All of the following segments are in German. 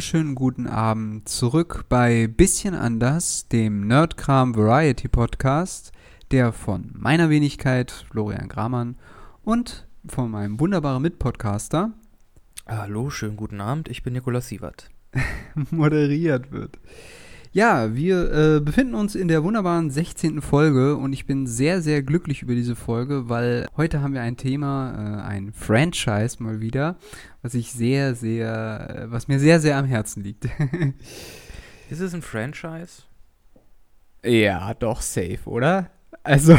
Wunderschönen guten Abend zurück bei Bisschen anders, dem Nerdkram Variety Podcast, der von meiner Wenigkeit Florian Gramann und von meinem wunderbaren Mitpodcaster Hallo, schönen guten Abend, ich bin Nikolaus Sievert. moderiert wird. Ja, wir äh, befinden uns in der wunderbaren 16. Folge und ich bin sehr, sehr glücklich über diese Folge, weil heute haben wir ein Thema, äh, ein Franchise mal wieder, was ich sehr, sehr, äh, was mir sehr, sehr am Herzen liegt. Ist es ein Franchise? ja, doch, safe, oder? Also,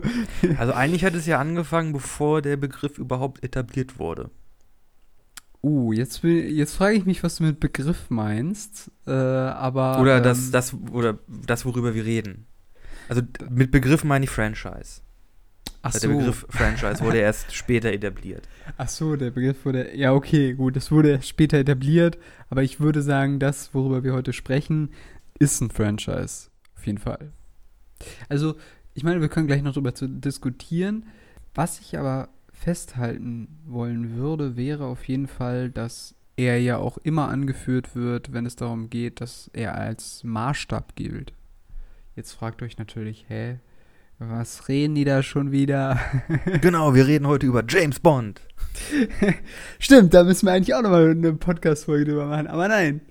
Also eigentlich hat es ja angefangen, bevor der Begriff überhaupt etabliert wurde. Uh, jetzt, will- jetzt frage ich mich, was du mit Begriff meinst, äh, aber. Oder ähm, das, das, oder das, worüber wir reden. Also mit Begriff meine ich Franchise. ach Also so. Der Begriff Franchise wurde erst später etabliert. Ach so, der Begriff wurde. Ja, okay, gut, das wurde erst später etabliert, aber ich würde sagen, das, worüber wir heute sprechen, ist ein Franchise. Auf jeden Fall. Also, ich meine, wir können gleich noch darüber zu diskutieren. Was ich aber festhalten wollen würde, wäre auf jeden Fall, dass er ja auch immer angeführt wird, wenn es darum geht, dass er als Maßstab gilt. Jetzt fragt euch natürlich, hä, was reden die da schon wieder? genau, wir reden heute über James Bond. Stimmt, da müssen wir eigentlich auch nochmal eine Podcast-Folge drüber machen. Aber nein,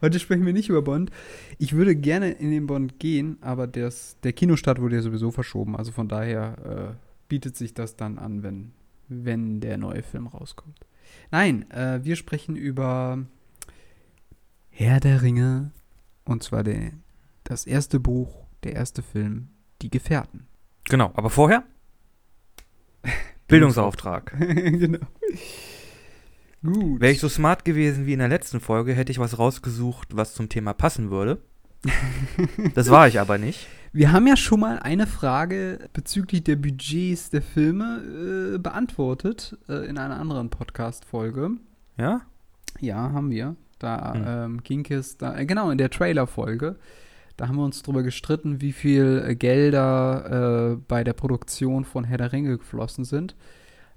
heute sprechen wir nicht über Bond. Ich würde gerne in den Bond gehen, aber das, der Kinostart wurde ja sowieso verschoben. Also von daher äh, bietet sich das dann an, wenn, wenn der neue Film rauskommt. Nein, äh, wir sprechen über Herr der Ringe. Und zwar der, das erste Buch, der erste Film, Die Gefährten. Genau, aber vorher? Bildungsauftrag. genau. Gut. Wäre ich so smart gewesen wie in der letzten Folge, hätte ich was rausgesucht, was zum Thema passen würde. Das war ich aber nicht. Wir haben ja schon mal eine Frage bezüglich der Budgets der Filme äh, beantwortet äh, in einer anderen Podcast-Folge. Ja? Ja, haben wir. Da Hm. ähm, ging es, da, äh, genau, in der Trailer-Folge. Da haben wir uns drüber gestritten, wie viel äh, Gelder äh, bei der Produktion von Herr der Ringe geflossen sind.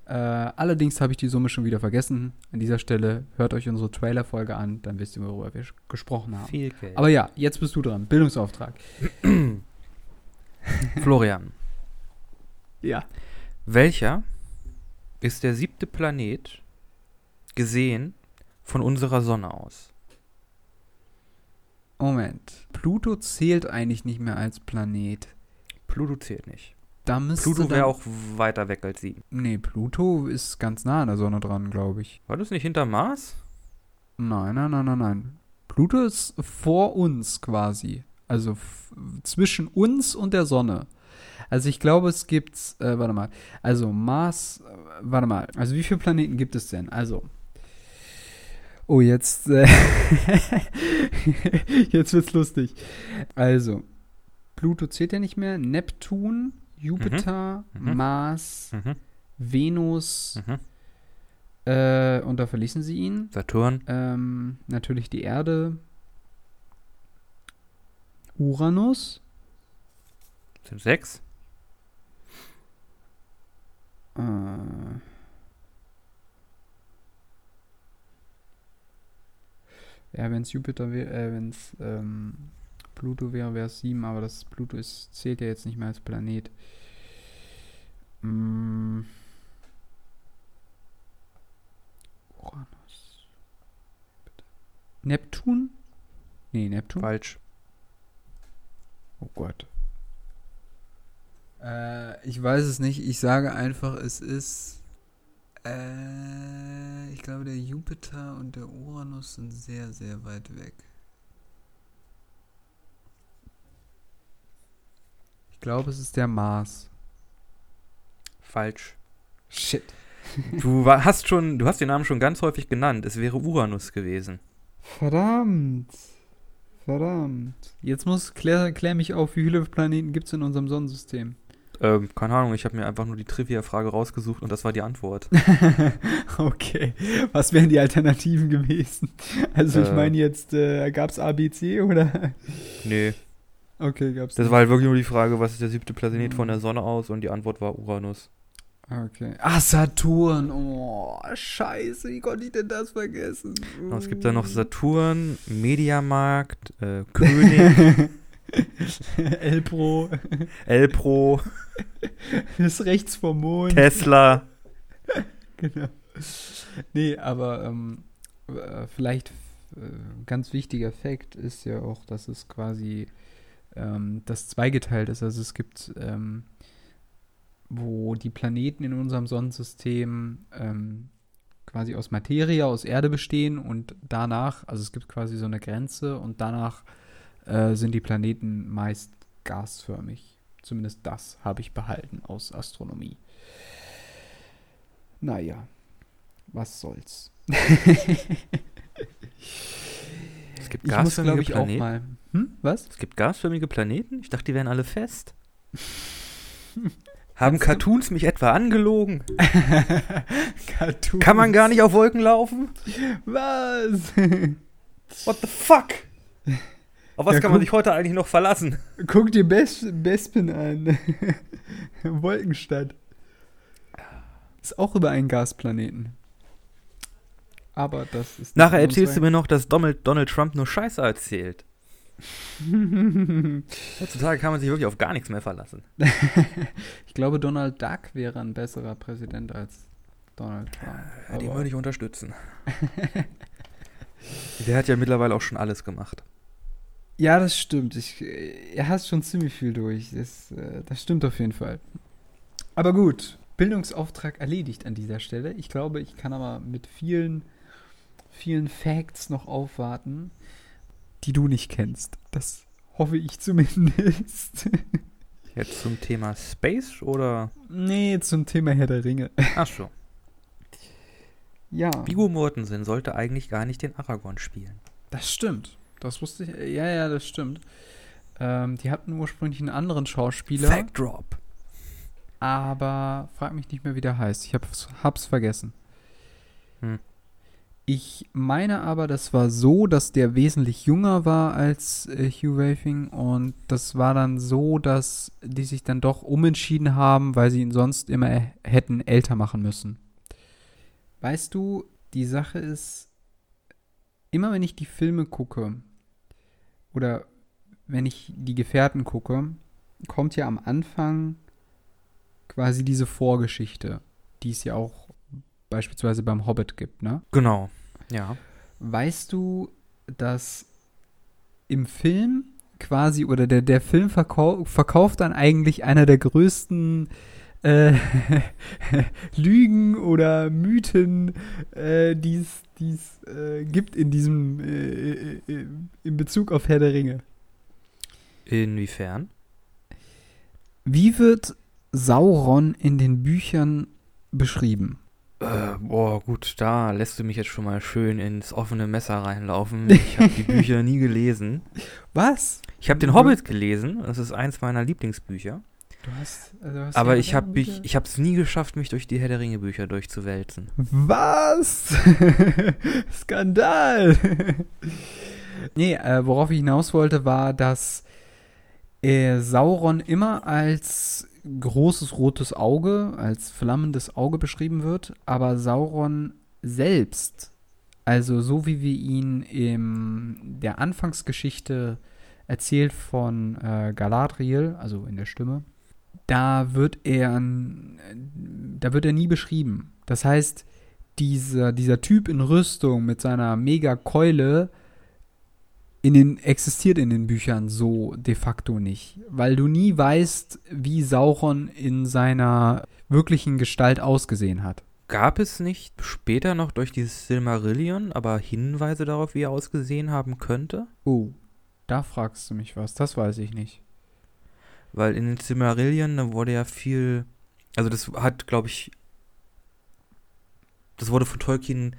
Äh, allerdings habe ich die Summe schon wieder vergessen. An dieser Stelle hört euch unsere Trailer-Folge an, dann wisst ihr, worüber wir gesprochen haben. Viel Geld. Aber ja, jetzt bist du dran. Bildungsauftrag. Florian, Ja. welcher ist der siebte Planet gesehen von unserer Sonne aus? Moment. Pluto zählt eigentlich nicht mehr als Planet. Pluto zählt nicht. Da müsste Pluto wäre auch weiter weg als sie. Nee, Pluto ist ganz nah an der Sonne dran, glaube ich. War das nicht hinter Mars? Nein, nein, nein, nein, nein. Pluto ist vor uns quasi. Also zwischen uns und der Sonne. Also ich glaube, es gibt, äh, warte mal. Also Mars, äh, warte mal. Also wie viele Planeten gibt es denn? Also. Oh, jetzt, äh, jetzt wird's lustig. Also, Pluto zählt ja nicht mehr. Neptun, Jupiter, Mhm. Mars, Mhm. Venus, Mhm. äh, und da verließen sie ihn. Saturn? Ähm, natürlich die Erde. Uranus. Sind sechs? Äh, ja, wenn es Jupiter wäre, äh, wenn es ähm, Pluto wäre, wäre es sieben, aber das Pluto ist, zählt ja jetzt nicht mehr als Planet. Mm. Uranus. Neptun? Nee, Neptun. Falsch. Oh Gott. Äh, ich weiß es nicht. Ich sage einfach, es ist. Äh, ich glaube, der Jupiter und der Uranus sind sehr, sehr weit weg. Ich glaube, es ist der Mars. Falsch. Shit. Du wa- hast schon, du hast den Namen schon ganz häufig genannt. Es wäre Uranus gewesen. Verdammt. Verdammt. Jetzt muss klär, klär mich auf, wie viele Planeten gibt es in unserem Sonnensystem? Ähm, keine Ahnung, ich habe mir einfach nur die Trivia-Frage rausgesucht und das war die Antwort. okay. Was wären die Alternativen gewesen? Also ich Äh. meine jetzt, äh, gab es ABC oder? Nee, Okay, gab's das nicht. war halt wirklich nur die Frage, was ist der siebte Planet von der Sonne aus und die Antwort war Uranus. Okay. Ah, Saturn. Oh, scheiße, wie konnte ich denn das vergessen? Genau, Es gibt da noch Saturn, Mediamarkt, äh, König, Elpro Elpro, ist rechts vom Mond. Tesla. Genau. Nee, aber ähm, äh, vielleicht äh, ganz wichtiger Fakt ist ja auch, dass es quasi ähm, das zweigeteilt ist. Also es gibt, ähm, wo die Planeten in unserem Sonnensystem ähm, quasi aus Materie, aus Erde bestehen und danach, also es gibt quasi so eine Grenze und danach äh, sind die Planeten meist gasförmig. Zumindest das habe ich behalten aus Astronomie. Naja, was soll's. Es gibt muss, gasförmige glaube ich, auch Planeten. mal. Hm? Was? Es gibt gasförmige Planeten? Ich dachte, die wären alle fest. Haben? Cartoons mich etwa angelogen? Cartoons. Kann man gar nicht auf Wolken laufen? Was? What the fuck? Auf was Ja, kann man guck. sich heute eigentlich noch verlassen? Guck dir Bes Bespin an. Wolkenstadt. Ist auch über einen Gasplaneten. Aber das ist. Nachher erzählst du mir noch, dass Donald, Donald Trump nur Scheiße erzählt. Heutzutage kann man sich wirklich auf gar nichts mehr verlassen. ich glaube, Donald Duck wäre ein besserer Präsident als Donald Trump. Ja, den würde ich unterstützen. Der hat ja mittlerweile auch schon alles gemacht. Ja, das stimmt. Ich, äh, er hat schon ziemlich viel durch. Das, äh, das stimmt auf jeden Fall. Aber gut, Bildungsauftrag erledigt an dieser Stelle. Ich glaube, ich kann aber mit vielen, vielen Facts noch aufwarten, die du nicht kennst. Das hoffe ich zumindest. Jetzt zum Thema Space oder? nee, zum Thema Herr der Ringe. Ach so. Ja, Viggo Mortensen sollte eigentlich gar nicht den Aragorn spielen. das stimmt. Das wusste ich. Ja, ja, das stimmt. Ähm, die hatten ursprünglich einen anderen Schauspieler. Fact Drop. aber frag mich nicht mehr, wie der heißt. Ich hab's, hab's vergessen. Hm. Ich meine aber, das war so, dass der wesentlich jünger war als äh, Hugh Weaving und das war dann so, dass die sich dann doch umentschieden haben, weil sie ihn sonst immer hätten älter machen müssen. Weißt du, die Sache ist, immer wenn ich die Filme gucke oder wenn ich die Gefährten gucke, kommt ja am Anfang quasi diese Vorgeschichte, die es ja auch beispielsweise beim Hobbit gibt, ne? Genau. Ja. Weißt du, dass im Film quasi, oder der, der Film verkau verkauft dann eigentlich einer der größten äh, Lügen oder Mythen, äh, die es äh, gibt in diesem, äh, äh, in Bezug auf Herr der Ringe. Inwiefern? Wie wird Sauron in den Büchern beschrieben? Äh, boah, gut, da lässt du mich jetzt schon mal schön ins offene Messer reinlaufen. Ich habe die Bücher nie gelesen. Was? Ich habe den Hobbit gelesen. Das ist eins meiner Lieblingsbücher. Du hast, also hast Aber ich habe mich, ich habe es nie geschafft, mich durch die Herr der Ringe Bücher durchzuwälzen. Was? Skandal! nee, äh, worauf ich hinaus wollte, war, dass äh, Sauron immer als großes rotes Auge, als flammendes Auge beschrieben wird, aber Sauron selbst, also so wie wir ihn in der Anfangsgeschichte erzählt von äh, Galadriel, also in der Stimme, da wird er, da wird er nie beschrieben. Das heißt, dieser, dieser Typ in Rüstung mit seiner Mega-Keule in den, existiert in den Büchern so de facto nicht. Weil du nie weißt, wie Sauron in seiner wirklichen Gestalt ausgesehen hat. Gab es nicht später noch durch dieses Silmarillion aber Hinweise darauf, wie er ausgesehen haben könnte? Oh, da fragst du mich was, das weiß ich nicht. Weil in den Silmarillion, da wurde ja viel. Also, das hat, glaube ich. Das wurde von Tolkien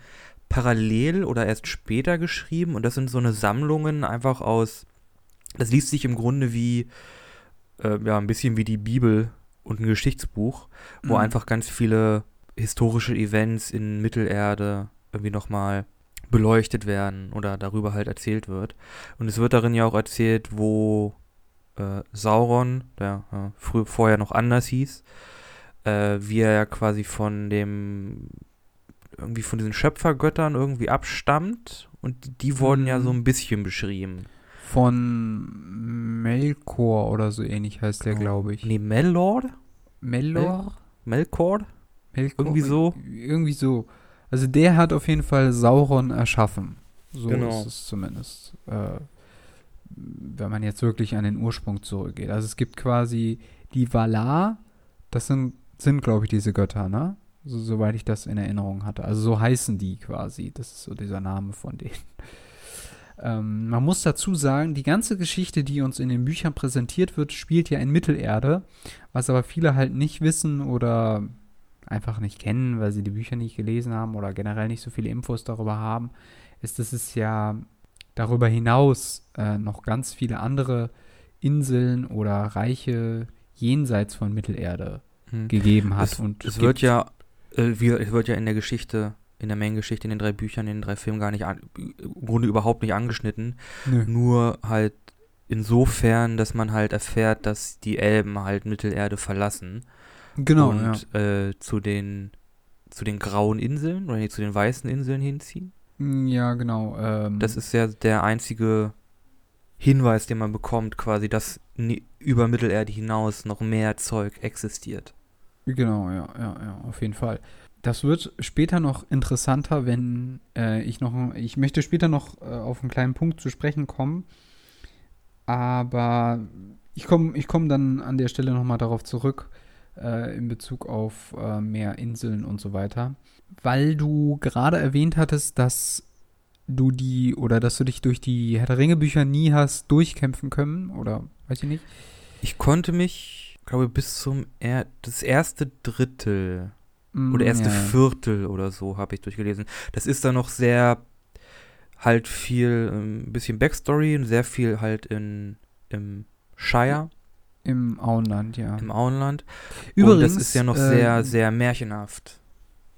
parallel oder erst später geschrieben. Und das sind so eine Sammlungen einfach aus. Das liest sich im Grunde wie. Äh, ja, ein bisschen wie die Bibel und ein Geschichtsbuch, wo Mhm. einfach ganz viele historische Events in Mittelerde irgendwie nochmal beleuchtet werden oder darüber halt erzählt wird. Und es wird darin ja auch erzählt, wo äh, Sauron, der äh, früher vorher noch anders hieß, äh, wie er ja quasi von dem, irgendwie von diesen Schöpfergöttern irgendwie abstammt. Und die wurden ja so Mhm. ein bisschen beschrieben. Von Melkor oder so ähnlich heißt der, glaube ich. Nee, Melord? Mellor? Melkord? Melkor? Irgendwie so. Irgendwie so. Also der hat auf jeden Fall Sauron erschaffen. So Genau. ist es zumindest. Äh, wenn man jetzt wirklich an den Ursprung zurückgeht. Also es gibt quasi die Valar, das sind, sind glaube ich, diese Götter, ne? So, soweit ich das in Erinnerung hatte. Also so heißen die quasi. Das ist so dieser Name von denen. Ähm, man muss dazu sagen, die ganze Geschichte, die uns in den Büchern präsentiert wird, spielt ja in Mittelerde, was aber viele halt nicht wissen oder einfach nicht kennen, weil sie die Bücher nicht gelesen haben oder generell nicht so viele Infos darüber haben, ist, dass es ja darüber hinaus äh, noch ganz viele andere Inseln oder Reiche jenseits von Mittelerde Hm. gegeben hat. Es, und es wird ja, äh, wie, es wird ja in der Geschichte, in der Main-Geschichte, in den drei Büchern, in den drei Filmen gar nicht, an, im Grunde überhaupt nicht angeschnitten. Nö. Nur halt insofern, dass man halt erfährt, dass die Elben halt Mittelerde verlassen Genau, ja. und äh, zu den zu den grauen Inseln oder nee, zu den weißen Inseln hinziehen. Mm, Ja, genau. Ähm, Das ist ja der einzige Hinweis, den man bekommt, quasi, dass über Mittelerde hinaus noch mehr Zeug existiert. Genau, ja, ja, ja, auf jeden Fall. Das wird später noch interessanter, wenn äh, ich noch, ich möchte später noch äh, auf einen kleinen Punkt zu sprechen kommen, aber ich komme ich komm dann an der Stelle nochmal darauf zurück, äh, in Bezug auf äh, mehr Inseln und so weiter, weil du gerade erwähnt hattest, dass du die, oder dass du dich durch die Herr der Ringe Bücher nie hast durchkämpfen können, oder weiß ich nicht. Ich konnte mich, glaube bis zum er das erste Drittel Mm, oder erste ja. Viertel oder so habe ich durchgelesen. Das ist dann noch sehr halt viel, ein bisschen Backstory und sehr viel halt in im Shire, Im Auenland, ja. im Auenland. Übrigens, und das ist ja noch äh, sehr, sehr märchenhaft.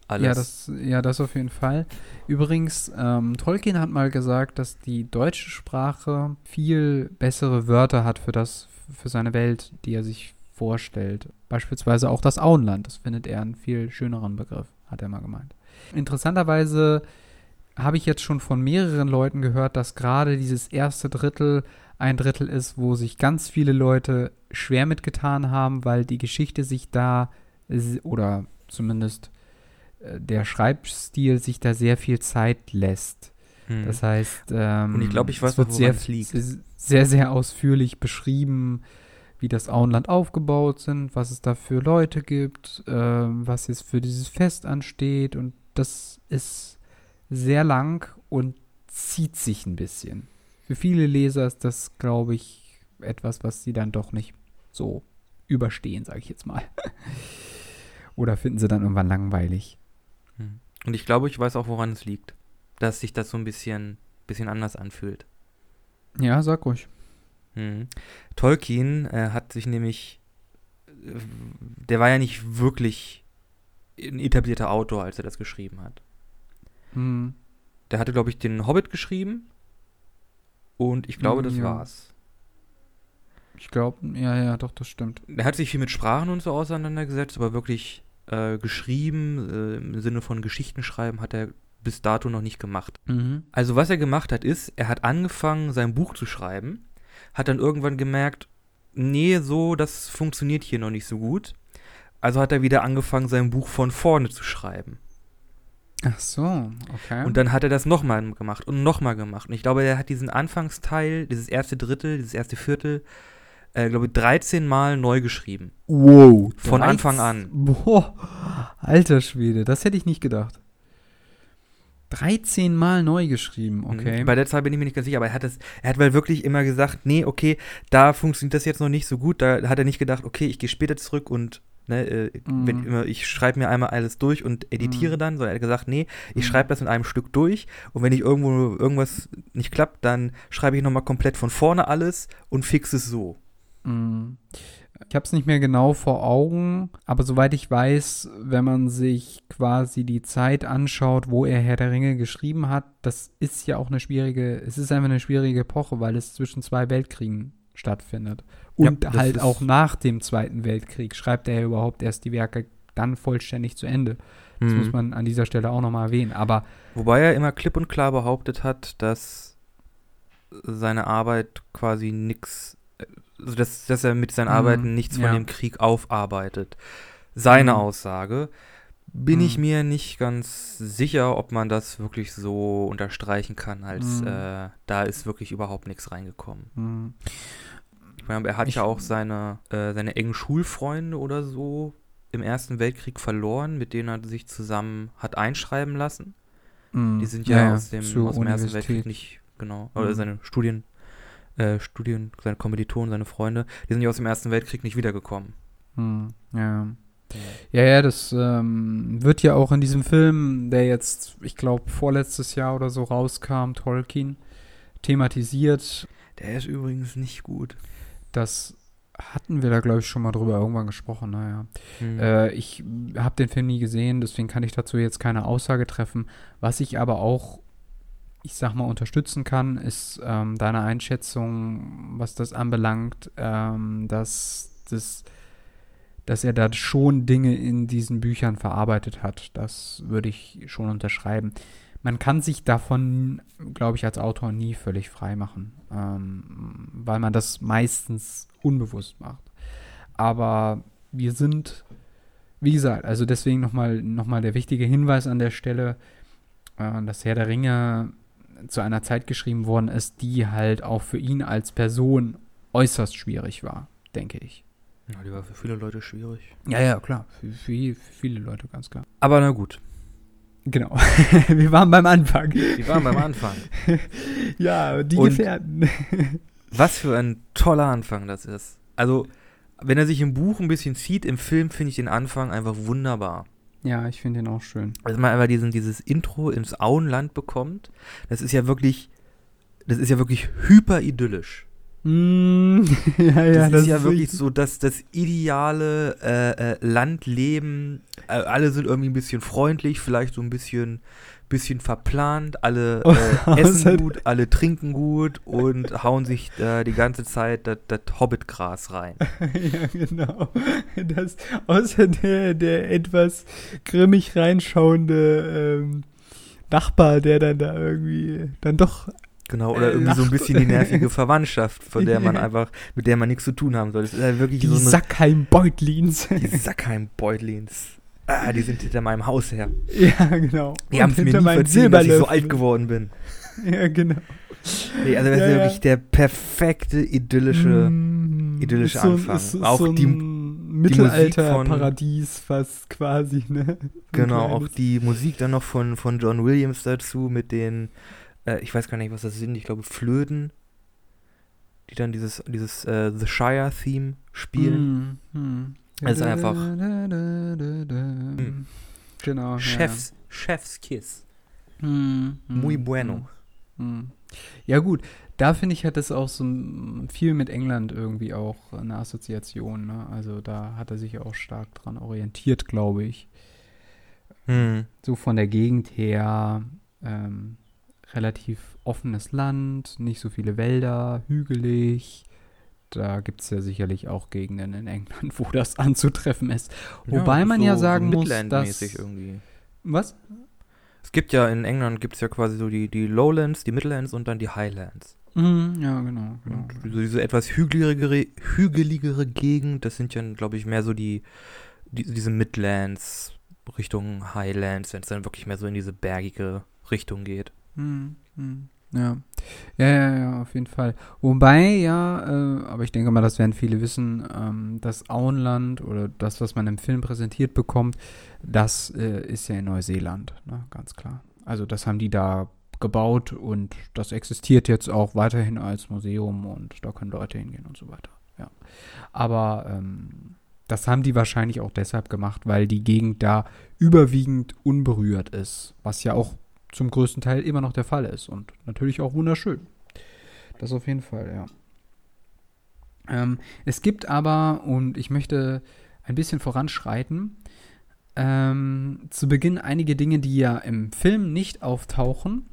Alles. Ja das, ja, das auf jeden Fall. Übrigens, ähm, Tolkien hat mal gesagt, dass die deutsche Sprache viel bessere Wörter hat für das, für seine Welt, die er sich vorstellt. Beispielsweise auch das Auenland. Das findet er einen viel schöneren Begriff, hat er mal gemeint. Interessanterweise habe ich jetzt schon von mehreren Leuten gehört, dass gerade dieses erste Drittel ein Drittel ist, wo sich ganz viele Leute schwer mitgetan haben, weil die Geschichte sich da oder zumindest äh, der Schreibstil sich da sehr viel Zeit lässt. Hm. Das heißt, ähm, Und ich glaube, ich weiß es wird noch, sehr, liegt. sehr, sehr ausführlich beschrieben, wie das Auenland aufgebaut sind, was es da für Leute gibt, ähm, was jetzt für dieses Fest ansteht. Und das ist sehr lang und zieht sich ein bisschen. Für viele Leser ist das, glaube ich, etwas, was sie dann doch nicht so überstehen, sage ich jetzt mal. Oder finden sie dann irgendwann langweilig. Hm. Und ich glaube, ich weiß auch, woran es liegt. Dass sich das so ein bisschen, bisschen anders anfühlt. Ja, sag ruhig. Mhm. Tolkien äh, hat sich nämlich, äh, der war ja nicht wirklich ein etablierter Autor, als er das geschrieben hat. Hm. Der hatte, glaube ich, den Hobbit geschrieben und ich glaube, das Ja. war's. Ich glaube, ja, ja, doch, das stimmt. Er hat sich viel mit Sprachen und so auseinandergesetzt, aber wirklich äh, geschrieben, äh, im Sinne von Geschichten schreiben, hat er bis dato noch nicht gemacht. Mhm. Also was er gemacht hat, ist, er hat angefangen, sein Buch zu schreiben, hat dann irgendwann gemerkt, nee, so, das funktioniert hier noch nicht so gut. Also hat er wieder angefangen, sein Buch von vorne zu schreiben. Ach so, okay. Und dann hat er das nochmal gemacht und nochmal gemacht. Und ich glaube, er hat diesen Anfangsteil, dieses erste Drittel, dieses erste Viertel, äh, glaube ich, 13 Mal neu geschrieben. wow. Von 13 Anfang an. Boah, alter Schwede, das hätte ich nicht gedacht. 13 Mal neu geschrieben, okay. Mhm. Bei der Zahl bin ich mir nicht ganz sicher, aber er hat das, er hat weil wirklich immer gesagt, nee, okay, da funktioniert das jetzt noch nicht so gut. Da hat er nicht gedacht, okay, ich gehe später zurück und ne, äh, Mhm. wenn immer, ich schreibe mir einmal alles durch und editiere Mhm. dann, sondern er hat gesagt, nee, ich Mhm. schreibe das in einem Stück durch und wenn ich irgendwo irgendwas nicht klappt, dann schreibe ich nochmal komplett von vorne alles und fixe es so. Mm. Ich habe es nicht mehr genau vor Augen, aber soweit ich weiß, wenn man sich quasi die Zeit anschaut, wo er Herr der Ringe geschrieben hat, das ist ja auch eine schwierige, es ist einfach eine schwierige Epoche, weil es zwischen zwei Weltkriegen stattfindet. Ja, Und das halt auch nach dem Zweiten Weltkrieg schreibt er ja überhaupt erst die Werke dann vollständig zu Ende. Das Mhm. muss man an dieser Stelle auch nochmal erwähnen. Aber Wobei er immer klipp und klar behauptet hat, dass seine Arbeit quasi nix, also dass, dass er mit seinen Mhm, Arbeiten nichts ja. von dem Krieg aufarbeitet. Seine Mhm. Aussage. Bin ich Mhm. mir nicht ganz sicher, ob man das wirklich so unterstreichen kann, als Mhm. äh, da ist wirklich überhaupt nichts reingekommen. mh, Ich meine, er hat Ich- ja auch seine, äh, seine engen Schulfreunde oder so im Ersten Weltkrieg verloren, mit denen er sich zusammen hat einschreiben lassen. Die sind ja, aus dem, aus dem Ersten. Weltkrieg nicht, genau, oder Mhm. seine Studien, äh, Studien, seine Kommilitonen, seine Freunde, die sind ja aus dem Ersten Weltkrieg nicht wiedergekommen. Hm, ja. Ja, ja, das ähm, wird ja auch in diesem Film, der jetzt, ich glaube, vorletztes Jahr oder so rauskam, Tolkien, thematisiert. Der ist übrigens nicht gut. Das hatten wir da, glaube ich, schon mal drüber irgendwann gesprochen. Naja. Hm. Äh, ich habe den Film nie gesehen, deswegen kann ich dazu jetzt keine Aussage treffen. Was ich aber auch, ich sag mal, unterstützen kann, ist ähm, deine Einschätzung, was das anbelangt, ähm, dass, das, dass er da schon Dinge in diesen Büchern verarbeitet hat. Das würde ich schon unterschreiben. Man kann sich davon, glaube ich, als Autor nie völlig frei machen, ähm, weil man das meistens unbewusst macht. Aber wir sind, wie gesagt, also deswegen nochmal noch mal der wichtige Hinweis an der Stelle, äh, dass Herr der Ringe zu einer Zeit geschrieben worden ist, die halt auch für ihn als Person äußerst schwierig war, denke ich. ja, die war für viele Leute schwierig. Ja, ja, klar. Für, für, für viele Leute, ganz klar. Aber na gut, Genau. wir waren beim Anfang. die waren beim Anfang. Ja, die Und- Gefährten. Was für ein toller Anfang das ist. Also, wenn er sich im Buch ein bisschen zieht, im Film finde ich den Anfang einfach wunderbar. Ja, ich finde den auch schön. Also man einfach diesen, dieses Intro ins Auenland bekommt, das ist ja wirklich, das ist ja wirklich hyper idyllisch. Mm, ja, ja, das, ist ja wirklich so, dass das ideale äh, äh, Landleben, äh, alle sind irgendwie ein bisschen freundlich, vielleicht so ein bisschen, bisschen verplant, alle äh, essen gut, alle trinken gut und hauen sich äh, die ganze Zeit das, Hobbitgras rein. ja, genau. Das, außer der, der etwas grimmig reinschauende ähm, Nachbar, der dann da irgendwie dann doch. Genau, oder Äh, irgendwie so ein lacht. bisschen die nervige Verwandtschaft, von der man einfach, mit der man nichts zu tun haben soll. Das ist ja wirklich Die so eine Sackheim-Beutlins. Die Sackheim-Beutlins. Ah, die sind hinter meinem Haus her. ja, genau. Die haben es mir nie verziehen, dass ich so alt geworden bin. Ja, genau. Nee, also das Ja, ist ja. wirklich der perfekte, idyllische. Mm, idyllische ist so Anfang. Ist, ist Auch so die- Mittelalter-Paradies fast quasi, ne? Genau, auch die Musik dann noch von, von John Williams dazu mit den, äh, ich weiß gar nicht, was das sind, ich glaube Flöten, die dann dieses, dieses äh, The Shire-Theme spielen. Mm, mm. Es ist einfach- Genau. ja, Chefs, Chefs Kiss. Ja. Mm, mm, Muy bueno. mm, mm. Ja, gut. Da finde ich, hat das auch so viel mit England irgendwie auch eine Assoziation. Ne? Also da hat er sich auch stark dran orientiert, glaube ich. Hm. so von der Gegend her ähm, relativ offenes Land, nicht so viele Wälder, hügelig. Da gibt es ja sicherlich auch Gegenden in England, wo das anzutreffen ist. Wobei man ja sagen muss, dass- irgendwie. Was? Es gibt ja in England gibt es ja quasi so die, die Lowlands, die Midlands und dann die Highlands. Mhm, ja, genau. genau. So diese etwas hügeligere, hügeligere Gegend, das sind ja, glaube ich, mehr so die, die diese Midlands Richtung Highlands, wenn es dann wirklich mehr so in diese bergige Richtung geht. Mhm, mhm. Ja. ja, ja, ja, auf jeden Fall. Wobei, ja, äh, aber ich denke mal, das werden viele wissen, ähm, das Auenland oder das, was man im Film präsentiert bekommt, das äh, ist ja in Neuseeland, ne, ganz klar. Also das haben die da gebaut und das existiert jetzt auch weiterhin als Museum und da können Leute hingehen und so weiter. Ja. Aber ähm, das haben die wahrscheinlich auch deshalb gemacht, weil die Gegend da überwiegend unberührt ist, was ja auch zum größten Teil immer noch der Fall ist und natürlich auch wunderschön. Das auf jeden Fall, ja. Ähm, es gibt aber, und ich möchte ein bisschen voranschreiten, ähm, zu Beginn einige Dinge, die ja im Film nicht auftauchen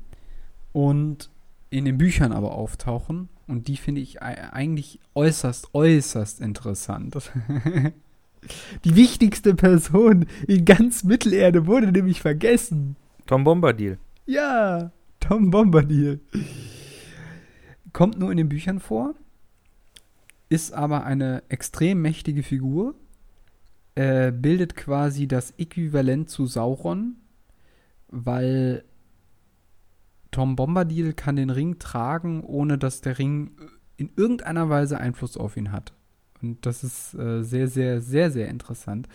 und in den Büchern aber auftauchen. Und die finde ich ei- eigentlich äußerst, äußerst interessant. Die wichtigste Person in ganz Mittelerde wurde nämlich vergessen. Tom Bombadil. Ja, Tom Bombadil. Kommt nur in den Büchern vor, ist aber eine extrem mächtige Figur, äh, bildet quasi das Äquivalent zu Sauron, weil Tom Bombadil kann den Ring tragen, ohne dass der Ring in irgendeiner Weise Einfluss auf ihn hat. Und das ist äh, sehr, sehr, sehr, sehr interessant.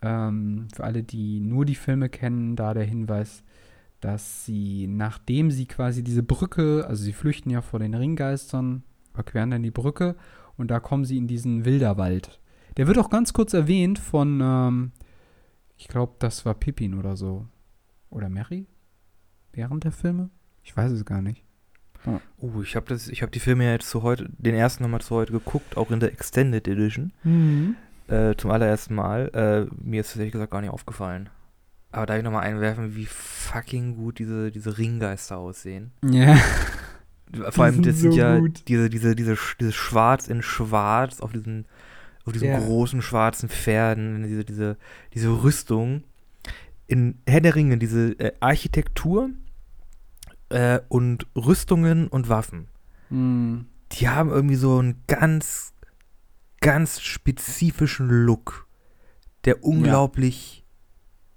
Ähm, für alle, die nur die Filme kennen, da der Hinweis, dass sie, nachdem sie quasi diese Brücke, also sie flüchten ja vor den Ringgeistern, überqueren dann die Brücke und da kommen sie in diesen Wilderwald. Der wird auch ganz kurz erwähnt von, ähm, ich glaube, das war Pippin oder so. Oder Mary? Während der Filme? Ich weiß es gar nicht. Uh, ich habe hab die Filme ja jetzt zu heute, den ersten nochmal zu heute geguckt, auch in der Extended Edition. Mhm. Äh, zum allerersten Mal. Äh, mir ist das ehrlich gesagt gar nicht aufgefallen. Aber darf ich nochmal einwerfen, wie fucking gut diese, diese Ringgeister aussehen? Ja. Vor allem, das sind so ja gut. diese, diese, diese, dieses Schwarz in Schwarz auf diesen, auf diesen Ja. großen schwarzen Pferden, diese, diese, diese Rüstung. In Herr der Ringe, diese äh, Architektur äh, und Rüstungen und Waffen. Mhm. die haben irgendwie so einen ganz, ganz spezifischen Look, der unglaublich,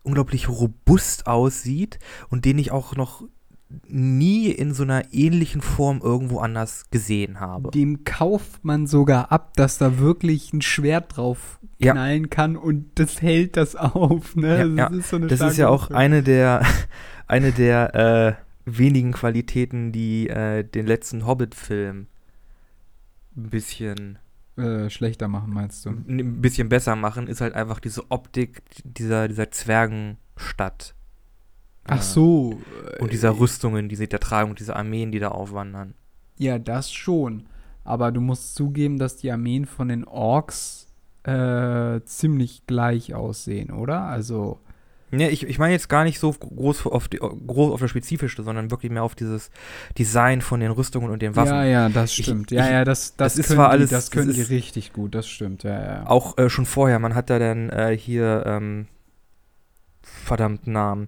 unglaublich robust aussieht und den ich auch noch nie in so einer ähnlichen Form irgendwo anders gesehen habe. Dem kauft man sogar ab, dass da wirklich ein Schwert drauf Ja. knallen kann und das hält das auf. Ne? Ja, Also ja. Das ist, so Das ist ja auch eine der, eine der äh, wenigen Qualitäten, die äh, den letzten Hobbit-Film ein bisschen äh, schlechter machen, meinst du? ein bisschen besser machen, ist halt einfach diese Optik dieser, dieser Zwergenstadt. Ach Äh, so. Und dieser Rüstungen, die sie da tragen und diese Armeen, die da aufwandern. Ja, das schon. Aber du musst zugeben, dass die Armeen von den Orks äh, ziemlich gleich aussehen, oder? Also, Ne, ich, ich meine jetzt gar nicht so groß auf, die, groß auf das Spezifische, sondern wirklich mehr auf dieses Design von den Rüstungen und den Waffen. ja, ja, das Ich- stimmt. ja, ich- ja, das, das, das ist können zwar die, alles- das können das die ist- richtig gut, das stimmt, ja, ja. Auch äh, schon vorher, man hat da dann äh, hier, ähm, verdammt Namen,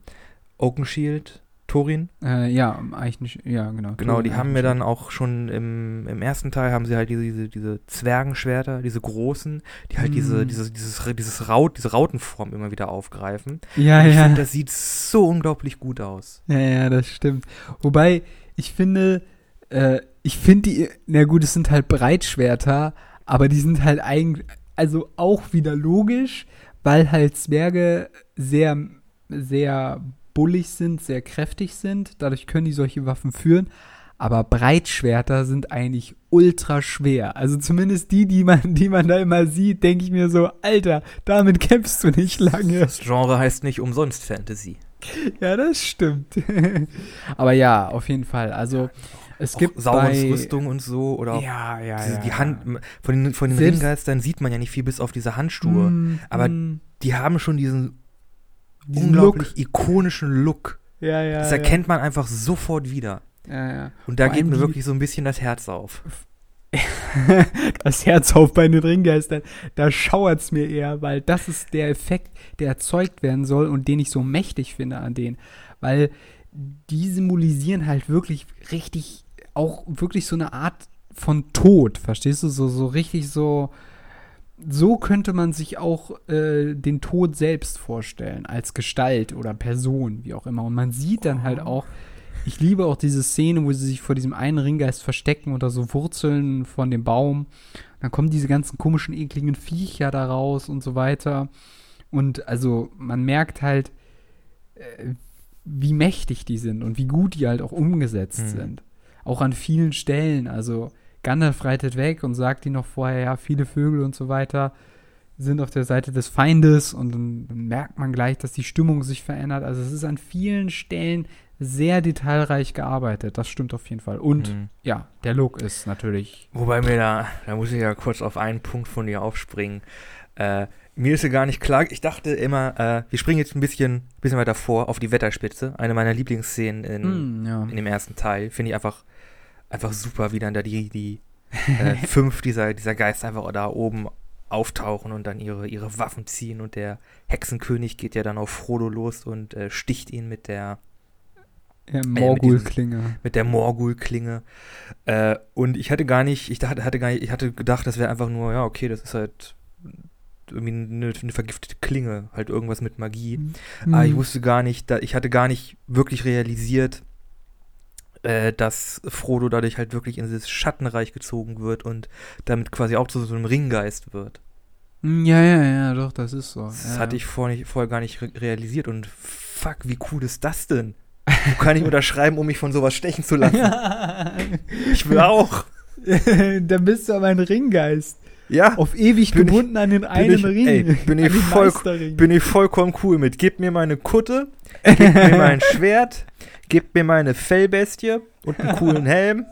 Oakenshield, Thorin. Äh, ja, eigentlich, ja, genau. Genau, die Thorin haben mir dann auch schon im, im ersten Teil haben sie halt diese, diese, diese Zwergenschwerter, diese großen, die halt diese, Mm. diese, dieses, dieses Raut, diese Rautenform immer wieder aufgreifen. Ja, ich ja. finde, das sieht so unglaublich gut aus. Ja, ja, das stimmt. Wobei, ich finde, äh, ich finde die, na gut, es sind halt Breitschwerter, aber die sind halt eigentlich, also auch wieder logisch, weil halt Zwerge sehr, sehr bullig sind, sehr kräftig sind. Dadurch können die solche Waffen führen. Aber Breitschwerter sind eigentlich ultra schwer. Also zumindest die, die man, die man da immer sieht, denke ich mir so, Alter, damit kämpfst du nicht lange. Das Genre heißt nicht umsonst Fantasy. Ja, das stimmt. Aber ja, auf jeden Fall. Also es gibt auch Saurons bei, Rüstung und so oder auch Ja, ja, diese, ja. die Hand, von den, von den Ringgeistern sieht man ja nicht viel bis auf diese Handschuhe. Mm, aber mm, Die haben schon diesen, diesen unglaublich ikonischen Look. Ja, ja. Das erkennt man einfach sofort wieder. Ja, ja. ja. Und da Vor geht mir wirklich so ein bisschen das Herz auf. das Herz auf bei den Ringgeistern, da schauert's mir eher, weil das ist der Effekt, der erzeugt werden soll und den ich so mächtig finde an denen. Weil die symbolisieren halt wirklich richtig, auch wirklich so eine Art von Tod, verstehst du? So, so richtig so. So könnte man sich auch äh, den Tod selbst vorstellen, als Gestalt oder Person, wie auch immer. Und man sieht dann halt auch, ich liebe auch diese Szene, wo sie sich vor diesem einen Ringgeist verstecken oder so Wurzeln von dem Baum. Dann kommen diese ganzen komischen, ekligen Viecher da raus und so weiter. Und also man merkt halt, äh, wie mächtig die sind und wie gut die halt auch umgesetzt Mhm. sind. Auch an vielen Stellen. Also Gandalf reitet weg und sagt ihnen noch vorher, ja, viele Vögel und so weiter sind auf der Seite des Feindes und dann merkt man gleich, dass die Stimmung sich verändert. Also es ist an vielen Stellen sehr detailreich gearbeitet. Das stimmt auf jeden Fall. Und Mhm. ja, der Look ist natürlich. Wobei mir da, da muss ich ja kurz auf einen Punkt von dir aufspringen. Äh, mir ist ja gar nicht klar, ich dachte immer, äh, wir springen jetzt ein bisschen, bisschen weiter vor auf die Wetterspitze. Eine meiner Lieblingsszenen in, Hm, ja. in dem ersten Teil. Finde ich einfach, einfach super, wie dann da die, die äh, fünf dieser, dieser Geister einfach da oben auftauchen und dann ihre, ihre Waffen ziehen und der Hexenkönig geht ja dann auf Frodo los und äh, sticht ihn mit der ja, Morgul-Klinge. mit der Morgul-Klinge. Äh, und ich hatte gar nicht, ich dachte, hatte gar nicht, ich hatte gedacht, das wäre einfach nur, ja, okay, das ist halt irgendwie eine, eine, vergiftete Klinge, halt irgendwas mit Magie. Mhm. Aber ich wusste gar nicht, da, ich hatte gar nicht wirklich realisiert, äh, dass Frodo dadurch halt wirklich in dieses Schattenreich gezogen wird und damit quasi auch zu so einem Ringgeist wird. Hm, ja, ja, ja, doch, das ist so. Das ja. hatte ich vorher, nicht, vorher gar nicht re realisiert und fuck, wie cool ist das denn? Du kann ich unterschreiben, um mich von sowas stechen zu lassen. ich will auch. Dann bist du aber ein Ringgeist. Ja. Auf ewig gebunden ich, an den einen ich, Ring. Ey, bin, ich voll, bin ich vollkommen cool mit. Gib mir meine Kutte, gib mir mein Schwert, gib mir meine Fellbestie und einen coolen Helm.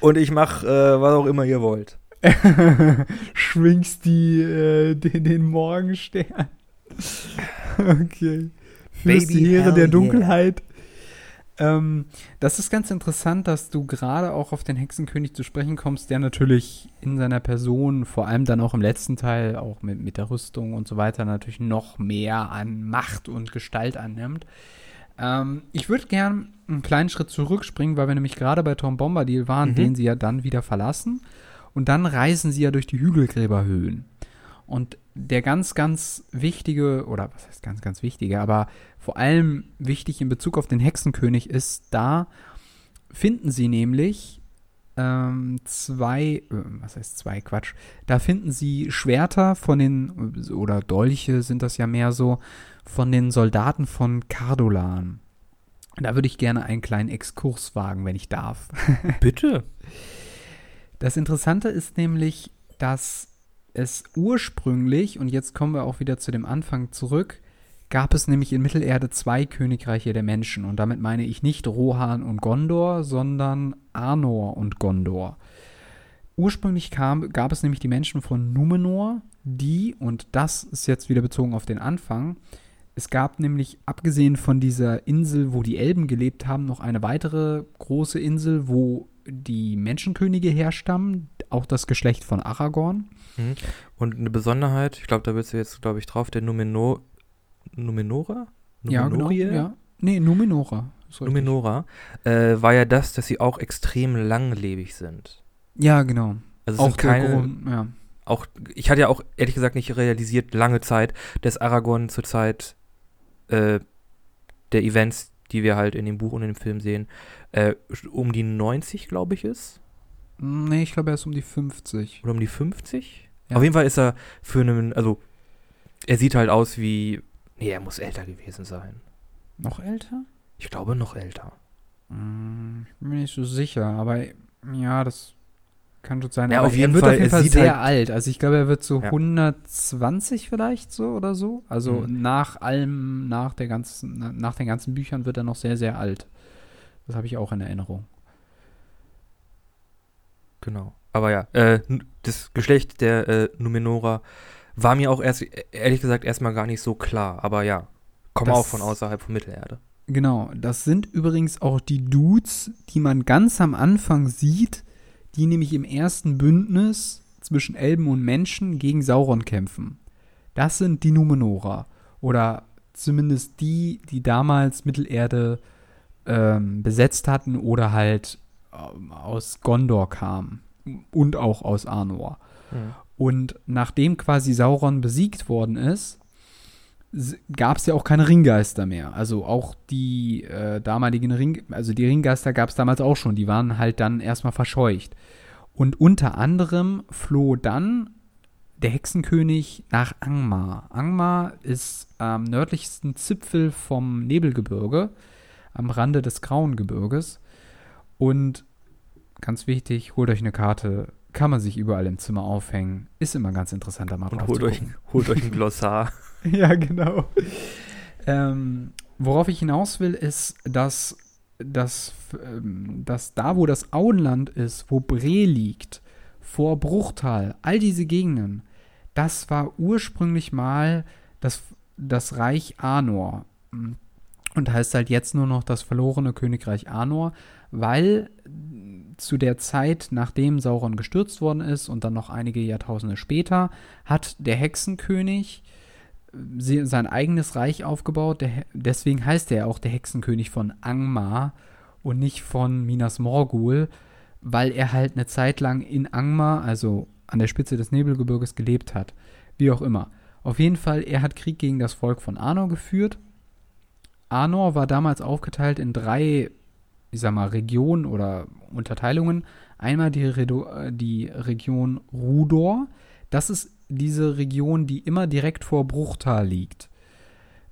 Und ich mach, äh, was auch immer ihr wollt. Schwingst die, äh, den, den Morgenstern. okay. Führst die Heere der Dunkelheit. Yeah. Ähm, das ist ganz interessant, dass du gerade auch auf den Hexenkönig zu sprechen kommst, der natürlich in seiner Person, vor allem dann auch im letzten Teil, auch mit, mit der Rüstung und so weiter, natürlich noch mehr an Macht und Gestalt annimmt. Ähm, ich würde gern einen kleinen Schritt zurückspringen, weil wir nämlich gerade bei Tom Bombadil waren, mhm. den sie ja dann wieder verlassen. Und dann reisen sie ja durch die Hügelgräberhöhen. Und der ganz, ganz wichtige, oder was heißt ganz, ganz wichtige, aber vor allem wichtig in Bezug auf den Hexenkönig ist, da finden sie nämlich ähm, zwei, äh, was heißt zwei, Quatsch, da finden sie Schwerter von den, oder Dolche sind das ja mehr so, von den Soldaten von Cardolan. Da würde ich gerne einen kleinen Exkurs wagen, wenn ich darf. Bitte. Das Interessante ist nämlich, dass es ursprünglich, und jetzt kommen wir auch wieder zu dem Anfang zurück, gab es nämlich in Mittelerde zwei Königreiche der Menschen. Und damit meine ich nicht Rohan und Gondor, sondern Arnor und Gondor. Ursprünglich kam, gab es nämlich die Menschen von Numenor, die, und das ist jetzt wieder bezogen auf den Anfang, es gab nämlich, abgesehen von dieser Insel, wo die Elben gelebt haben, noch eine weitere große Insel, wo die Menschenkönige herstammen, auch das Geschlecht von Aragorn. Mhm. Und eine Besonderheit, ich glaube, da bist du jetzt, glaube ich, drauf, der Numenor, Numenora? Ja, genau. Ja. Nee, Numenora. Numenora äh, war ja das, dass sie auch extrem langlebig sind. Ja, genau. Also es auch keine, Grund, ja. auch, ich hatte ja auch ehrlich gesagt nicht realisiert, lange Zeit, dass Aragorn zur Zeit äh, der Events, die wir halt in dem Buch und in dem Film sehen, äh, um die 90, glaube ich, ist. Nee, ich glaube, er ist um die 50. Oder um die 50? Ja. Auf jeden Fall ist er für einen, also er sieht halt aus wie, nee, er muss älter gewesen sein. Noch älter? Ich glaube, noch älter. Hm, ich bin mir nicht so sicher, aber ja, das kann schon sein. Ja, aber auf jeden er wird Fall, auf jeden Fall sehr halt alt. Also ich glaube, er wird so ja. 120 vielleicht so oder so. Also mhm. nach allem, nach der ganzen, nach den ganzen Büchern wird er noch sehr, sehr alt. Das habe ich auch in Erinnerung. Genau. Aber ja, äh, das Geschlecht der äh, Numenora war mir auch erst, ehrlich gesagt, erstmal gar nicht so klar. Aber ja, kommen auch von außerhalb von Mittelerde. Genau, das sind übrigens auch die Dudes, die man ganz am Anfang sieht, die nämlich im ersten Bündnis zwischen Elben und Menschen gegen Sauron kämpfen. Das sind die Numenora. Oder zumindest die, die damals Mittelerde ähm, besetzt hatten oder halt ähm, aus Gondor kamen. Und auch aus Arnor. Mhm. Und nachdem quasi Sauron besiegt worden ist, gab es ja auch keine Ringgeister mehr. Also auch die äh, damaligen Ring, also die Ringgeister gab es damals auch schon. Die waren halt dann erstmal verscheucht. Und unter anderem floh dann der Hexenkönig nach Angmar. Angmar ist am nördlichsten Zipfel vom Nebelgebirge, am Rande des Grauen Gebirges. Und ganz wichtig, holt euch eine Karte, kann man sich überall im Zimmer aufhängen. Ist immer ganz interessant, da mal Und holt euch, holt euch ein Glossar. ja, genau. Ähm, worauf ich hinaus will, ist, dass, dass, ähm, dass da, wo das Auenland ist, wo Bre liegt, vor Bruchtal, all diese Gegenden, das war ursprünglich mal das, das Reich Anor. Und heißt halt jetzt nur noch das verlorene Königreich Anor, weil zu der Zeit, nachdem Sauron gestürzt worden ist und dann noch einige Jahrtausende später, hat der Hexenkönig äh, sein eigenes Reich aufgebaut. Deswegen heißt er auch der Hexenkönig von Angmar und nicht von Minas Morgul, weil er halt eine Zeit lang in Angmar, also an der Spitze des Nebelgebirges, gelebt hat. Wie auch immer. Auf jeden Fall, er hat Krieg gegen das Volk von Arnor geführt. Arnor war damals aufgeteilt in drei, ich sag mal, Regionen oder Unterteilungen. Einmal die, Redo die Region Rudor. Das ist diese Region, die immer direkt vor Bruchtal liegt.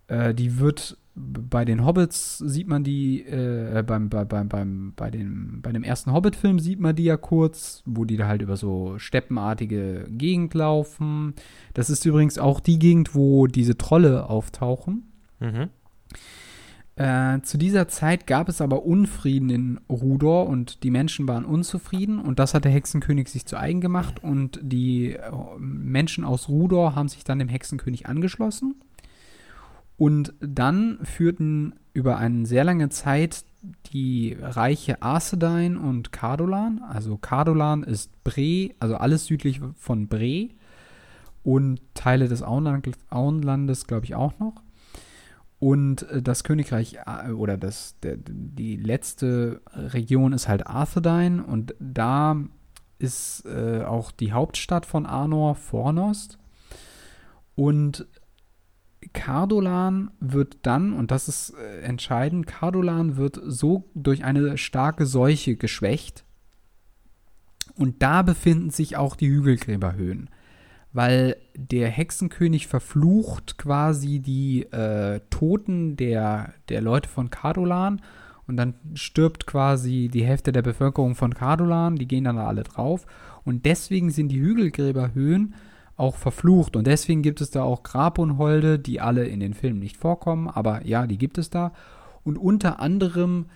Äh, die wird bei den Hobbits sieht man die, äh, beim, bei, beim, beim, bei, dem, bei dem ersten Hobbit-Film sieht man die ja kurz, wo die da halt über so steppenartige Gegend laufen. Das ist übrigens auch die Gegend, wo diese Trolle auftauchen. Mhm. Äh, zu dieser Zeit gab es aber Unfrieden in Rudor und die Menschen waren unzufrieden und das hat der Hexenkönig sich zu eigen gemacht und die äh, Menschen aus Rudor haben sich dann dem Hexenkönig angeschlossen. Und dann führten über eine sehr lange Zeit die Reiche Arcedain und Cardolan. Also Cardolan ist Bre, also alles südlich von Bre und Teile des Auenland, Auenlandes, glaube ich, auch noch. Und äh, das Königreich äh, oder das, der, die letzte Region ist halt Arthedain und da ist äh, auch die Hauptstadt von Arnor, Fornost. Und Cardolan wird dann, und das ist äh, entscheidend, Cardolan wird so durch eine starke Seuche geschwächt. Und da befinden sich auch die Hügelgräberhöhen. Weil der Hexenkönig verflucht quasi die äh, Toten der, der Leute von Cardolan. Und dann stirbt quasi die Hälfte der Bevölkerung von Cardolan. Die gehen dann alle drauf. Und deswegen sind die Hügelgräberhöhen auch verflucht. Und deswegen gibt es da auch Grabunholde, die alle in den Filmen nicht vorkommen, aber ja, die gibt es da. Und unter anderem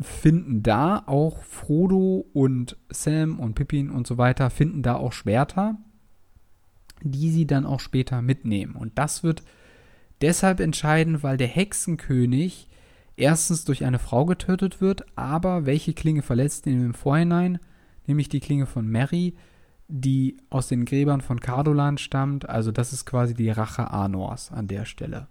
finden da auch Frodo und Sam und Pippin und so weiter, finden da auch Schwerter, die sie dann auch später mitnehmen. Und das wird deshalb entscheidend, weil der Hexenkönig erstens durch eine Frau getötet wird, aber welche Klinge verletzt ihn im Vorhinein, nämlich die Klinge von Mary, die aus den Gräbern von Cardolan stammt. Also das ist quasi die Rache Anors an der Stelle.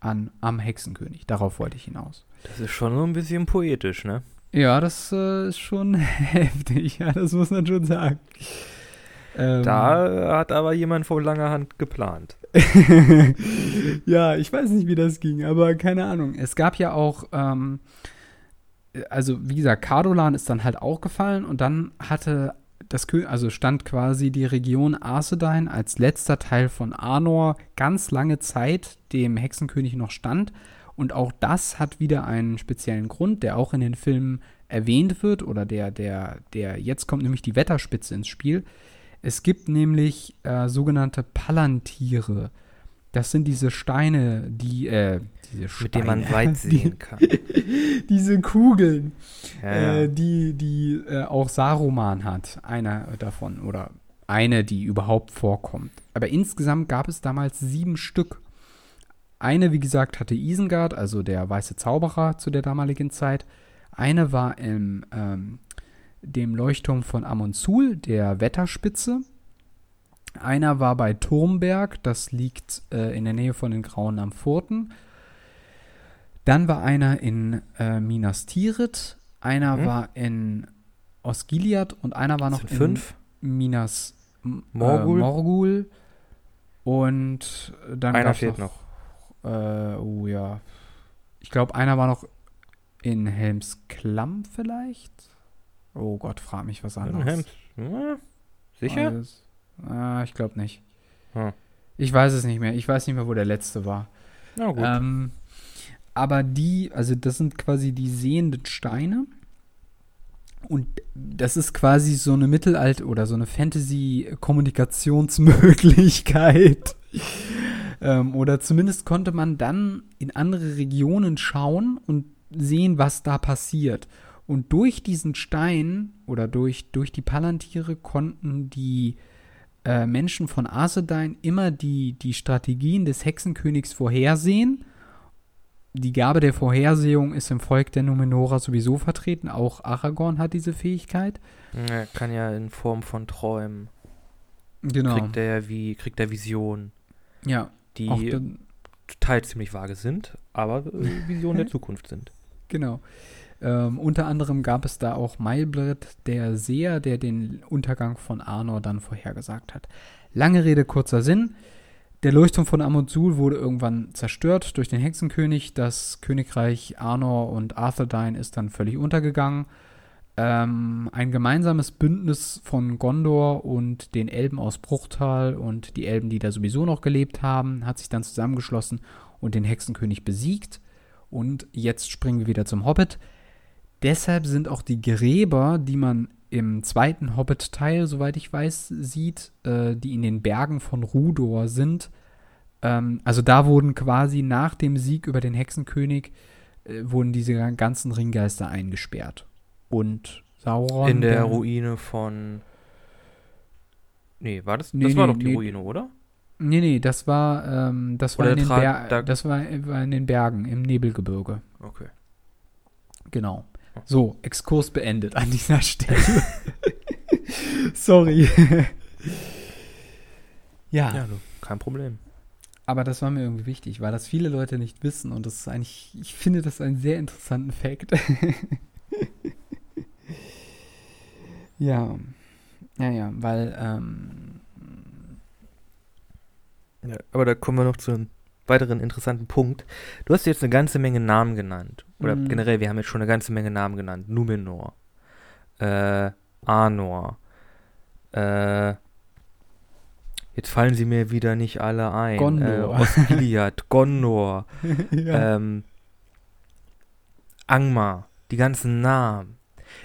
An, am Hexenkönig. Darauf wollte ich hinaus. Das ist schon so ein bisschen poetisch, ne? Ja, das äh, ist schon heftig. Ja, das muss man schon sagen. Ähm, da hat aber jemand vor langer Hand geplant. ja, ich weiß nicht, wie das ging, aber keine Ahnung. Es gab ja auch, ähm, also wie gesagt, Cardolan ist dann halt auch gefallen und dann hatte das, also stand quasi die Region Arcedain als letzter Teil von Arnor ganz lange Zeit dem Hexenkönig noch stand. Und auch das hat wieder einen speziellen Grund, der auch in den Filmen erwähnt wird oder der, der, der, jetzt kommt nämlich die Wetterspitze ins Spiel. Es gibt nämlich äh, sogenannte Palantiere. Das sind diese Steine, die, äh, diese Steine, mit denen man weit sehen die, kann. diese Kugeln, ja, ja. Äh, die, die äh, auch Saruman hat, einer davon oder eine, die überhaupt vorkommt. Aber insgesamt gab es damals sieben Stück. Eine, wie gesagt, hatte Isengard, also der weiße Zauberer zu der damaligen Zeit. Eine war im ähm, dem Leuchtturm von Amonsul, der Wetterspitze. Einer war bei Turmberg, das liegt äh, in der Nähe von den Grauen am Furten. Dann war einer in äh, Minas Tirith, einer mhm. war in Osgiliath und einer war noch in fünf? Minas Morgul. Äh, Morgul. Und dann einer fehlt noch. noch. Äh, oh ja. Ich glaube, einer war noch in Helmsklamm vielleicht. Oh Gott, frag mich was anderes. Ja, sicher? Alles. Ah, ich glaube nicht. Hm. Ich weiß es nicht mehr. Ich weiß nicht mehr, wo der letzte war. Na gut. Ähm, aber die, also das sind quasi die sehenden Steine. Und das ist quasi so eine Mittelalter- oder so eine Fantasy-Kommunikationsmöglichkeit. ähm, oder zumindest konnte man dann in andere Regionen schauen und sehen, was da passiert. Und durch diesen Stein oder durch, durch die Palantiere konnten die äh, Menschen von Arsedain immer die, die Strategien des Hexenkönigs vorhersehen die Gabe der Vorhersehung ist im Volk der Numenora sowieso vertreten. Auch Aragorn hat diese Fähigkeit. Er kann ja in Form von Träumen. Genau. Kriegt er wie, kriegt er Visionen, ja, die teils ziemlich vage sind, aber äh, Visionen der Zukunft sind. genau. Ähm, unter anderem gab es da auch Mailbrit, der Seher, der den Untergang von Arnor dann vorhergesagt hat. Lange Rede, kurzer Sinn. Der Leuchtturm von Amundsul wurde irgendwann zerstört durch den Hexenkönig. Das Königreich Arnor und Arthedain ist dann völlig untergegangen. Ähm, ein gemeinsames Bündnis von Gondor und den Elben aus Bruchtal und die Elben, die da sowieso noch gelebt haben, hat sich dann zusammengeschlossen und den Hexenkönig besiegt. Und jetzt springen wir wieder zum Hobbit. Deshalb sind auch die Gräber, die man im zweiten Hobbit-Teil, soweit ich weiß, sieht, äh, die in den Bergen von Rudor sind. Ähm, also da wurden quasi nach dem Sieg über den Hexenkönig, äh, wurden diese ganzen Ringgeister eingesperrt. Und Sauron. in der Ruine von. Nee, war das? Nee, das war nee, doch die nee. Ruine, oder? Nee, nee, das war, ähm, das war in den Ber da- das war, war in den Bergen, im Nebelgebirge. Okay. Genau. So, Exkurs beendet an dieser Stelle. Sorry. ja, Ja, kein Problem. aber das war mir irgendwie wichtig, weil das viele Leute nicht wissen und das ist eigentlich, ich finde das einen sehr interessanten Fakt. ja. Ja, ja, weil, ähm, Ja, aber da kommen wir noch zu einem weiteren interessanten Punkt. Du hast jetzt eine ganze Menge Namen genannt. Oder Mhm. generell, wir haben jetzt schon eine ganze Menge Namen genannt. Numenor, äh, Arnor, äh, jetzt fallen sie mir wieder nicht alle ein. Gondor. Äh, Osgiliath, Gondor, ja. ähm, Angmar, die ganzen Namen.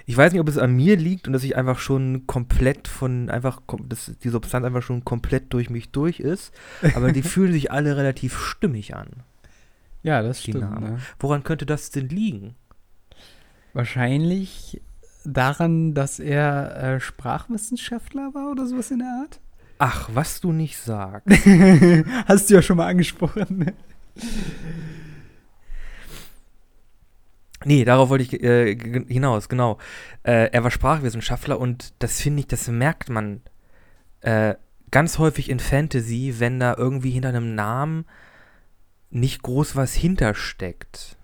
Ich weiß nicht, ob es an mir liegt und dass ich einfach schon komplett von, einfach, dass die Substanz einfach schon komplett durch mich durch ist, aber die fühlen sich alle relativ stimmig an. ja, das stimmt. Ne? Woran könnte das denn liegen? Wahrscheinlich daran, dass er äh, Sprachwissenschaftler war oder sowas in der Art. Ach, was du nicht sagst. Hast du ja schon mal angesprochen. Ne? Nee, darauf wollte ich äh, hinaus, genau. Äh, er war Sprachwissenschaftler und das finde ich, das merkt man äh, ganz häufig in Fantasy, wenn da irgendwie hinter einem Namen nicht groß was hintersteckt.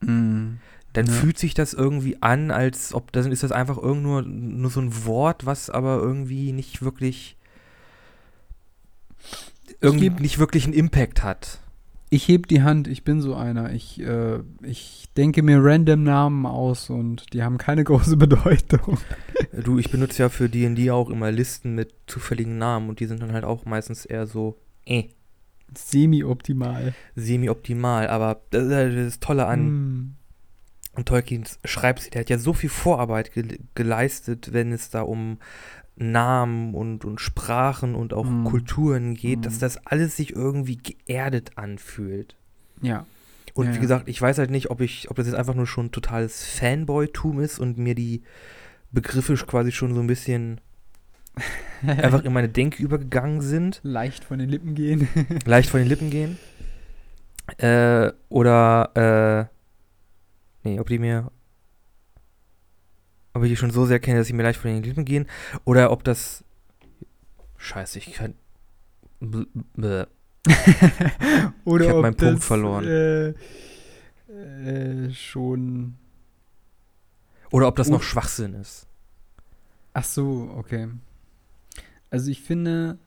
Dann Ja. fühlt sich das irgendwie an, als ob das ist das einfach irgend nur, nur so ein Wort, was aber irgendwie nicht wirklich irgendwie nicht wirklich einen Impact hat. Ich heb die Hand, ich bin so einer. Ich, äh, ich denke mir random Namen aus und die haben keine große Bedeutung. Du, ich benutze ja für D&D auch immer Listen mit zufälligen Namen und die sind dann halt auch meistens eher so eh, Semi-optimal. semi-optimal, aber das ist halt das Tolle an Mm. Tolkiens Schreibstil, der hat ja so viel Vorarbeit ge geleistet, wenn es da um Namen und, und Sprachen und auch Mm. Kulturen geht, Mm. dass das alles sich irgendwie geerdet anfühlt. Ja. Und Ja, wie ja. gesagt, ich weiß halt nicht, ob ich, ob das jetzt einfach nur schon totales Fanboy-Tum ist und mir die Begriffe quasi schon so ein bisschen einfach in meine Denke übergegangen sind, leicht von den Lippen gehen. leicht von den Lippen gehen. Äh, oder, äh, nee, ob die mir, ob ich die schon so sehr kenne, dass sie mir leicht von den Lippen gehen, oder ob das, scheiße, ich kann, bl- bläh. Oder Ich hab ob meinen Punkt das, verloren. Äh, äh, schon. oder ob das noch Schwachsinn ist. Ach so, okay. Also ich finde,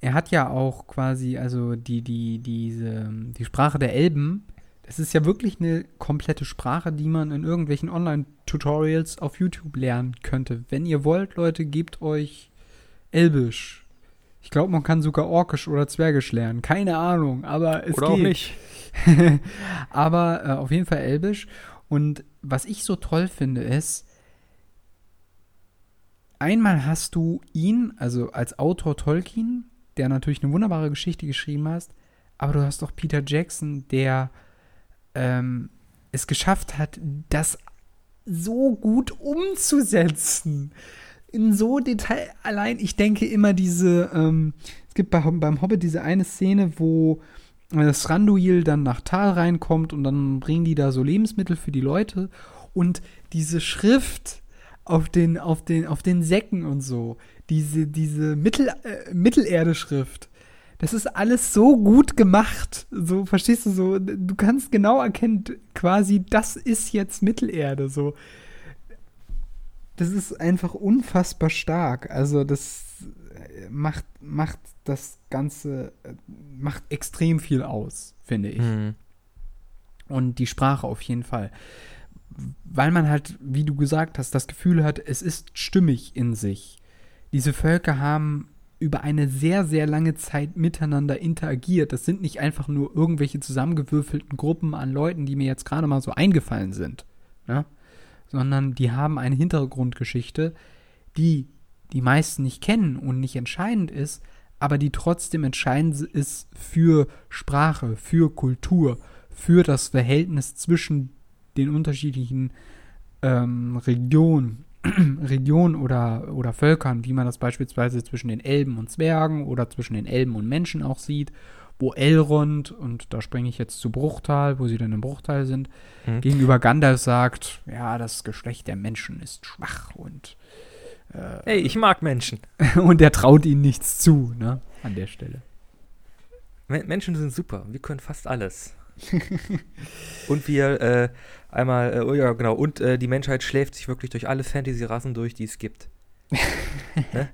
er hat ja auch quasi, also die, die, diese, die Sprache der Elben, das ist ja wirklich eine komplette Sprache, die man in irgendwelchen Online-Tutorials auf YouTube lernen könnte. Wenn ihr wollt, Leute, gebt euch Elbisch. Ich glaube, man kann sogar Orkisch oder Zwergisch lernen. Keine Ahnung, aber es oder geht. auch nicht. Aber äh, auf jeden Fall Elbisch. Und was ich so toll finde, ist, einmal hast du ihn, also als Autor Tolkien, der natürlich eine wunderbare Geschichte geschrieben hast, aber du hast auch Peter Jackson, der ähm, es geschafft hat, das so gut umzusetzen. In so Detail. Allein, ich denke immer diese, ähm, es gibt bei, beim Hobbit diese eine Szene, wo dass Thranduil dann nach Tal reinkommt und dann bringen die da so Lebensmittel für die Leute und diese Schrift auf den, auf den, auf den Säcken und so, diese, diese Mittel, äh, Mittelerde-Schrift, das ist alles so gut gemacht. So, verstehst du so? Du kannst genau erkennen, quasi, das ist jetzt Mittelerde. So. Das ist einfach unfassbar stark. Also, das macht, macht das Ganze, macht extrem viel aus, finde ich. Mhm. Und die Sprache auf jeden Fall. Weil man halt, wie du gesagt hast, das Gefühl hat, es ist stimmig in sich. Diese Völker haben über eine sehr, sehr lange Zeit miteinander interagiert. Das sind nicht einfach nur irgendwelche zusammengewürfelten Gruppen an Leuten, die mir jetzt gerade mal so eingefallen sind. Ne? Sondern die haben eine Hintergrundgeschichte, die die meisten nicht kennen und nicht entscheidend ist, aber die trotzdem entscheidend ist für Sprache, für Kultur, für das Verhältnis zwischen den unterschiedlichen ähm, Regionen, Regionen oder, oder Völkern, wie man das beispielsweise zwischen den Elben und Zwergen oder zwischen den Elben und Menschen auch sieht, wo Elrond, und da springe ich jetzt zu Bruchtal, wo sie dann im Bruchtal sind, Mhm. gegenüber Gandalf sagt, ja, das Geschlecht der Menschen ist schwach und, Hey, ich mag Menschen. und er traut ihnen nichts zu, ne, an der Stelle. Men- Menschen sind super. Wir können fast alles. und wir äh, einmal, äh, oh ja, genau, und äh, die Menschheit schläft sich wirklich durch alle Fantasy-Rassen durch, die es gibt. ne?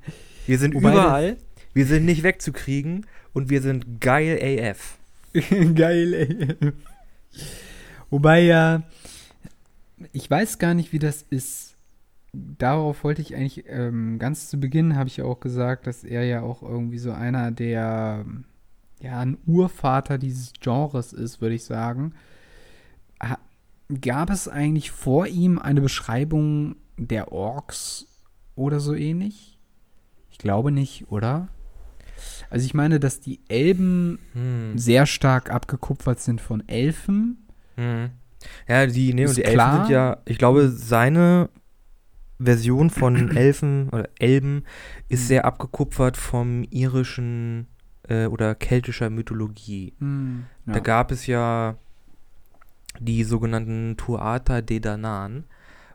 Wir sind Wobei überall, wir sind nicht wegzukriegen und wir sind geil AF. Geil, ey. Wobei ja, ich weiß gar nicht, wie das ist. Darauf wollte ich eigentlich, ähm, ganz zu Beginn habe ich ja auch gesagt, dass er ja auch irgendwie so einer der, ja, ein Urvater dieses Genres ist, würde ich sagen. Gab es eigentlich vor ihm eine Beschreibung der Orks oder so ähnlich? Ich glaube nicht, oder? Also ich meine, dass die Elben Hm. sehr stark abgekupfert sind von Elfen. Hm. Ja, die, nee, und die Elfen sind ja, ich glaube, seine Version von Elfen oder Elben ist Hm. sehr abgekupfert vom irischen äh, oder keltischer Mythologie. Ja. Da gab es ja die sogenannten Tuatha De Danann.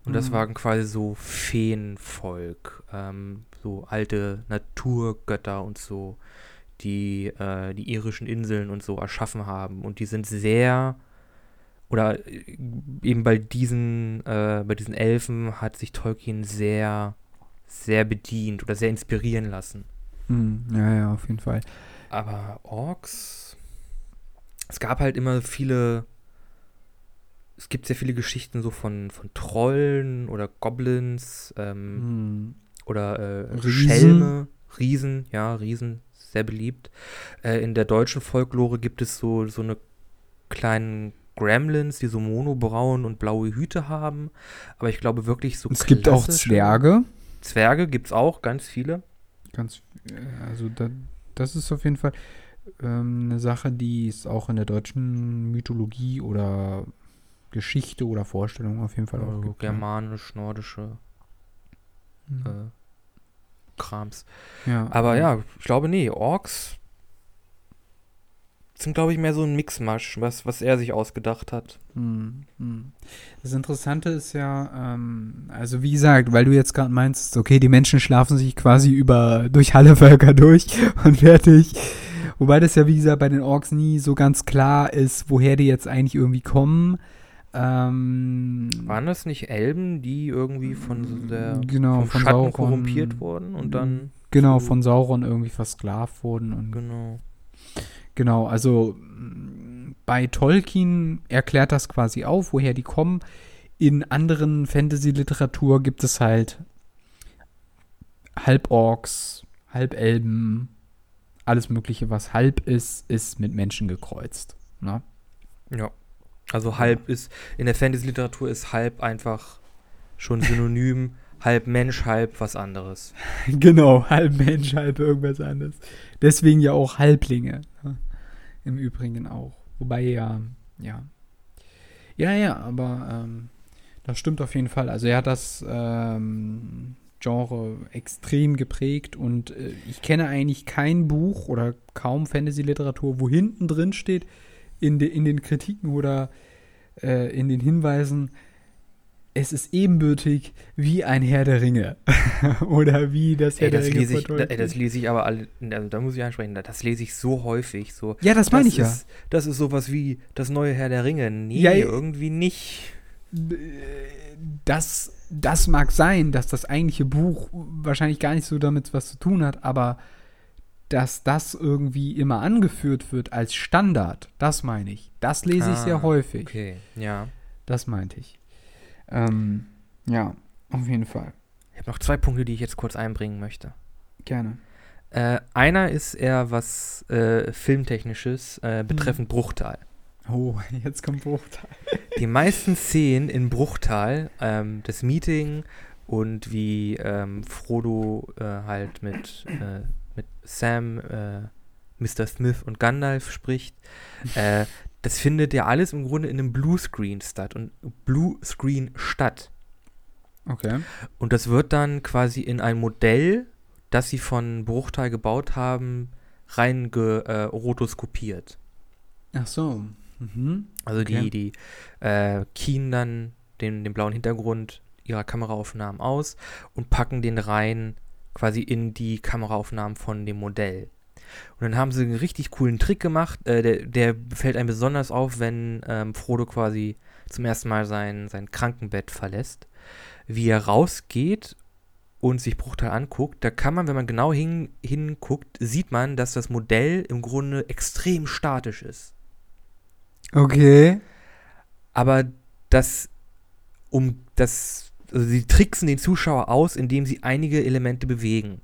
Und das Mhm. waren quasi so Feenvolk, ähm, so alte Naturgötter und so, die äh, die irischen Inseln und so erschaffen haben. Und die sind sehr, oder äh, eben bei diesen, äh, bei diesen Elfen hat sich Tolkien sehr, sehr bedient oder sehr inspirieren lassen. Hm, ja, ja, auf jeden Fall. Aber Orks. Es gab halt immer viele. Es gibt sehr viele Geschichten so von, von Trollen oder Goblins ähm, Hm. oder äh, Riesen. Schelme. Riesen, ja, Riesen, sehr beliebt. Äh, in der deutschen Folklore gibt es so, so eine kleinen Gremlins, die so monobraun und blaue Hüte haben. Aber ich glaube wirklich so Es gibt auch Zwerge. Zwerge gibt es auch, ganz viele. Ganz, also da, das ist auf jeden Fall ähm, eine Sache, die ist auch in der deutschen Mythologie oder Geschichte oder Vorstellung auf jeden Fall auch Also gibt. ja. germanisch, nordische Hm. äh, Krams. ja. Aber ja, ich glaube, nee, Orks sind, glaube ich, mehr so ein Mixmasch, was, was er sich ausgedacht hat. Hm, hm. Das Interessante ist ja, ähm, also wie gesagt, weil du jetzt gerade meinst, okay, die Menschen schlafen sich quasi über durch alle Völker durch und fertig. Wobei das ja, wie gesagt, bei den Orks nie so ganz klar ist, woher die jetzt eigentlich irgendwie kommen. Ähm, Waren das nicht Elben, die irgendwie von der genau, vom von Schatten Sauron, korrumpiert wurden und dann Genau, von Sauron irgendwie versklavt wurden und genau. Genau, also bei Tolkien erklärt das quasi auf, woher die kommen. In anderen Fantasy-Literatur gibt es halt Halborks, Halbelben, alles Mögliche, was halb ist, ist mit Menschen gekreuzt. Ne? Ja. Also halb ist, in der Fantasy-Literatur ist halb einfach schon synonym, halb Mensch, halb was anderes. genau, halb Mensch, halb irgendwas anderes. Deswegen ja auch Halblinge. ne? Im Übrigen auch. Wobei ja, ja. Ja, ja, aber ähm, das stimmt auf jeden Fall. Also er hat das, ähm, Genre extrem geprägt und äh, ich kenne eigentlich kein Buch oder kaum Fantasy-Literatur, wo hinten drin steht, in, de, in den Kritiken oder äh, in den Hinweisen, es ist ebenbürtig wie ein Herr der Ringe. Oder wie das Herr Ey, der das Ringe lese ich, da, ey, das lese ich aber alle, also da muss ich ansprechen, das lese ich so häufig. So, Ja, das meine ich ja. ist, Das ist sowas wie das neue Herr der Ringe. Nee, ja. irgendwie nicht. Das, das mag sein, dass das eigentliche Buch wahrscheinlich gar nicht so damit was zu tun hat, aber dass das irgendwie immer angeführt wird als Standard, das meine ich. Das lese ich Ah, sehr häufig. Okay, ja. Das meinte ich. Ähm, ja, auf jeden Fall. Ich habe noch zwei Punkte, die ich jetzt kurz einbringen möchte. Gerne. Äh, einer ist eher was äh, Filmtechnisches äh, betreffend Bruchtal. Oh, jetzt kommt Bruchteil. Die meisten Szenen in Bruchtal, ähm, das Meeting und wie ähm, Frodo äh, halt mit, äh, mit Sam, äh, Mr. Smith und Gandalf spricht, äh, das findet ja alles im Grunde in einem Bluescreen statt und Bluescreen statt. Okay. Und das wird dann quasi in ein Modell, das sie von Bruchteil gebaut haben, rein ge, äh, rotoskopiert. Ach so. Mhm. Also Okay. die, die äh, keen dann den, den blauen Hintergrund ihrer Kameraaufnahmen aus und packen den rein quasi in die Kameraaufnahmen von dem Modell. Und dann haben sie einen richtig coolen Trick gemacht, äh, der, der fällt einem besonders auf, wenn ähm, Frodo quasi zum ersten Mal sein, sein Krankenbett verlässt. Wie er rausgeht und sich Bruchteil anguckt, da kann man, wenn man genau hin, hinguckt, sieht man, dass das Modell im Grunde extrem statisch ist. Okay. aber das um das also sie tricksen den Zuschauer aus, indem sie einige Elemente bewegen.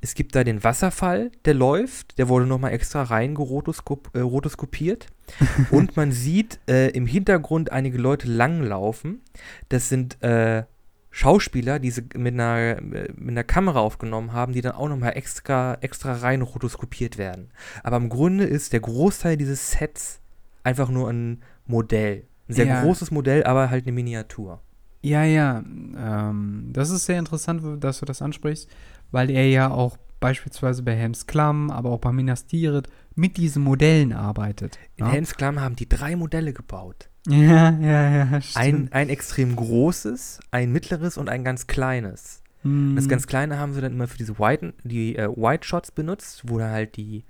Es gibt da den Wasserfall, der läuft, der wurde nochmal extra rein gerotoskop, äh, rotoskopiert. und man sieht äh, im Hintergrund einige Leute langlaufen. Das sind äh, Schauspieler, die sie mit einer, äh, mit einer Kamera aufgenommen haben, die dann auch nochmal extra, extra rein rotoskopiert werden. Aber im Grunde ist der Großteil dieses Sets einfach nur ein Modell. Ein sehr Ja. großes Modell, aber halt eine Miniatur. Ja, ja. Ähm, das ist sehr interessant, dass du das ansprichst, weil er ja auch beispielsweise bei Helms Klamm, aber auch bei Minas Tirith mit diesen Modellen arbeitet. In ja? Helms Klamm haben die drei Modelle gebaut. ja, ja, ja, Ein, stimmt. ein extrem großes, ein mittleres und ein ganz kleines. Hm. Das ganz kleine haben sie dann immer für diese White, die äh, White Shots benutzt, wo dann halt die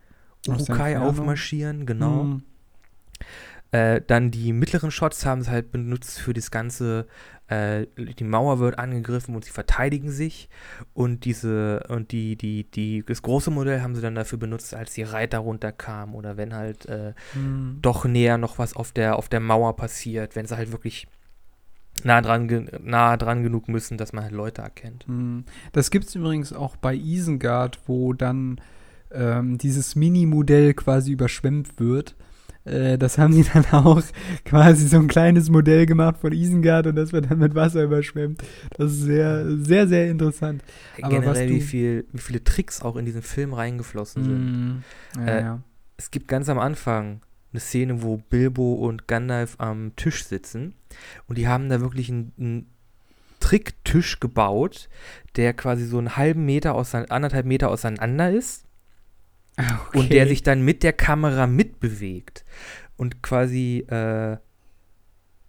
Urukai aufmarschieren, genau. Hm. Äh, dann die mittleren Shots haben sie halt benutzt für das ganze, äh, die Mauer wird angegriffen und sie verteidigen sich. Und diese, und die, die, die, das große Modell haben sie dann dafür benutzt, als die Reiter runterkamen oder wenn halt äh, Hm. doch näher noch was auf der, auf der Mauer passiert, wenn sie halt wirklich nah dran, nah dran genug müssen, dass man halt Leute erkennt. Hm. Das gibt es übrigens auch bei Isengard, wo dann ähm, dieses Mini-Modell quasi überschwemmt wird. Äh, das haben die dann auch quasi so ein kleines Modell gemacht von Isengard und das wird dann mit Wasser überschwemmt. Das ist sehr, sehr, sehr interessant. Aber Generell, wie, du- viel, wie viele Tricks auch in diesen Film reingeflossen sind. Hm. Ja, Äh, ja. Es gibt ganz am Anfang eine Szene, wo Bilbo und Gandalf am Tisch sitzen und die haben da wirklich einen, einen Tricktisch gebaut, der quasi so einen halben Meter, ausein- anderthalb Meter auseinander ist und der Okay. sich dann mit der Kamera mitbewegt. Und quasi äh,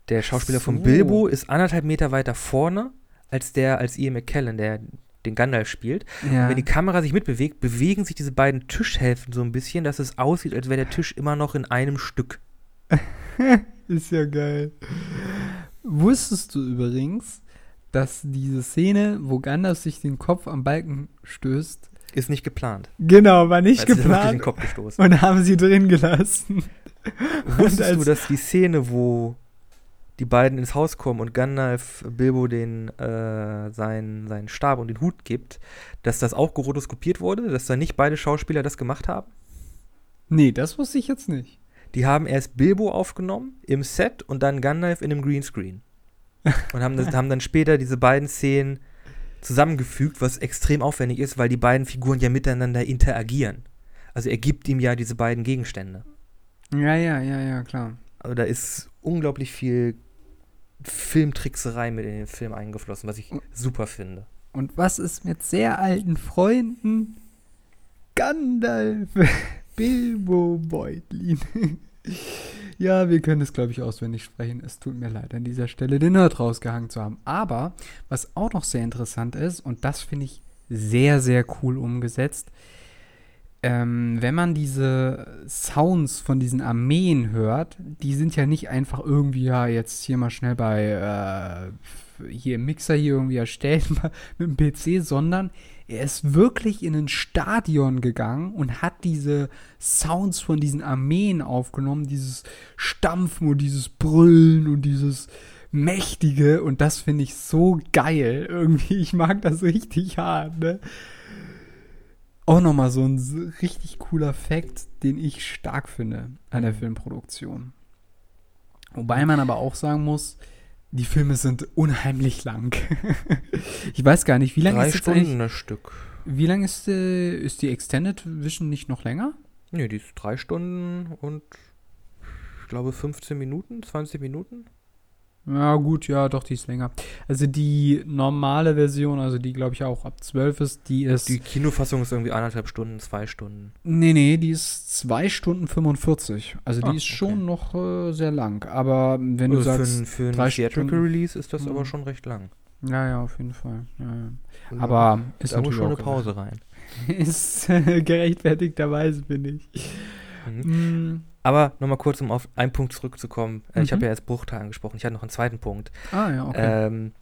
der Schauspieler von so. Bilbo ist anderthalb Meter weiter vorne als der, als Ian McKellen, der den Gandalf spielt. ja. Wenn die Kamera sich mitbewegt, bewegen sich diese beiden Tischhälften so ein bisschen, dass es aussieht, als wäre der Tisch immer noch in einem Stück. Ist ja geil. Wusstest du übrigens, dass diese Szene, wo Gandalf sich den Kopf am Balken stößt, Ist nicht geplant. genau, war nicht wirklich geplant den Kopf gestoßen. und haben sie drin gelassen. Wusstest du, dass die Szene, wo die beiden ins Haus kommen und Gandalf Bilbo den äh, seinen, seinen Stab und den Hut gibt, dass das auch gerotoskopiert wurde, dass da nicht beide Schauspieler das gemacht haben? Nee, das wusste ich jetzt nicht. Die haben erst Bilbo aufgenommen im Set und dann Gandalf in einem Greenscreen. Und haben, das, haben dann später diese beiden Szenen zusammengefügt, was extrem aufwendig ist, weil die beiden Figuren ja miteinander interagieren. Also er gibt ihm ja diese beiden Gegenstände. Ja, ja, ja, ja, klar. Also da ist unglaublich viel Filmtrickserei mit in den Film eingeflossen, was ich super finde. Und was ist mit sehr alten Freunden? Gandalf, Bilbo Beutlin. Ja, wir können es, glaube ich, auswendig sprechen. Es tut mir leid, an dieser Stelle den Nerd rausgehangen zu haben. Aber was auch noch sehr interessant ist, und das finde ich sehr, sehr cool umgesetzt, ähm, wenn man diese Sounds von diesen Armeen hört, die sind ja nicht einfach irgendwie, ja, jetzt hier mal schnell bei äh, hier im Mixer hier irgendwie erstellt mit dem PC, sondern er ist wirklich in ein Stadion gegangen und hat diese Sounds von diesen Armeen aufgenommen, dieses Stampfen und dieses Brüllen und dieses Mächtige und das finde ich so geil irgendwie. Ich mag das richtig hart, ne? auch nochmal so ein richtig cooler Fakt, den ich stark finde an der Filmproduktion. Wobei man aber auch sagen muss, die Filme sind unheimlich lang. ich weiß gar nicht, wie lange ist Stunden das Stück. Wie lange ist, äh, ist die Extended Vision nicht noch länger? Nee, die ist drei Stunden und ich glaube 15 Minuten, 20 Minuten. Ja, gut, ja, doch, die ist länger. Also die normale Version, also die, glaube ich, auch ab 12 ist, die ist. Die Kinofassung ist irgendwie anderthalb Stunden, zwei Stunden. Nee, nee, die ist 2 Stunden 45. Also die ah, ist schon okay. noch äh, sehr lang. Aber wenn also du sagst. Für, für ein Theatrical Release ist das aber schon recht lang. Ja, ja, auf jeden Fall. Ja, ja. Aber ist da muss schon eine Pause rein. ist äh, gerechtfertigterweise, bin ich. Mhm. Mm. Aber nochmal kurz, um auf einen Punkt zurückzukommen. Mhm. Ich habe ja erst Bruchteil angesprochen. Ich hatte noch einen zweiten Punkt. Ah, ja, okay. Ähm,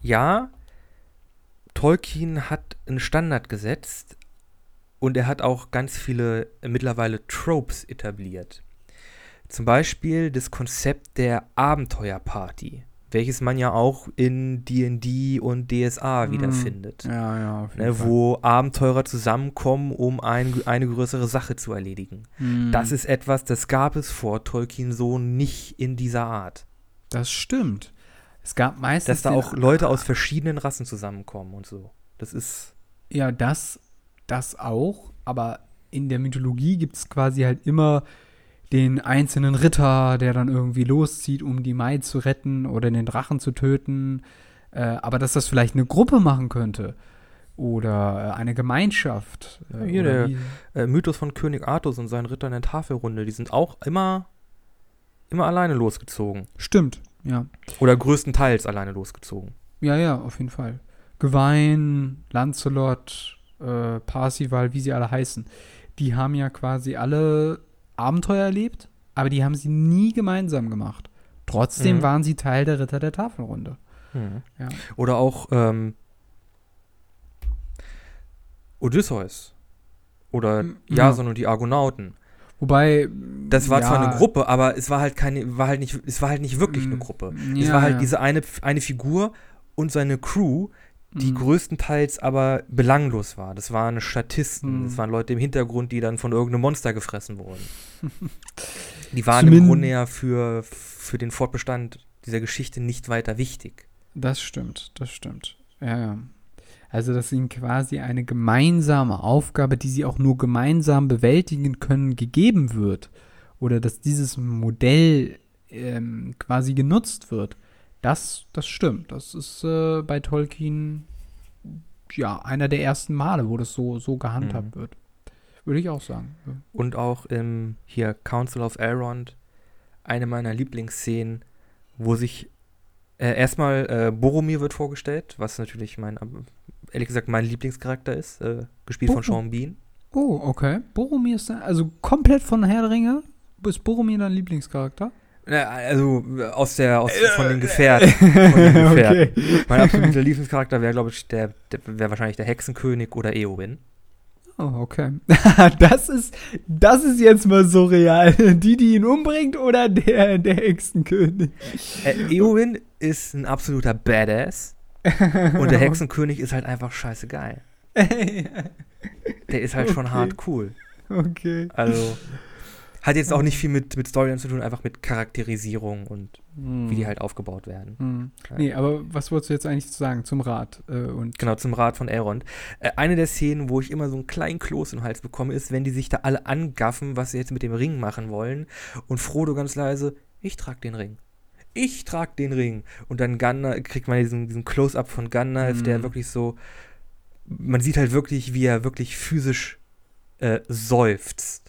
ja, Tolkien hat einen Standard gesetzt und er hat auch ganz viele äh, mittlerweile Tropes etabliert. Zum Beispiel das Konzept der Abenteuerparty welches man ja auch in D&D und DSA mhm. wiederfindet. Ja, ja. Ne, wo Abenteurer zusammenkommen, um ein, eine größere Sache zu erledigen. Mhm. Das ist etwas, das gab es vor Tolkien so nicht in dieser Art. Das stimmt. Es gab meistens. Dass da auch Leute aus verschiedenen Rassen zusammenkommen und so. Das ist. Ja, das, das auch. Aber in der Mythologie gibt es quasi halt immer den einzelnen Ritter, der dann irgendwie loszieht, um die Mai zu retten oder den Drachen zu töten. Äh, aber dass das vielleicht eine Gruppe machen könnte oder äh, eine Gemeinschaft. Äh, Hier der äh, Mythos von König Artus und seinen Rittern in der Tafelrunde, die sind auch immer, immer alleine losgezogen. Stimmt, ja. Oder größtenteils alleine losgezogen. Ja, ja, auf jeden Fall. Gewein, Lancelot, äh, Parsival, wie sie alle heißen, die haben ja quasi alle Abenteuer erlebt, aber die haben sie nie gemeinsam gemacht. Trotzdem mhm. waren sie Teil der Ritter der Tafelrunde. Mhm. Ja. Oder auch ähm, Odysseus. Oder mhm. Jason und die Argonauten. Wobei. Das war ja, zwar eine Gruppe, aber es war halt keine, war halt nicht, es war halt nicht wirklich eine. Gruppe. Ja, es war halt diese eine, eine Figur und seine Crew, die mhm. größtenteils aber belanglos war. Das waren Statisten, mhm. das waren Leute im Hintergrund, die dann von irgendeinem Monster gefressen wurden. die waren Zumindest im Grunde ja für, für den Fortbestand dieser Geschichte nicht weiter wichtig. Das stimmt, das stimmt. Ja, ja. Also, dass ihnen quasi eine gemeinsame Aufgabe, die sie auch nur gemeinsam bewältigen können, gegeben wird. Oder dass dieses Modell ähm, quasi genutzt wird. Das, das stimmt. Das ist äh, bei Tolkien ja einer der ersten Male, wo das so, so gehandhabt mhm. wird. Würde ich auch sagen. Ja. Und auch im hier Council of Elrond, eine meiner Lieblingsszenen, wo sich äh, erstmal äh, Boromir wird vorgestellt, was natürlich mein, ehrlich gesagt, mein Lieblingscharakter ist, äh, gespielt Bo von Sean Bean. Oh, okay. Boromir ist also komplett von Herr der Ringe. Ist Boromir dein Lieblingscharakter? Also aus der, aus, von den Gefährten. Von den Gefährten. okay. Mein absoluter Lieblingscharakter wäre, glaube ich, der, der wäre wahrscheinlich der Hexenkönig oder Eowyn. Oh, okay. das ist, das ist jetzt mal surreal. Die, die ihn umbringt oder der, der Hexenkönig? Äh, Eowyn ist ein absoluter Badass. und der Hexenkönig ist halt einfach scheiße geil. der ist halt okay. schon hart cool. Okay. Also, hat jetzt auch nicht viel mit, mit Storyline zu tun, einfach mit Charakterisierung und mm. wie die halt aufgebaut werden. Mm. Ja. Nee, aber was wolltest du jetzt eigentlich sagen zum Rad? Äh, und genau, zum Rad von Elrond. Äh, eine der Szenen, wo ich immer so einen kleinen Kloß im Hals bekomme, ist, wenn die sich da alle angaffen, was sie jetzt mit dem Ring machen wollen und Frodo ganz leise, ich trage den Ring. ich trag den Ring. Und dann Gandalf, kriegt man diesen, diesen Close-Up von Gandalf, der Mhm. wirklich so, man sieht halt wirklich, wie er wirklich physisch äh, seufzt.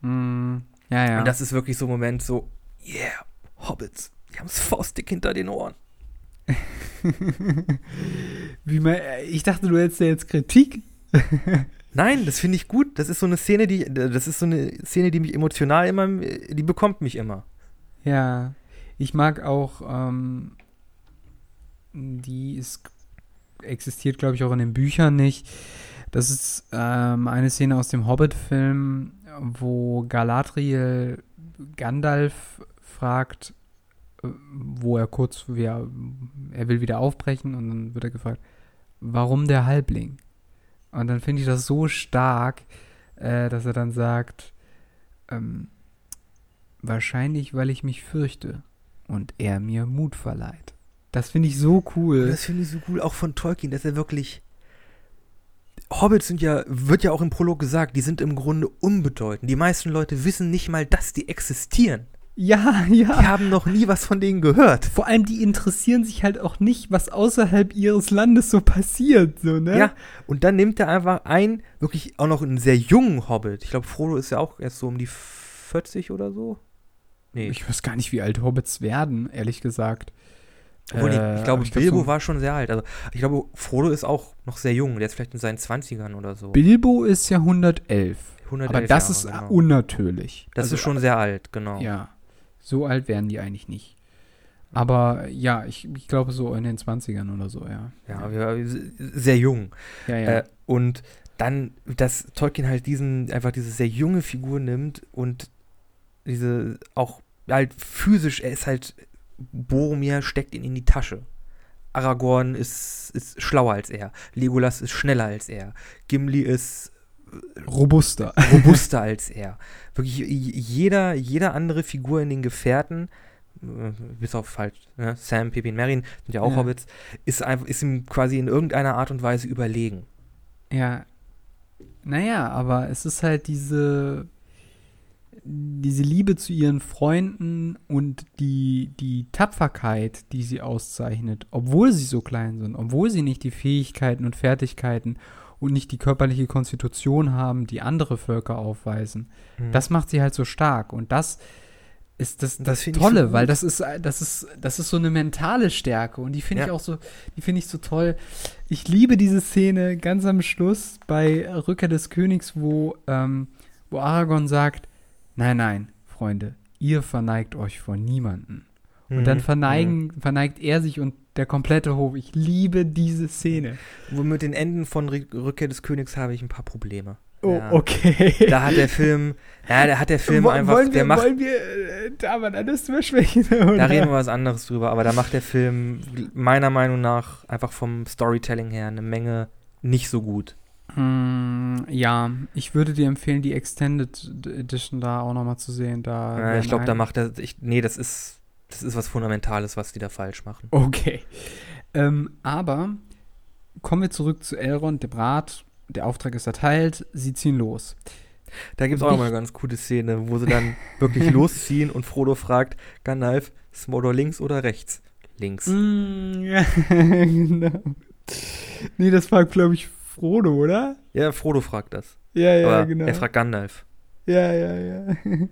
Mm, ja, ja. Und das ist wirklich so ein Moment so, yeah, Hobbits, die haben es faustdick hinter den Ohren. Wie man, ich dachte, du hättest ja jetzt Kritik. Nein, das finde ich gut. Das ist so eine Szene, die, das ist so eine Szene, die mich emotional immer, die bekommt mich immer. Ja, ich mag auch, ähm, die ist, existiert, glaube ich, auch in den Büchern nicht. Das ist ähm, eine Szene aus dem Hobbit-Film, wo Galadriel Gandalf fragt, äh, wo er kurz, er, er will wieder aufbrechen und dann wird er gefragt, warum der Halbling? Und dann finde ich das so stark, äh, dass er dann sagt, ähm, wahrscheinlich, weil ich mich fürchte und er mir Mut verleiht. Das finde ich so cool. Das finde ich so cool, auch von Tolkien, dass er wirklich. Hobbits sind ja, wird ja auch im Prolog gesagt, die sind im Grunde unbedeutend. Die meisten Leute wissen nicht mal, dass die existieren. Ja, Die ja. haben noch nie was von denen gehört. Vor allem, die interessieren sich halt auch nicht, was außerhalb ihres Landes so passiert, so, ne? Ja, und dann nimmt er einfach ein, wirklich auch noch einen sehr jungen Hobbit. Ich glaube, Frodo ist ja auch erst so um die 40 oder so. Nee, Ich weiß gar nicht, wie alt Hobbits werden, ehrlich gesagt. Obwohl, Äh, ich, ich glaube, ich Bilbo so- war schon sehr alt. Also, ich glaube, Frodo ist auch noch sehr jung. Der ist vielleicht in seinen 20ern oder so. Bilbo ist ja 111. 111 aber das Jahre, ist genau. unnatürlich. Das Also, ist schon sehr alt, genau. Ja. So alt werden die eigentlich nicht. Aber ja, ich, ich glaube so in den 20ern oder so, ja. Ja, aber sehr jung. Ja, ja. Äh, und dann, dass Tolkien halt diesen, einfach diese sehr junge Figur nimmt und diese auch halt physisch, er ist halt, Boromir steckt ihn in die Tasche. Aragorn ist, ist schlauer als er. Legolas ist schneller als er. Gimli ist Robuster. robuster als er. Wirklich jeder, jeder andere Figur in den Gefährten, äh, bis auf halt ne, Sam, Pippin, Merrin, sind ja auch Ja. Hobbits, ist, einfach, ist ihm quasi in irgendeiner Art und Weise überlegen. Ja. Naja, aber es ist halt diese, diese Liebe zu ihren Freunden und die, die Tapferkeit, die sie auszeichnet, obwohl sie so klein sind, obwohl sie nicht die Fähigkeiten und Fertigkeiten und nicht die körperliche Konstitution haben, die andere Völker aufweisen. Mhm. Das macht sie halt so stark und das ist das, Das das, ich Tolle, so weil das ist, das ist, das ist so eine mentale Stärke und die finde ich Ja. auch so, die finde ich so toll. Ich liebe diese Szene ganz am Schluss bei Rückkehr des Königs, wo, ähm, wo Aragorn sagt, nein, nein, Freunde, ihr verneigt euch vor niemanden. Und dann Mhm. verneigen, verneigt er sich und der komplette Hof. Ich liebe diese Szene. Mhm. Wo mit den Enden von Rück- Rückkehr des Königs habe ich ein paar Probleme. Oh, Ja. okay. Da hat der Film, ja, da hat der Film Wo- einfach, wollen wir, der macht, wollen wir äh, da mal anders drüber sprechen? Oder? da reden wir was anderes drüber, aber da macht der Film meiner Meinung nach einfach vom Storytelling her eine Menge nicht so gut. Mm, ja, ich würde dir empfehlen, die Extended Edition da auch nochmal zu sehen. Da werden ich glaube, da macht er, ich, nee, das ist, das ist was Fundamentales, was die da falsch machen. Okay. Ähm, aber kommen wir zurück zu Elrond, dem Rat. Der Auftrag ist erteilt, sie ziehen los. Da gibt es auch noch mal Ich- eine ganz coole Szene, wo sie dann wirklich losziehen und Frodo fragt, Gandalf, ist Mordor links oder rechts? Links. Mm, ja, genau. Nee, das war, glaube ich, Frodo, oder? Ja, Frodo fragt das. Ja, ja, aber genau. er fragt Gandalf. Ja, ja, ja.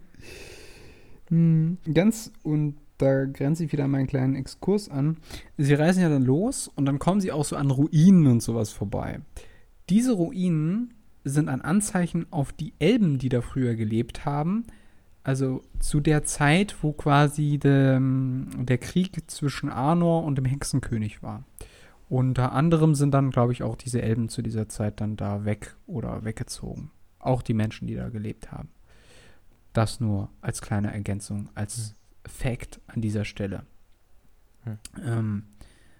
Hm, Ganz, und da grenze ich wieder meinen kleinen Exkurs an. Sie reisen ja dann los und dann kommen sie auch so an Ruinen und sowas vorbei. Diese Ruinen sind ein Anzeichen auf die Elben, die da früher gelebt haben. Also zu der Zeit, wo quasi der, der Krieg zwischen Arnor und dem Hexenkönig war. Unter anderem sind dann, glaube ich, auch diese Elben zu dieser Zeit dann da weg oder weggezogen. Auch die Menschen, die da gelebt haben. Das nur als kleine Ergänzung, als Fact an dieser Stelle. Hm. Ähm,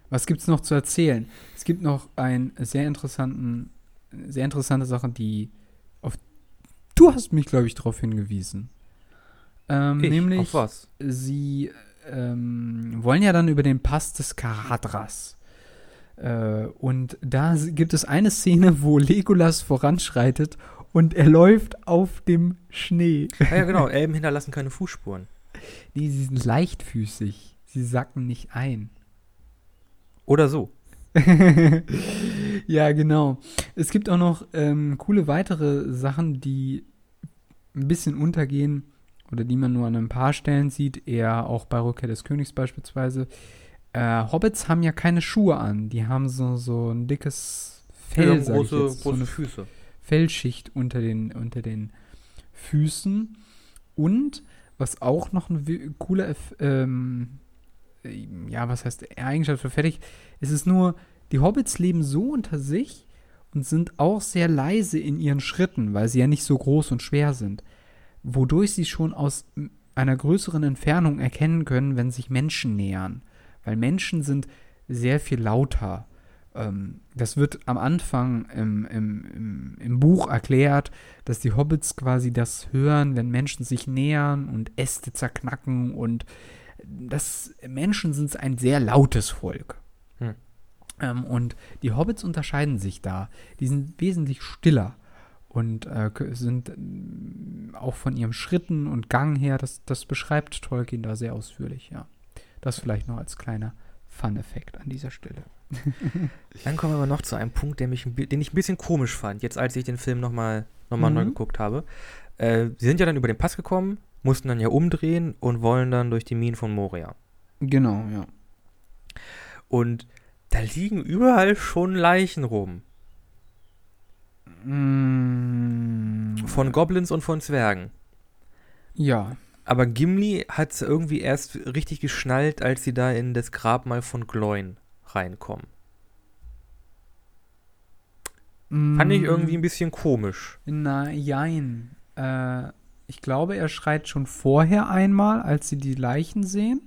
was gibt es noch zu erzählen? Es gibt noch einen sehr interessanten, sehr interessante Sache, die auf. Du hast mich, glaube ich, darauf hingewiesen. Ähm, Ich, nämlich, auf was? sie ähm, wollen ja dann über den Pass des Karadras. Äh, und da gibt es eine Szene, wo Legolas voranschreitet und er läuft auf dem Schnee. Ah, ja, genau, Elben hinterlassen keine Fußspuren. Die sind leichtfüßig. sie sacken nicht ein. Oder so. ja, genau. Es gibt auch noch ähm, coole weitere Sachen, die ein bisschen untergehen oder die man nur an ein paar Stellen sieht, eher auch bei Rückkehr des Königs beispielsweise. Äh, Hobbits haben ja keine Schuhe an, die haben so, so ein dickes Fell, Ja, große, jetzt, so große eine Füße. Fellschicht unter den, unter den Füßen. Und was auch noch ein cooler, ähm, äh, ja, was heißt Eigenschaft für fertig, es ist nur, die Hobbits leben so unter sich und sind auch sehr leise in ihren Schritten, weil sie ja nicht so groß und schwer sind. Wodurch sie schon aus einer größeren Entfernung erkennen können, wenn sich Menschen nähern. Weil Menschen sind sehr viel lauter. Ähm, das wird am Anfang im, im, im, im Buch erklärt, dass die Hobbits quasi das hören, wenn Menschen sich nähern und Äste zerknacken und das Menschen sind ein sehr lautes Volk. Hm. Ähm, und die Hobbits unterscheiden sich da. Die sind wesentlich stiller und äh, sind ähm, auch von ihrem Schritten und Gang her, das, das beschreibt Tolkien da sehr ausführlich, ja. Das vielleicht noch als kleiner Fun-Effekt an dieser Stelle. Dann kommen wir aber noch zu einem Punkt, der mich, den ich ein bisschen komisch fand, jetzt als ich den Film nochmal noch mal Mhm. neu geguckt habe. Äh, sie sind ja dann über den Pass gekommen, mussten dann ja umdrehen und wollen dann durch die Minen von Moria. Genau, ja. Und da liegen überall schon Leichen rum. Mm, Von Goblins und von Zwergen. ja. Aber Gimli hat es irgendwie erst richtig geschnallt, als sie da in das Grabmal von Gloin reinkommen. Fand ich irgendwie ein bisschen komisch. Na, jein. Äh, ich glaube, er schreit schon vorher einmal, als sie die Leichen sehen.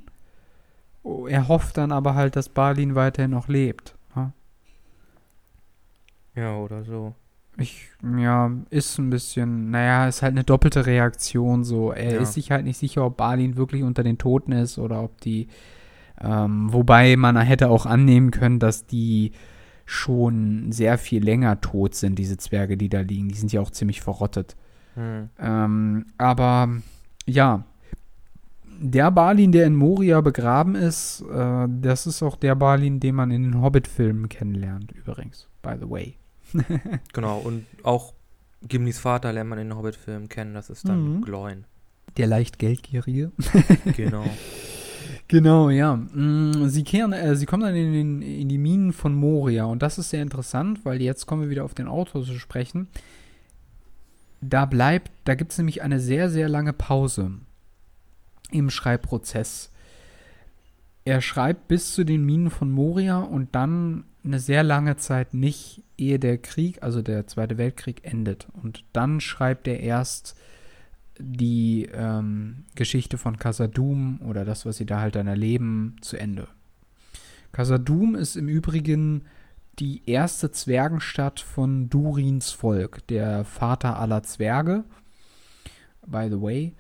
Oh, er hofft dann aber halt, dass Balin weiterhin noch lebt. Ja? Ja, oder so. Ich, ja, ist ein bisschen, naja, ist halt eine doppelte Reaktion so. Er Ja. ist sich halt nicht sicher, ob Balin wirklich unter den Toten ist oder ob die, ähm, wobei man hätte auch annehmen können, dass die schon sehr viel länger tot sind, diese Zwerge, die da liegen. Die sind ja auch ziemlich verrottet. Hm. Ähm, aber ja, der Balin, der in Moria begraben ist, äh, das ist auch der Balin, den man in den Hobbit-Filmen kennenlernt, übrigens, by the way. Genau, und auch Gimlis Vater lernt man in den Hobbit-Filmen kennen, das ist dann Mhm. Gloin. Der leicht Geldgierige. Genau. Genau, ja. Mm, Sie kehren, äh, sie kommen dann in, den, in die Minen von Moria und das ist sehr interessant, weil jetzt kommen wir wieder auf den Autor zu sprechen. Da bleibt, da gibt es nämlich eine sehr, sehr lange Pause im Schreibprozess. Er schreibt bis zu den Minen von Moria und dann eine sehr lange Zeit nicht, ehe der Krieg, also der Zweite Weltkrieg, endet. Und dann schreibt er erst die ähm, Geschichte von Casadum oder das, was sie da halt dann erleben, zu Ende. Casadum ist im Übrigen die erste Zwergenstadt von Durins Volk, der Vater aller Zwerge. By the way,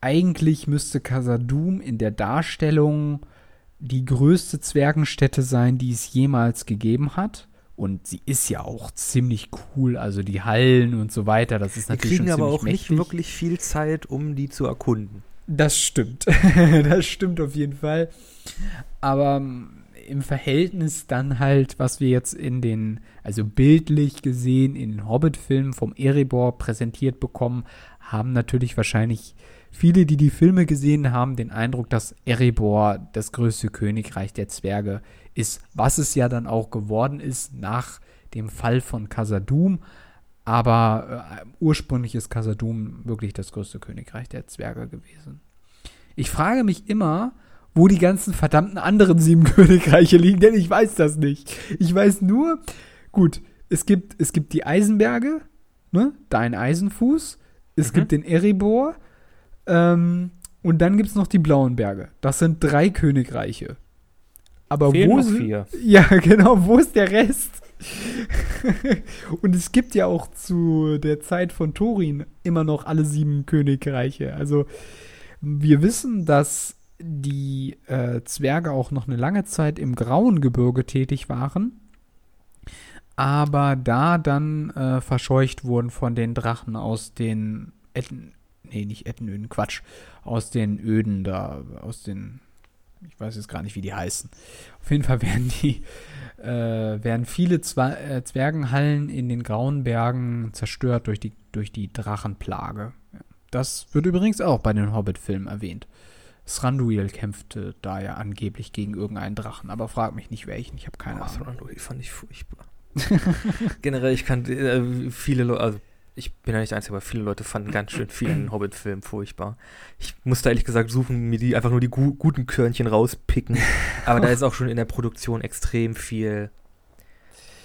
eigentlich müsste Casadum in der Darstellung die größte Zwergenstätte sein, die es jemals gegeben hat. Und sie ist ja auch ziemlich cool, also die Hallen und so weiter. Das ist natürlich kriegen schon aber auch nicht mächtig. wirklich viel Zeit, um die zu erkunden. Das stimmt. das stimmt auf jeden Fall. Aber ähm, im Verhältnis dann halt, was wir jetzt in den, also bildlich gesehen, in den Hobbit-Filmen vom Erebor präsentiert bekommen, haben natürlich wahrscheinlich viele, die die Filme gesehen haben, den Eindruck, dass Erebor das größte Königreich der Zwerge ist, was es ja dann auch geworden ist nach dem Fall von Casadum. Aber äh, ursprünglich ist Casadum wirklich das größte Königreich der Zwerge gewesen. Ich frage mich immer, wo die ganzen verdammten anderen sieben Königreiche liegen, denn ich weiß das nicht. Ich weiß nur, gut, es gibt, es gibt die Eisenberge, ne? Dein Eisenfuß. Es Mhm. gibt den Erebor. Ähm, und dann gibt es noch die Blauen Berge. Das sind drei Königreiche. Aber Fehlen wo noch sind, vier. ja, genau. Wo ist der Rest? Und es gibt ja auch zu der Zeit von Thorin immer noch alle sieben Königreiche. Also wir wissen, dass die äh, Zwerge auch noch eine lange Zeit im Grauen Gebirge tätig waren, aber da dann äh, verscheucht wurden von den Drachen aus den nee, nicht Ettenöden, Quatsch, aus den Öden da, aus den ich weiß jetzt gar nicht, wie die heißen. Auf jeden Fall werden die, äh, werden viele Zwa äh, Zwergenhallen in den Grauen Bergen zerstört durch die, durch die Drachenplage. Das wird übrigens auch bei den Hobbit-Filmen erwähnt. Thranduil kämpfte da ja angeblich gegen irgendeinen Drachen, aber frag mich nicht welchen, ich habe keine Oh, Ahnung. Thranduil fand ich furchtbar. Generell, ich kann äh, viele Leute, also ich bin ja nicht der Einzige, aber viele Leute fanden ganz schön viel in den Hobbit-Filmen furchtbar. Ich musste ehrlich gesagt suchen, mir die einfach nur die gu guten Körnchen rauspicken. Aber da ist auch schon in der Produktion extrem viel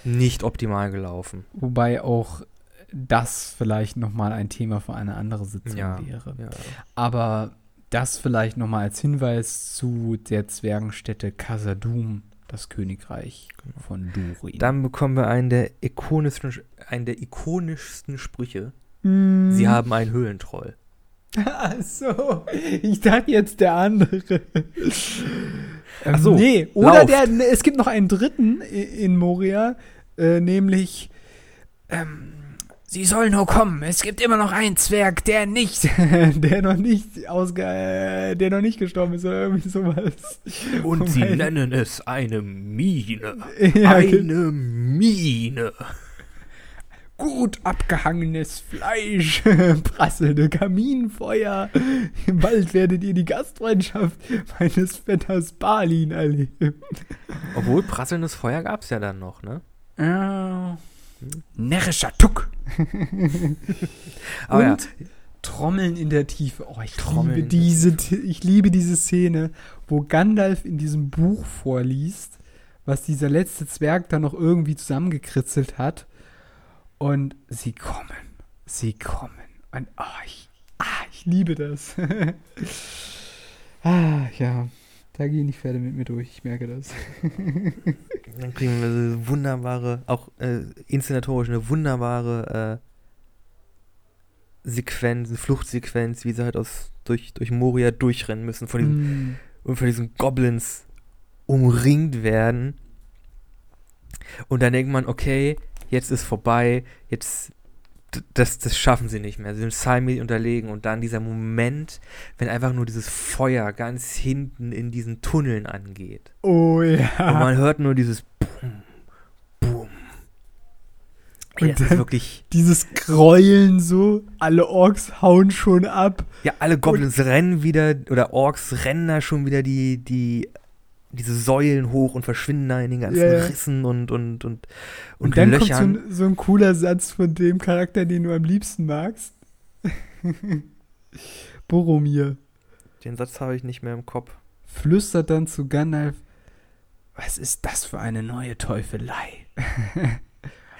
nicht optimal gelaufen. Wobei auch das vielleicht nochmal ein Thema für eine andere Sitzung Ja. wäre. Ja. Aber das vielleicht nochmal als Hinweis zu der Zwergenstätte Khazad-dûm, das Königreich von Durin. Dann bekommen wir einen der ikonischsten, einen der ikonischsten Sprüche. Mm. Sie haben einen Höhlentroll. Ach so, ich dachte jetzt der andere. Ach so, Nee, oder der, ne, es gibt noch einen dritten in Moria, äh, nämlich, ähm, sie soll nur kommen. Es gibt immer noch einen Zwerg, der nicht, der noch nicht ausge, äh, der noch nicht gestorben ist oder irgendwie sowas. Und sie Wobei- nennen es eine Mine. Ja, Eine Mine. gut abgehangenes Fleisch, prasselnde Kaminfeuer. Bald werdet ihr die Gastfreundschaft meines Vetters Balin erleben. Obwohl, prasselndes Feuer gab es ja dann noch, ne? Ja. Närrischer Tuck. Aber ja, Und Trommeln in der Tiefe. Oh, ich Trommeln liebe diese, ich liebe diese Szene, wo Gandalf in diesem Buch vorliest, was dieser letzte Zwerg da noch irgendwie zusammengekritzelt hat. Und sie kommen. Sie kommen. Und oh, ich, ah, ich liebe das. ah, ja. Da gehen die Pferde mit mir durch, ich merke das. dann kriegen wir eine wunderbare, auch äh, inszenatorisch eine wunderbare äh, Sequenz, eine Fluchtsequenz, wie sie halt aus, durch, durch Moria durchrennen müssen, von diesen, Mm. und von diesen Goblins umringt werden. Und dann denkt man, okay, jetzt ist vorbei, jetzt das, das schaffen sie nicht mehr. Sie sind Salmi unterlegen und dann dieser Moment, wenn einfach nur dieses Feuer ganz hinten in diesen Tunneln angeht. Oh ja. Und man hört nur dieses Boom, Boom. Und das ist wirklich. Dieses Gräueln so, alle Orks hauen schon ab. Ja, alle Goblins rennen wieder, oder Orks rennen da schon wieder die, die, diese Säulen hoch und verschwinden da in den ganzen ja. Rissen und, und, und, und, Und, dann Löchern. kommt so ein, so ein cooler Satz von dem Charakter, den du am liebsten magst. Boromir Den Satz habe ich nicht mehr im Kopf. flüstert dann zu Gandalf, was ist das für eine neue Teufelei?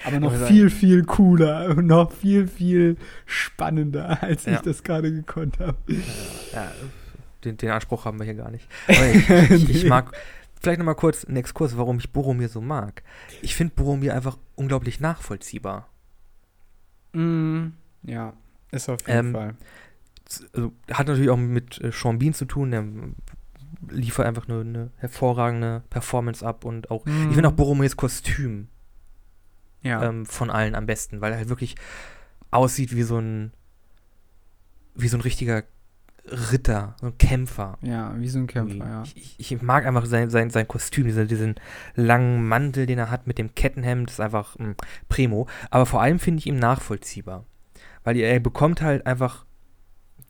Aber noch viel, viel cooler und noch viel, viel spannender, als Ja. ich das gerade gekonnt habe. Ja, den, den Anspruch haben wir hier gar nicht. Aber ich, ich, ich mag, vielleicht nochmal kurz einen Exkurs, warum ich Boromir so mag. Ich finde Boromir einfach unglaublich nachvollziehbar. Mm, ja, ist auf jeden Ähm, Fall. Also, hat natürlich auch mit äh, Sean Bean zu tun, der liefert einfach eine, eine hervorragende Performance ab und auch, ich finde auch Boromirs Kostüm Mm, ja. ähm, von allen am besten, weil er halt wirklich aussieht wie so ein, wie so ein richtiger Ritter, so ein Kämpfer. ja, wie so ein Kämpfer, ja. Ich, ich, ich mag einfach sein, sein, sein Kostüm, diesen, diesen langen Mantel, den er hat mit dem Kettenhemd, ist einfach mm, Primo. Aber vor allem finde ich ihn nachvollziehbar. Weil er bekommt halt einfach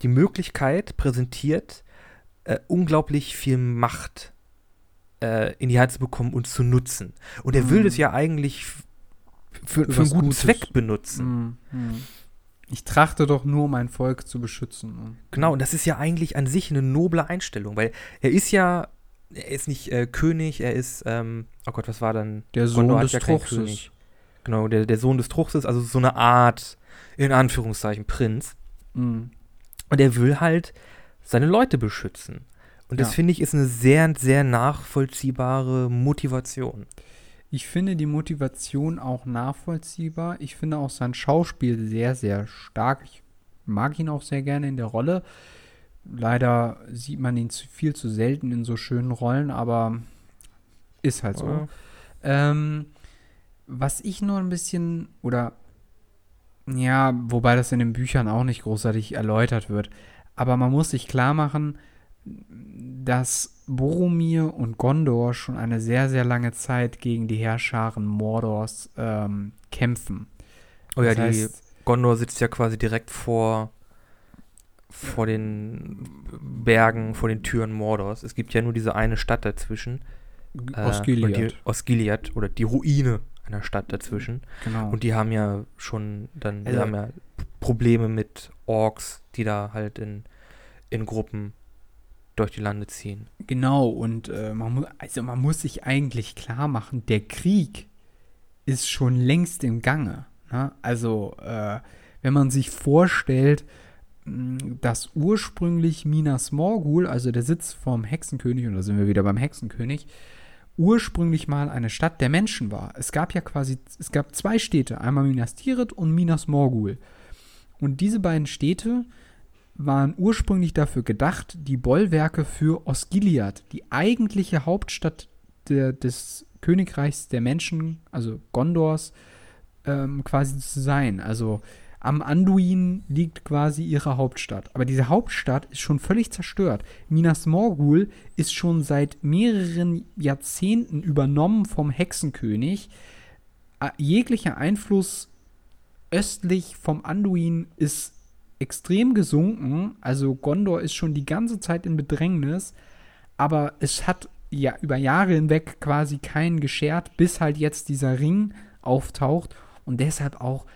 die Möglichkeit präsentiert, äh, unglaublich viel Macht äh, in die Hand zu bekommen und zu nutzen. Und er will Mhm. das ja eigentlich für, Für für einen guten Gutes. Zweck benutzen. Mm, mm. Ich trachte doch nur, mein Volk zu beschützen. Genau, und das ist ja eigentlich an sich eine noble Einstellung, weil er ist ja, er ist nicht äh, König, er ist, ähm, oh Gott, was war dann? Der Sohn Gondor des ja Truchses. Genau, der, der Sohn des Truchses, also so eine Art, in Anführungszeichen, Prinz. Mm. Und er will halt seine Leute beschützen. Und das Ja. finde ich ist eine sehr, sehr nachvollziehbare Motivation. Ich finde die Motivation auch nachvollziehbar. Ich finde auch sein Schauspiel sehr, sehr stark. Ich mag ihn auch sehr gerne in der Rolle. Leider sieht man ihn zu viel zu selten in so schönen Rollen, aber ist halt so. Ähm, was ich nur ein bisschen, oder ja, wobei das in den Büchern auch nicht großartig erläutert wird, aber man muss sich klar machen, dass Boromir und Gondor schon eine sehr, sehr lange Zeit gegen die Herrscharen Mordors ähm, kämpfen. Oh ja, Das die heißt- Gondor sitzt ja quasi direkt vor, vor den Bergen, vor den Türen Mordors. Es gibt ja nur diese eine Stadt dazwischen. äh, Osgiliath, Die, Osgiliath oder die Ruine einer Stadt dazwischen. genau. Und die haben ja schon dann, die Also- haben ja Probleme mit Orks, die da halt in, in Gruppen durch die Lande ziehen. Genau, und äh, man, mu also man muss sich eigentlich klar machen, der Krieg ist schon längst im Gange. Ne? Also, äh, wenn man sich vorstellt, mh, dass ursprünglich Minas Morgul, also der Sitz vom Hexenkönig, und da sind wir wieder beim Hexenkönig, ursprünglich mal eine Stadt der Menschen war. Es gab ja quasi, es gab zwei Städte, einmal Minas Tirith und Minas Morgul. Und diese beiden Städte waren ursprünglich dafür gedacht, die Bollwerke für Osgiliath, die eigentliche Hauptstadt der, des Königreichs der Menschen, also Gondors, ähm, quasi zu sein. Also am Anduin liegt quasi ihre Hauptstadt. Aber diese Hauptstadt ist schon völlig zerstört. Minas Morgul ist schon seit mehreren Jahrzehnten übernommen vom Hexenkönig. Ä- Jeglicher Einfluss östlich vom Anduin ist extrem gesunken. Also Gondor ist schon die ganze Zeit in Bedrängnis. Aber es hat ja über Jahre hinweg quasi keinen geschert, bis halt jetzt dieser Ring auftaucht. Und deshalb auch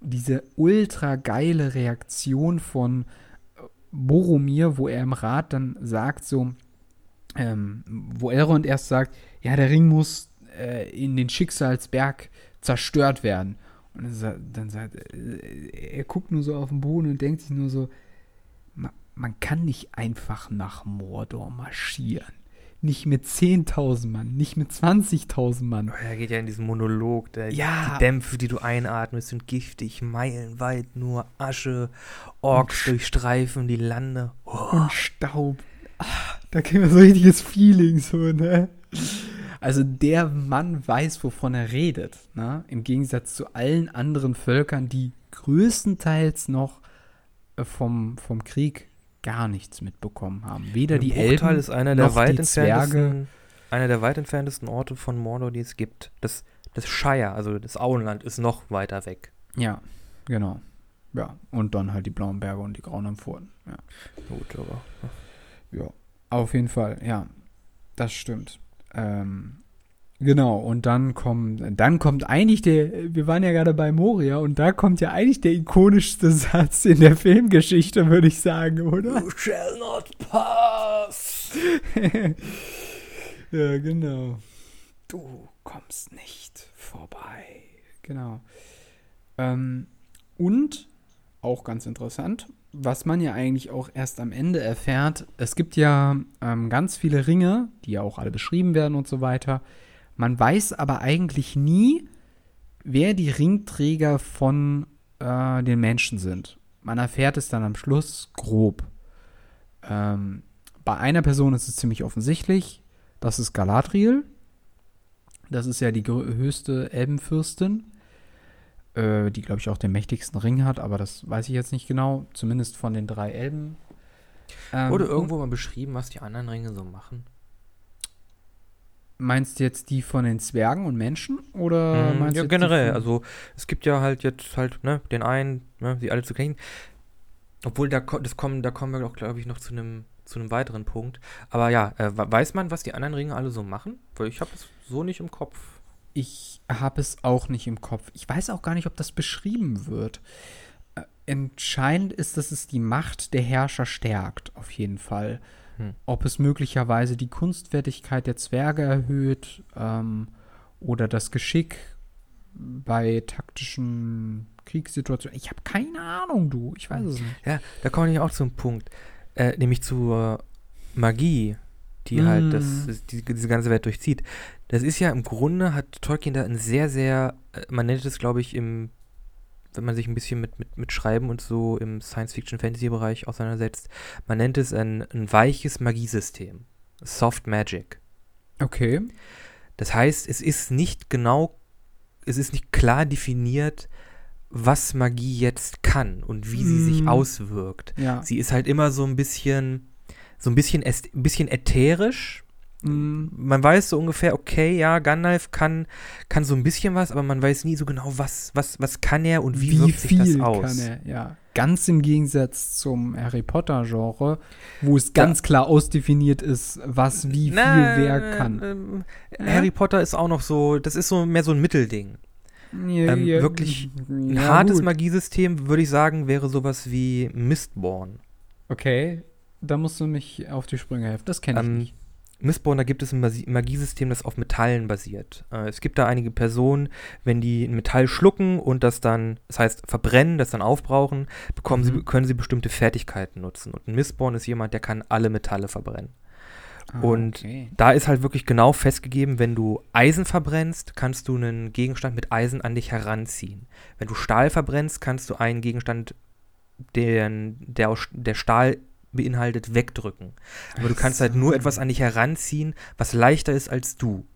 diese ultra geile Reaktion von äh, Boromir, wo er im Rat dann sagt, so, ähm, wo Elrond erst sagt, ja, der Ring muss äh, in den Schicksalsberg zerstört werden. Und dann sa- dann sagt äh, er guckt nur so auf den Boden und denkt sich nur so, ma, man kann nicht einfach nach Mordor marschieren. Nicht mit 10.000 Mann, nicht mit 20.000 Mann. Er geht ja in diesen Monolog, der, Ja. die Dämpfe, die du einatmest, sind giftig, meilenweit nur Asche, Orks durchstreifen die Lande. Oh. und Staub. Ah, da kriegen wir so ein richtiges Feeling, so, ne? Also der Mann weiß, wovon er redet, ne? Im Gegensatz zu allen anderen Völkern, die größtenteils noch äh, vom, vom Krieg gar nichts mitbekommen haben. Weder die Elben ist einer der noch weit die Zwerge. entferntesten, einer der weit entferntesten Orte von Mordor, die es gibt. Das, das Shire, also das Auenland, ist noch weiter weg. Ja, genau. Ja, und dann halt die blauen Berge und die grauen Amphoren. Ja. Gut, aber. Ja, auf jeden Fall, ja. Das stimmt. Ähm, genau, und dann kommt, dann kommt eigentlich der, wir waren ja gerade bei Moria, und da kommt ja eigentlich der ikonischste Satz in der Filmgeschichte, würde ich sagen, oder? You shall not pass! ja, genau. Du kommst nicht vorbei. Genau. Ähm, und, auch ganz interessant, was man ja eigentlich auch erst am Ende erfährt, es gibt ja ähm, ganz viele Ringe, die ja auch alle beschrieben werden und so weiter. Man weiß aber eigentlich nie, wer die Ringträger von äh, den Menschen sind. Man erfährt es dann am Schluss grob. Ähm, bei einer Person ist es ziemlich offensichtlich. Das ist Galadriel. Das ist ja die höchste Elbenfürstin, äh, die, glaube ich, auch den mächtigsten Ring hat, aber das weiß ich jetzt nicht genau. Zumindest von den drei Elben. Ähm, Wurde irgendwo mal beschrieben, was die anderen Ringe so machen? Meinst du jetzt die von den Zwergen und Menschen? Oder Mhm, meinst ja, du die generell. Also, es gibt ja halt jetzt halt, ne, den einen, ne, sie alle zu kennen. Obwohl, da, das kommen, da kommen wir auch, glaube ich, noch zu einem zu einem weiteren Punkt. Aber ja, äh, we- weiß man, was die anderen Ringe alle so machen? Weil ich habe es so nicht im Kopf. Ich habe es auch nicht im Kopf. Ich weiß auch gar nicht, ob das beschrieben wird. Äh, Entscheidend ist, dass es die Macht der Herrscher stärkt, auf jeden Fall. Hm. Ob es möglicherweise die Kunstfertigkeit der Zwerge erhöht ähm, oder das Geschick bei taktischen Kriegssituationen. Ich habe keine Ahnung, du. Ich weiß es nicht. Ja, da komme ich auch zum Punkt. Äh, nämlich zur Magie, die halt das, Mm. das- die, diese ganze Welt durchzieht. Das ist ja im Grunde, hat Tolkien da ein sehr, sehr, äh, man nennt es, glaube ich, im, wenn man sich ein bisschen mit, mit, mit Schreiben und so im Science-Fiction-Fantasy-Bereich auseinandersetzt, man nennt es ein, ein weiches Magiesystem. Soft Magic. Okay. Das heißt, es ist nicht genau, es ist nicht klar definiert, was Magie jetzt kann und wie sie sich Mm. auswirkt. Ja. Sie ist halt immer so ein bisschen, so ein bisschen, ein bisschen ätherisch. Mm, Man weiß so ungefähr, okay, ja, Gandalf kann, kann so ein bisschen was, aber man weiß nie so genau, was, was, was kann er und wie, wirkt sich das aus. kann er, ja. Ganz im Gegensatz zum Harry Potter-Genre, wo es ganz klar ausdefiniert ist, was wie viel Na, wer kann. Ja? Harry Potter ist auch noch so, das ist so mehr so ein Mittelding. Ja, ähm, ja, wirklich Ein hartes. Magiesystem, würde ich sagen, wäre sowas wie Mistborn. Okay, da musst du mich auf die Sprünge helfen. Das kenne ich Ähm, nicht. Mistborn, da gibt es ein Magiesystem, das auf Metallen basiert. Äh, es gibt da einige Personen, wenn die ein Metall schlucken und das dann, das heißt verbrennen, das dann aufbrauchen, bekommen Mhm. sie, können sie bestimmte Fertigkeiten nutzen. Und ein Mistborn ist jemand, der kann alle Metalle verbrennen. Ah, und okay. Da ist halt wirklich genau festgegeben, wenn du Eisen verbrennst, kannst du einen Gegenstand mit Eisen an dich heranziehen. Wenn du Stahl verbrennst, kannst du einen Gegenstand, den, der, aus, der Stahl beinhaltet, wegdrücken. Aber du kannst halt nur etwas an dich heranziehen, was leichter ist als du.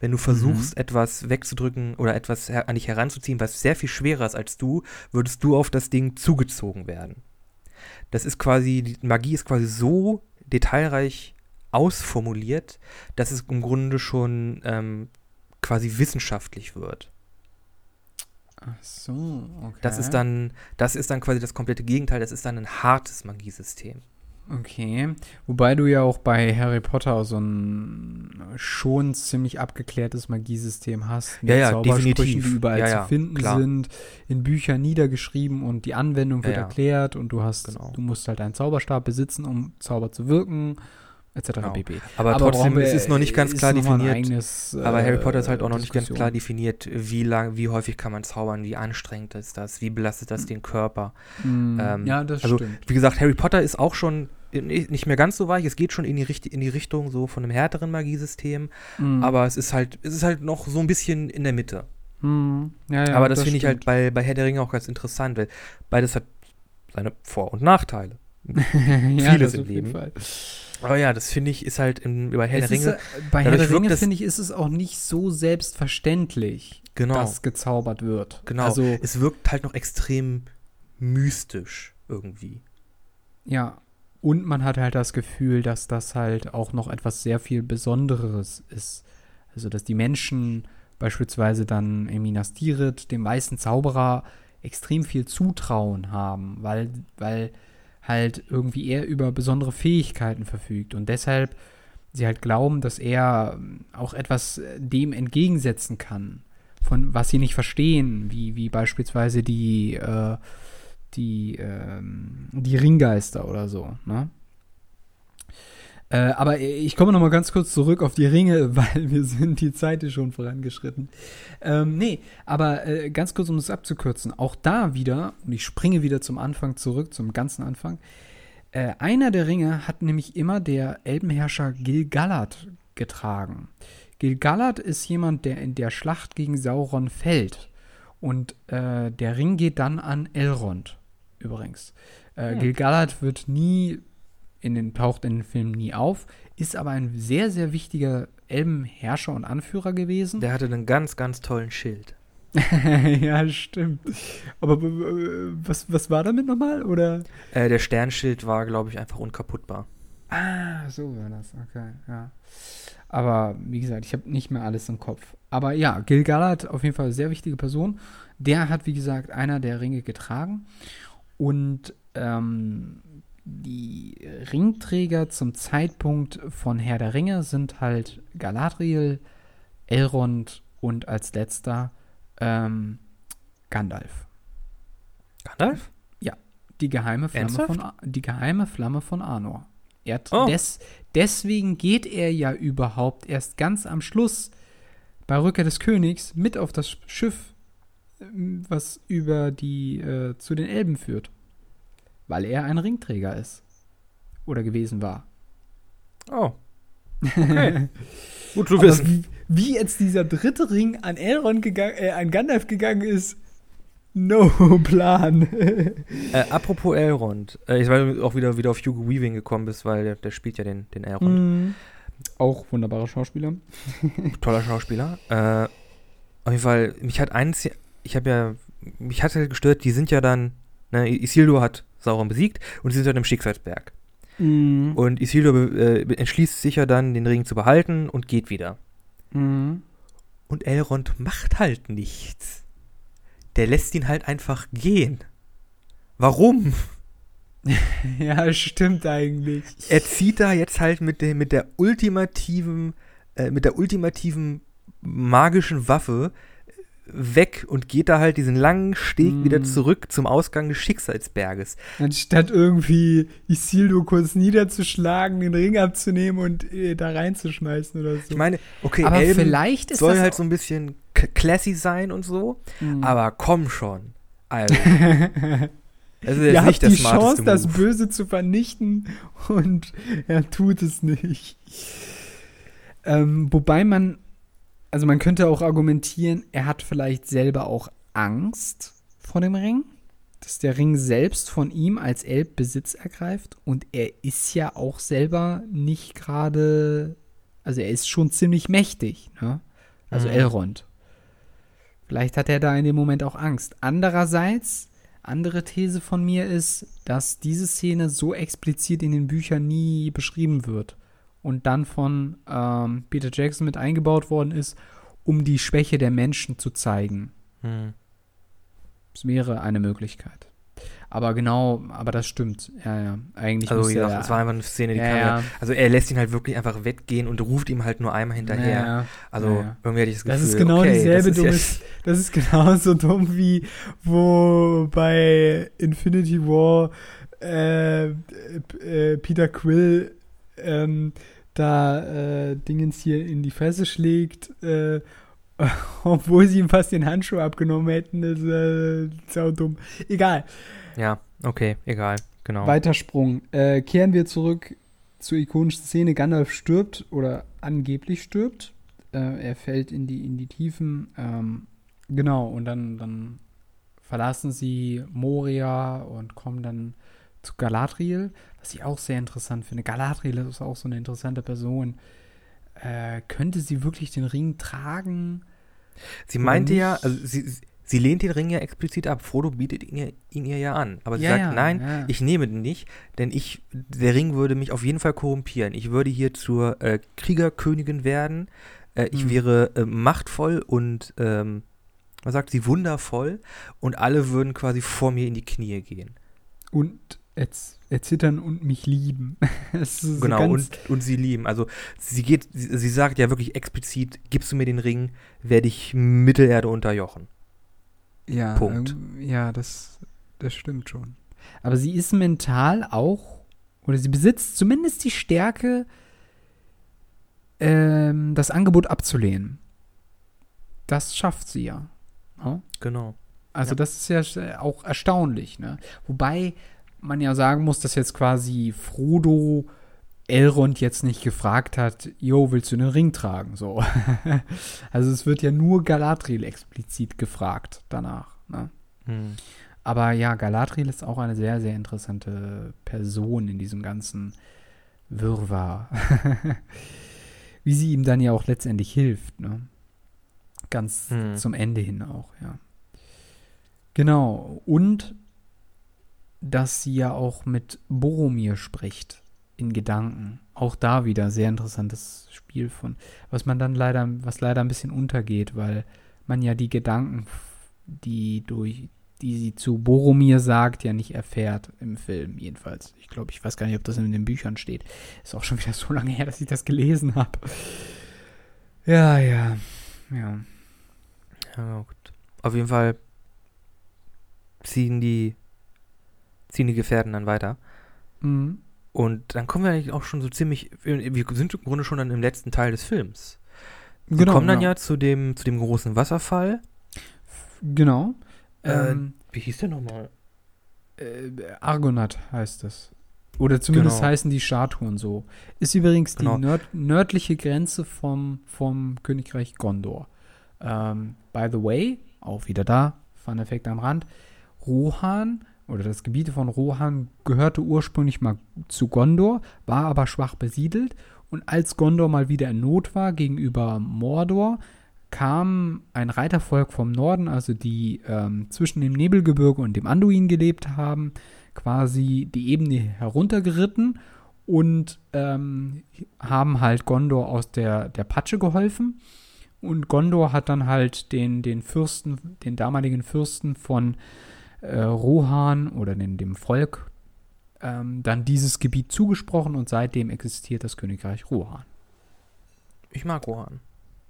Wenn du versuchst, etwas wegzudrücken oder etwas an dich heranzuziehen, was sehr viel schwerer ist als du, würdest du auf das Ding zugezogen werden. Das ist quasi, die Magie ist quasi so detailreich ausformuliert, dass es im Grunde schon ähm, quasi wissenschaftlich wird. Ach so, okay. Das ist dann, das ist dann quasi das komplette Gegenteil, das ist dann ein hartes Magiesystem. Okay. Wobei du ja auch bei Harry Potter so ein schon ziemlich abgeklärtes Magiesystem hast. Ja, ja, Zaubersprüchen, definitiv. die überall Ja, zu ja, finden klar. sind, in Büchern niedergeschrieben und die Anwendung wird ja. erklärt und du hast, Genau. du musst halt einen Zauberstab besitzen, um Zauber zu wirken, etc. Genau. pp. Aber, trotzdem wir- ist es noch nicht ganz klar definiert. eigenes, Aber Harry äh, Potter ist halt auch noch nicht ganz Diskussion. klar definiert, wie lang, wie häufig kann man zaubern, wie anstrengend ist das, wie belastet das den Körper. Mm, Ähm, ja, das also, stimmt. Wie gesagt, Harry Potter ist auch schon nicht mehr ganz so weich, es geht schon in die, Richt in die Richtung so von einem härteren Magiesystem, Mm, aber es ist halt, es ist halt noch so ein bisschen in der Mitte. mm, ja, ja, aber das, finde ich halt bei, bei Herr der Ringe auch ganz interessant, weil beides hat seine Vor- und Nachteile. vieles das im Leben. Fall. Aber ja, das finde ich ist halt in, bei Herr Es der ist, Ringe, äh, bei Herr der Ringe, finde ich, ist es auch nicht so selbstverständlich, genau, dass gezaubert wird. genau. Also, es wirkt halt noch extrem mystisch irgendwie. ja. Und man hat halt das Gefühl, dass das halt auch noch etwas sehr viel Besonderes ist. Also, dass die Menschen beispielsweise dann in Minas Tirith dem weißen Zauberer extrem viel Zutrauen haben, weil, weil halt irgendwie er über besondere Fähigkeiten verfügt und deshalb sie halt glauben, dass er ähm, auch etwas äh, dem entgegensetzen kann, von was sie nicht verstehen, wie, wie beispielsweise die, äh, die, ähm, die Ringgeister oder so, ne? Äh, aber ich komme noch mal ganz kurz zurück auf die Ringe, weil wir sind, die Zeit ist schon vorangeschritten. Ähm, nee, aber äh, ganz kurz, um das abzukürzen, auch da wieder, und ich springe wieder zum Anfang zurück, zum ganzen Anfang, äh, einer der Ringe hat nämlich immer der Elbenherrscher Gil-galad getragen. Gil-galad ist jemand, der in der Schlacht gegen Sauron fällt. Und äh, der Ring geht dann an Elrond, übrigens. Äh, Hm. Gil-galad wird nie, in den, taucht in den Filmen nie auf, ist aber ein sehr, sehr wichtiger Elbenherrscher und Anführer gewesen. Der hatte einen ganz, ganz tollen Schild. ja, stimmt. Aber was, was war damit nochmal? Oder? Äh, der Sternschild war, glaube ich, einfach unkaputtbar. Ah, so war das. Okay, ja. Aber wie gesagt, ich habe nicht mehr alles im Kopf. Aber ja, Gil-galad, auf jeden Fall eine sehr wichtige Person. Der hat, wie gesagt, einer der Ringe getragen. Und ähm, die Ringträger zum Zeitpunkt von Herr der Ringe sind halt Galadriel, Elrond und als letzter ähm, Gandalf. Gandalf? Die geheime Flamme, Ernsthaft? von, die geheime Flamme von Arnor. Er, Oh. des, deswegen geht er ja überhaupt erst ganz am Schluss bei Rückkehr des Königs mit auf das Schiff, ähm, was über die äh, zu den Elben führt. Weil er ein Ringträger ist. Oder gewesen war. Oh. Okay. Gut zu wissen. wie, wie jetzt dieser dritte Ring an Elrond gegangen, äh, an Gandalf gegangen ist, no Plan. Äh, apropos Elrond. Äh, ich weiß auch wieder, wieder auf Hugo Weaving gekommen bist, weil der, der spielt ja den, den Elrond. Mhm. Auch wunderbarer Schauspieler. Toller Schauspieler. Äh, auf jeden Fall, mich hat eins, ich habe ja, mich hat halt gestört, die sind ja dann, ne, Isildur hat Sauron besiegt und sie sind dann im Schicksalsberg. Mhm. Und Isildur äh, entschließt sich ja dann, den Ring zu behalten und geht wieder. Mhm. Und Elrond macht halt nichts. Der lässt ihn halt einfach gehen. Warum? Ja, stimmt eigentlich. Er zieht da jetzt halt mit der, mit der ultimativen, äh, mit der ultimativen magischen Waffe weg und geht da halt diesen langen Steg Mm. wieder zurück zum Ausgang des Schicksalsberges. Anstatt irgendwie Isildur kurz niederzuschlagen, den Ring abzunehmen und äh, da reinzuschmeißen oder so. Ich meine, okay, aber Elben vielleicht ist soll das halt auch- so ein bisschen classy sein und so, Mhm. aber komm schon. Also, das ist jetzt Ihr nicht habt die Chance, das Move. Böse zu vernichten und er tut es nicht. Ähm, wobei man, also man könnte auch argumentieren, er hat vielleicht selber auch Angst vor dem Ring, dass der Ring selbst von ihm als Elb Besitz ergreift und er ist ja auch selber nicht gerade, also er ist schon ziemlich mächtig, ne? Also Mhm. Elrond. Vielleicht hat er da in dem Moment auch Angst. Andererseits, andere These von mir ist, dass diese Szene so explizit in den Büchern nie beschrieben wird und dann von ähm, Peter Jackson mit eingebaut worden ist, um die Schwäche der Menschen zu zeigen. Hm. Das wäre eine Möglichkeit. Aber genau, aber das stimmt. Ja, ja. Eigentlich Also, wie gesagt, es war einfach eine Szene, die ja, kam ja. Also, er lässt ihn halt wirklich einfach weggehen und ruft ihm halt nur einmal hinterher. Ja. Also, Ja, irgendwie hatte ich das Gefühl, Das ist genau okay, dieselbe das ist dumme jetzt, Das ist genauso dumm wie wo bei Infinity War äh, äh, Peter Quill ähm, da äh, Dingens hier in die Fresse schlägt, äh, obwohl sie ihm fast den Handschuh abgenommen hätten. Das ist äh, sau dumm. Egal. Ja, okay, egal. Genau. Weitersprung. Äh, kehren wir zurück zur ikonischen Szene. Gandalf stirbt oder angeblich stirbt. Äh, er fällt in die, in die Tiefen. Ähm, genau, und dann, dann verlassen sie Moria und kommen dann zu Galadriel, was ich auch sehr interessant finde. Galadriel ist auch so eine interessante Person. Äh, könnte sie wirklich den Ring tragen? Sie meinte ja, also sie, sie- lehnt den Ring ja explizit ab. Frodo bietet ihn, ihr- ihn ihr ja an. Aber sie Ja, sagt, ja, nein, ja. ich nehme den nicht, denn ich, der Ring würde mich auf jeden Fall korrumpieren. Ich würde hier zur äh, Kriegerkönigin werden. Äh, ich Hm. wäre äh, machtvoll und, ähm, was sagt sie, wundervoll. Und alle würden quasi vor mir in die Knie gehen. Und erzittern und mich lieben. Genau, und, und sie lieben. Also sie geht, sie, sie sagt ja wirklich explizit, gibst du mir den Ring, werde ich Mittelerde unterjochen. Ja, Punkt. ähm, ja, das, das stimmt schon. Aber sie ist mental auch, oder sie besitzt zumindest die Stärke, ähm, das Angebot abzulehnen. Das schafft sie ja. Ja? Genau. Also Ja. das ist ja auch erstaunlich, ne? Wobei man ja sagen muss, dass jetzt quasi Frodo Elrond jetzt nicht gefragt hat, Jo, willst du den Ring tragen? So. also es wird ja nur Galadriel explizit gefragt danach, ne? Hm. Aber ja, Galadriel ist auch eine sehr, sehr interessante Person in diesem ganzen Wirrwarr. Wie sie ihm dann ja auch letztendlich hilft, ne? Ganz Hm. zum Ende hin auch, ja. Genau. Und dass sie ja auch mit Boromir spricht in Gedanken. Auch da wieder sehr interessantes Spiel von, was man dann leider, was leider ein bisschen untergeht, weil man ja die Gedanken, die durch, die sie zu Boromir sagt, ja nicht erfährt im Film jedenfalls. Ich glaube, ich weiß gar nicht, ob das in den Büchern steht. Ist auch schon wieder so lange her, dass ich das gelesen habe. Ja, ja, ja. Ja, gut. Auf jeden Fall ziehen die, ziehen die Gefährten dann weiter. Mhm. Und dann kommen wir eigentlich auch schon so ziemlich, wir sind im Grunde schon dann im letzten Teil des Films. Wir Genau, kommen dann genau. ja zu dem, zu dem großen Wasserfall. Genau. Äh, Ähm, Wie hieß der nochmal? äh, Argonath heißt es. Oder zumindest Genau. heißen die Statuen so. Ist übrigens Genau. die nörd nördliche Grenze vom, vom Königreich Gondor. Ähm, by the way, auch wieder da, Fun Effekt am Rand. Rohan oder das Gebiet von Rohan gehörte ursprünglich mal zu Gondor, war aber schwach besiedelt. Und als Gondor mal wieder in Not war gegenüber Mordor, kam ein Reitervolk vom Norden, also die ähm, zwischen dem Nebelgebirge und dem Anduin gelebt haben, quasi die Ebene heruntergeritten und ähm, haben halt Gondor aus der, der Patsche geholfen. Und Gondor hat dann halt den, den Fürsten, den damaligen Fürsten von äh, Rohan oder den, dem Volk ähm, dann dieses Gebiet zugesprochen und seitdem existiert das Königreich Rohan. Ich mag Rohan.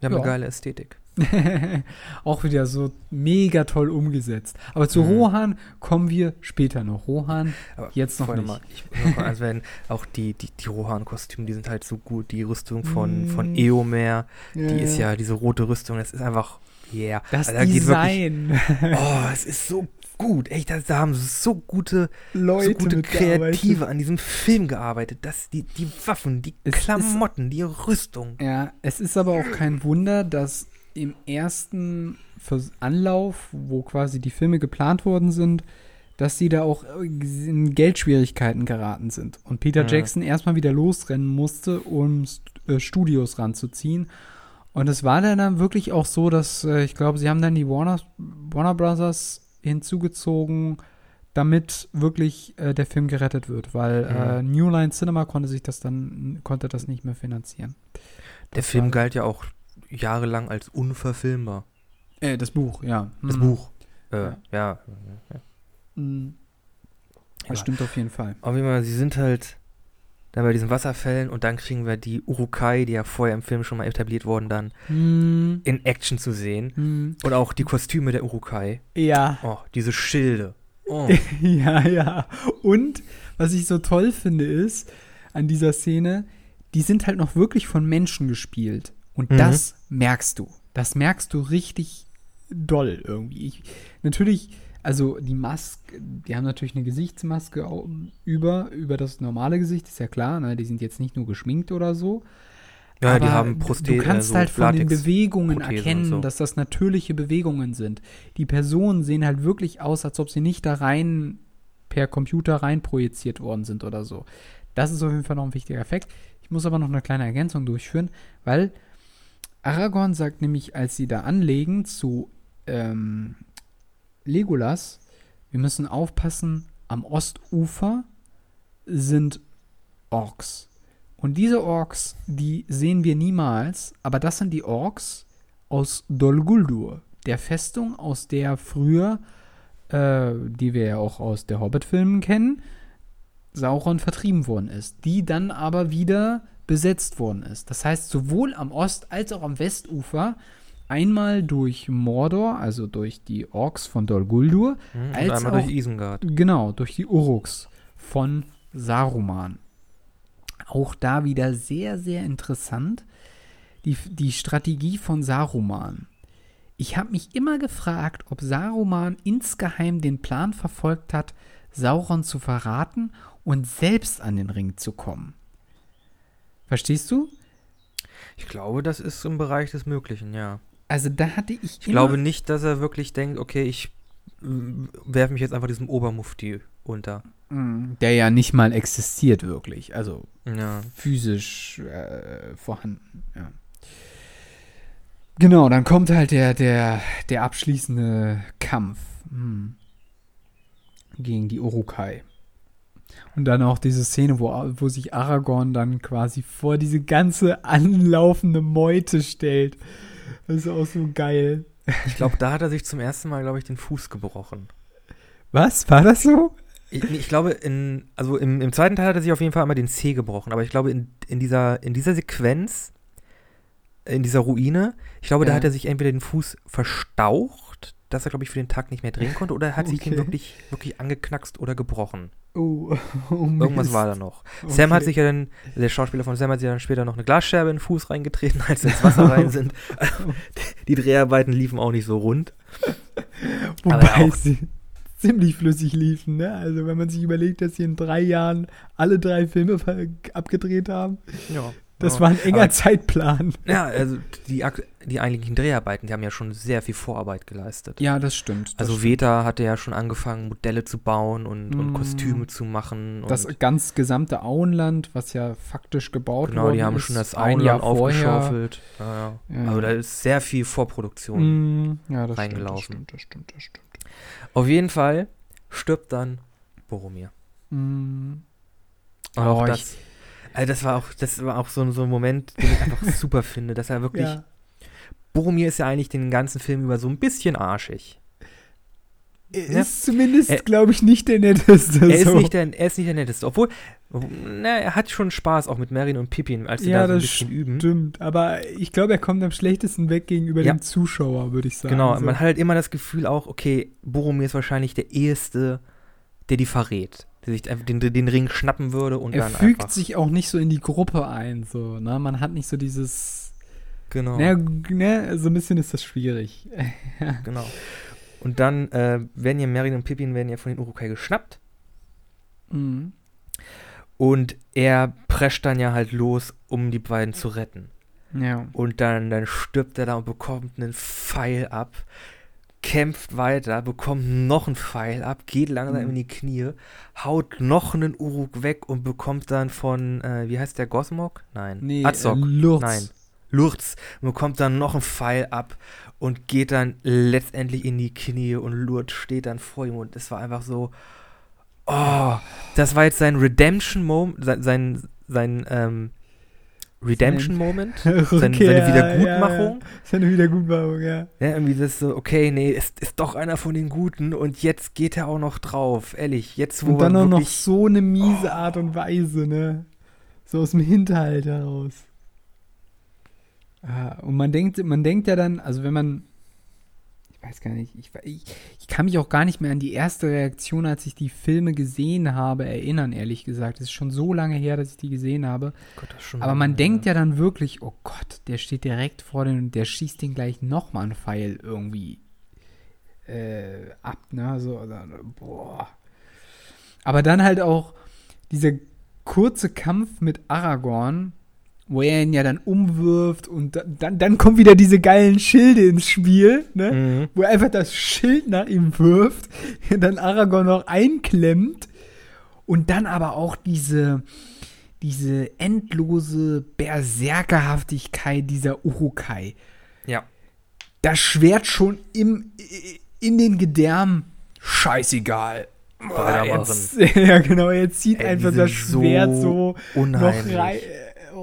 Wir haben Ja. eine geile Ästhetik. Auch wieder so mega toll umgesetzt. Aber zu Mhm. Rohan kommen wir später noch. Rohan, Aber Jetzt noch nicht. Mal, ich eins werden, auch die, die, die Rohan-Kostüme, die sind halt so gut. Die Rüstung von, von Mm. Eomer, die ist ja diese rote Rüstung, das ist einfach, yeah. das Also da geht wirklich, Design. oh, es ist so gut. Echt, da, haben so gute, Leute so gute. Kreative an diesem Film gearbeitet. Das, die, die Waffen, die Es ist- Klamotten, die Rüstung. Ja, es ist aber auch kein Wunder, dass im ersten Anlauf, wo quasi die Filme geplant worden sind, dass sie da auch in Geldschwierigkeiten geraten sind. Und Peter Ja. Jackson erstmal wieder losrennen musste, um äh, Studios ranzuziehen. Und es war dann, dann wirklich auch so, dass äh, ich glaube, sie haben dann die Warner, Warner Brothers hinzugezogen, damit wirklich äh, der Film gerettet wird, weil äh, New Line Cinema konnte sich das dann, konnte das nicht mehr finanzieren. Der Das Film war- galt ja auch jahrelang als unverfilmbar. Äh, das Buch, ja. Das Mhm. Buch. Äh, Ja. ja. Mhm. Ja. Das stimmt auf jeden Fall. Auf jeden Fall, sie sind halt dann bei diesen Wasserfällen und dann kriegen wir die Urukai, die ja vorher im Film schon mal etabliert wurden, dann Mhm. in Action zu sehen. Mhm. Und auch die Kostüme der Urukai. Ja, Oh, diese Schilde. Oh. ja, ja. Und was ich so toll finde ist an dieser Szene, die sind halt noch wirklich von Menschen gespielt. Und Mhm. das merkst du. Das merkst du richtig doll irgendwie. Ich, natürlich, also die Maske, die haben natürlich eine Gesichtsmaske über, über das normale Gesicht, ist ja klar. Ne? Die sind jetzt nicht nur geschminkt oder so. Ja, die Aber haben Proste Du kannst äh, so halt von den Latex- Bewegungen Prothesen erkennen, so. dass das natürliche Bewegungen sind. Die Personen sehen halt wirklich aus, als ob sie nicht da rein per Computer rein projiziert worden sind oder so. Das ist auf jeden Fall noch ein wichtiger Effekt. Ich muss aber noch eine kleine Ergänzung durchführen, weil Aragorn sagt nämlich, als sie da anlegen zu ähm, Legolas, wir müssen aufpassen, am Ostufer sind Orks. Und diese Orks, die sehen wir niemals, aber das sind die Orks aus Dol Guldur, der Festung, aus der früher, äh, die wir ja auch aus der Hobbit-Filmen kennen, Sauron vertrieben worden ist, die dann aber wieder besetzt worden ist. Das heißt, sowohl am Ost- als auch am Westufer einmal durch Mordor, also durch die Orks von Dol Guldur, Mhm, und als einmal auch- durch Isengard. Genau, durch die Uruks von Saruman. Auch da wieder sehr, sehr interessant. Die, die Strategie von Saruman. Ich habe mich immer gefragt, ob Saruman insgeheim den Plan verfolgt hat, Sauron zu verraten und selbst an den Ring zu kommen. Verstehst du? Ich glaube, das ist im Bereich des Möglichen, ja. Also da hatte ich, Ich glaube nicht, dass er wirklich denkt, okay, ich werfe mich jetzt einfach diesem Obermufti unter. Mm, der ja nicht mal existiert wirklich, also Ja. physisch äh, vorhanden. Ja. Genau, dann kommt halt der, der, der abschließende Kampf hm, gegen die Urukai. Und dann auch diese Szene, wo, wo sich Aragorn dann quasi vor diese ganze anlaufende Meute stellt. Das ist auch so geil. Ich glaube, da hat er sich zum ersten Mal, glaube ich, den Fuß gebrochen. Was? War das so? Ich, ich glaube, in, also im, im zweiten Teil hat er sich auf jeden Fall einmal den Zeh gebrochen, aber ich glaube, in, in, dieser, in dieser Sequenz, in dieser Ruine, ich glaube, da Ja. hat er sich entweder den Fuß verstaucht, dass er, glaube ich, für den Tag nicht mehr drehen konnte, oder er hat sich den Okay. wirklich, wirklich angeknackst oder gebrochen. Oh, oh Irgendwas war da noch. Sam hat Okay. sich ja dann, der Schauspieler von Sam hat sich dann später noch eine Glasscherbe in den Fuß reingetreten, als sie ins Wasser rein sind. Die Dreharbeiten liefen auch nicht so rund. Wobei sie ziemlich flüssig liefen, ne? Also wenn man sich überlegt, dass sie in drei Jahren alle drei Filme abgedreht haben, Ja. Das war ein enger Aber- Zeitplan. Ja, also die, die eigentlichen Dreharbeiten, die haben ja schon sehr viel Vorarbeit geleistet. Ja, das stimmt. Das also stimmt. Veta hatte ja schon angefangen, Modelle zu bauen und, und Mm. Kostüme zu machen. das und ganz gesamte Auenland, was ja faktisch gebaut genau, worden die haben schon das Jahr Auenland vorher. aufgeschaufelt. Ja, ja. Ja. Also da ist sehr viel Vorproduktion. Mm, ja, das reingelaufen. Stimmt, das stimmt, das stimmt, das stimmt. Auf jeden Fall stirbt dann Boromir. Mm. Und auch Oh, das, Also das war auch, das war auch so, so ein Moment, den ich einfach super finde, dass er wirklich. Ja. Boromir ist ja eigentlich den ganzen Film über so ein bisschen arschig. Er Ja. ist zumindest, glaube ich, nicht der netteste. Er ist, so. nicht der, er ist nicht der netteste. Obwohl, na, er hat schon Spaß auch mit Merlin und Pippin, als sie Ja, da so ein das bisschen üben. Stimmt, aber ich glaube, er kommt am schlechtesten weg gegenüber Ja. dem Zuschauer, würde ich sagen. Genau, so. man hat halt immer das Gefühl auch, okay, Boromir ist wahrscheinlich der Eheste, der die verrät. Der sich einfach den, den Ring schnappen würde und er dann fügt einfach. sich auch nicht so in die Gruppe ein, so, ne? Man hat nicht so dieses. Genau. Na, ne, so ein bisschen ist das schwierig. Genau. Und dann äh, werden ja Merlin und Pippin werden ja von den Urukai geschnappt Mhm. und er prescht dann ja halt los, um die beiden zu retten. Ja. Und dann, dann stirbt er da und bekommt einen Pfeil ab, kämpft weiter, bekommt noch einen Pfeil ab, geht langsam Mhm. in die Knie, haut noch einen Uruk weg und bekommt dann von, äh, wie heißt der, Gosmog? Nein. Nee, Azog. äh, Lurz. Nein. Lurz bekommt dann noch einen Pfeil ab und geht dann letztendlich in die Knie und Lurz steht dann vor ihm und es war einfach so, oh, das war jetzt sein Redemption-Moment, sein, sein, sein ähm, Redemption-Moment, seine, seine Wiedergutmachung. Ja, ja. Seine Wiedergutmachung, ja. Ja, irgendwie das so, okay, nee, ist, ist doch einer von den Guten und jetzt geht er auch noch drauf, ehrlich, jetzt wo Und dann auch noch so eine miese Art und Weise, ne? So aus dem Hinterhalt heraus. Ah, und man denkt, man denkt ja dann, also wenn man, weiß gar nicht, ich, ich, ich kann mich auch gar nicht mehr an die erste Reaktion, als ich die Filme gesehen habe, erinnern, ehrlich gesagt. Es ist schon so lange her, dass ich die gesehen habe. Gott, Aber man denkt ja dann wirklich, oh Gott, der steht direkt vor den und der schießt den gleich nochmal einen Pfeil irgendwie äh, ab, ne? So, oder, boah. Aber dann halt auch dieser kurze Kampf mit Aragorn, wo er ihn ja dann umwirft und da- dann, dann kommen wieder diese geilen Schilde ins Spiel, ne? Mhm. wo er einfach das Schild nach ihm wirft, dann Aragorn noch einklemmt und dann aber auch diese, diese endlose Berserkerhaftigkeit dieser Urukai. Ja. Das Schwert schon im, in den Gedärm, scheißegal. Weitermachen. Jetzt, ja, genau, er zieht Ey, einfach das Schwert so, noch unheimlich. rein.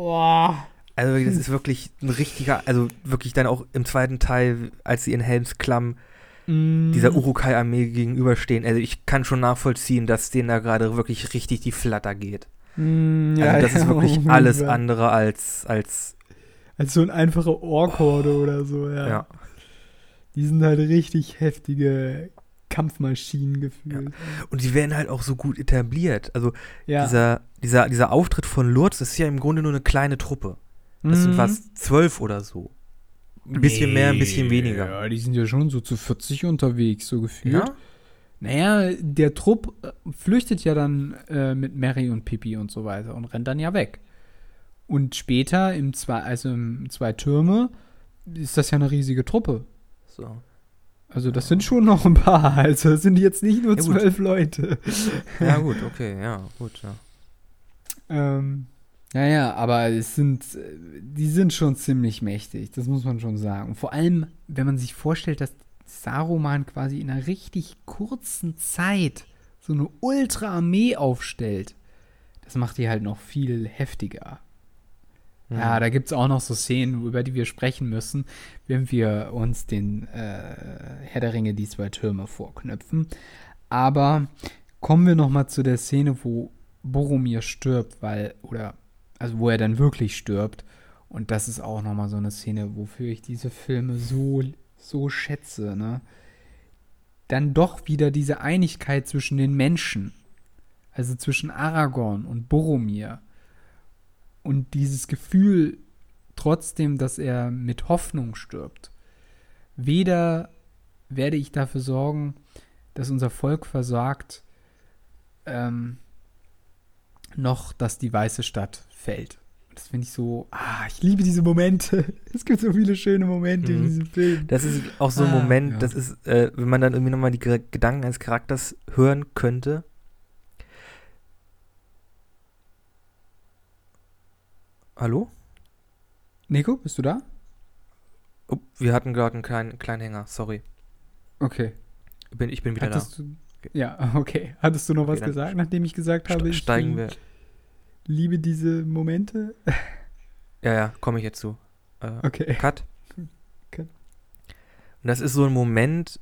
Oh. Also wirklich, das ist wirklich ein richtiger, also wirklich dann auch im zweiten Teil, als sie in Helmsklamm Mm. dieser Urukai-Armee gegenüberstehen. Also ich kann schon nachvollziehen, dass denen da gerade wirklich richtig die Flatter geht. Mm, ja, Also das ja, ist wirklich jeden alles Fall. andere als, als Als so ein einfacher Orkhorde oder so, ja. ja. Die sind halt richtig heftige Kampfmaschinen gefühlt. Und die werden halt auch so gut etabliert. Also Ja. dieser, dieser, dieser Auftritt von Lurz ist ja im Grunde nur eine kleine Truppe. Das Mhm. sind was, zwölf oder so. Ein bisschen mehr, ein bisschen weniger. Ja, die sind ja schon so zu 40 unterwegs, so gefühlt. Ja? Naja, der Trupp äh, flüchtet ja dann äh, mit Mary und Pippi und so weiter und rennt dann ja weg. Und später, im zwei, also im Zwei Türme, ist das ja eine riesige Truppe. So. Also das sind schon noch ein paar. Also das sind jetzt nicht nur Ja, gut. zwölf Leute. Ja, gut, okay, ja, gut, ja. Ähm, ja, ja, aber es sind, die sind schon ziemlich mächtig, das muss man schon sagen. Vor allem, wenn man sich vorstellt, dass Saruman quasi in einer richtig kurzen Zeit so eine Ultra-Armee aufstellt, das macht die halt noch viel heftiger. Ja, da gibt es auch noch so Szenen, über die wir sprechen müssen, wenn wir uns den äh, Herr der Ringe, die zwei Türme vorknöpfen. Aber kommen wir noch mal zu der Szene, wo Boromir stirbt, weil, oder, also wo er dann wirklich stirbt. Und das ist auch noch mal so eine Szene, wofür ich diese Filme so, so schätze, ne? Dann doch wieder diese Einigkeit zwischen den Menschen. Also zwischen Aragorn und Boromir. Und dieses Gefühl trotzdem, dass er mit Hoffnung stirbt. Weder werde ich dafür sorgen, dass unser Volk versagt, ähm, noch dass die weiße Stadt fällt. Das finde ich so, ah, ich liebe diese Momente. Es gibt so viele schöne Momente in Mhm. diesem Film. Das ist auch so ein Ah, Moment, ja. das ist, äh, wenn man dann irgendwie nochmal die Ge- Gedanken eines Charakters hören könnte. Hallo? Nico, bist du da? Oh, wir hatten gerade einen kleinen, kleinen Hänger, sorry. Okay. Ich bin, ich bin wieder Hattest du, ja, okay. Hattest du noch was Okay, dann gesagt, nachdem ich gesagt da. habe, ich Steigen wir. liebe diese Momente. Ja, ja, komme ich jetzt zu. Äh, Okay. Cut. Cut. Und das ist so ein Moment,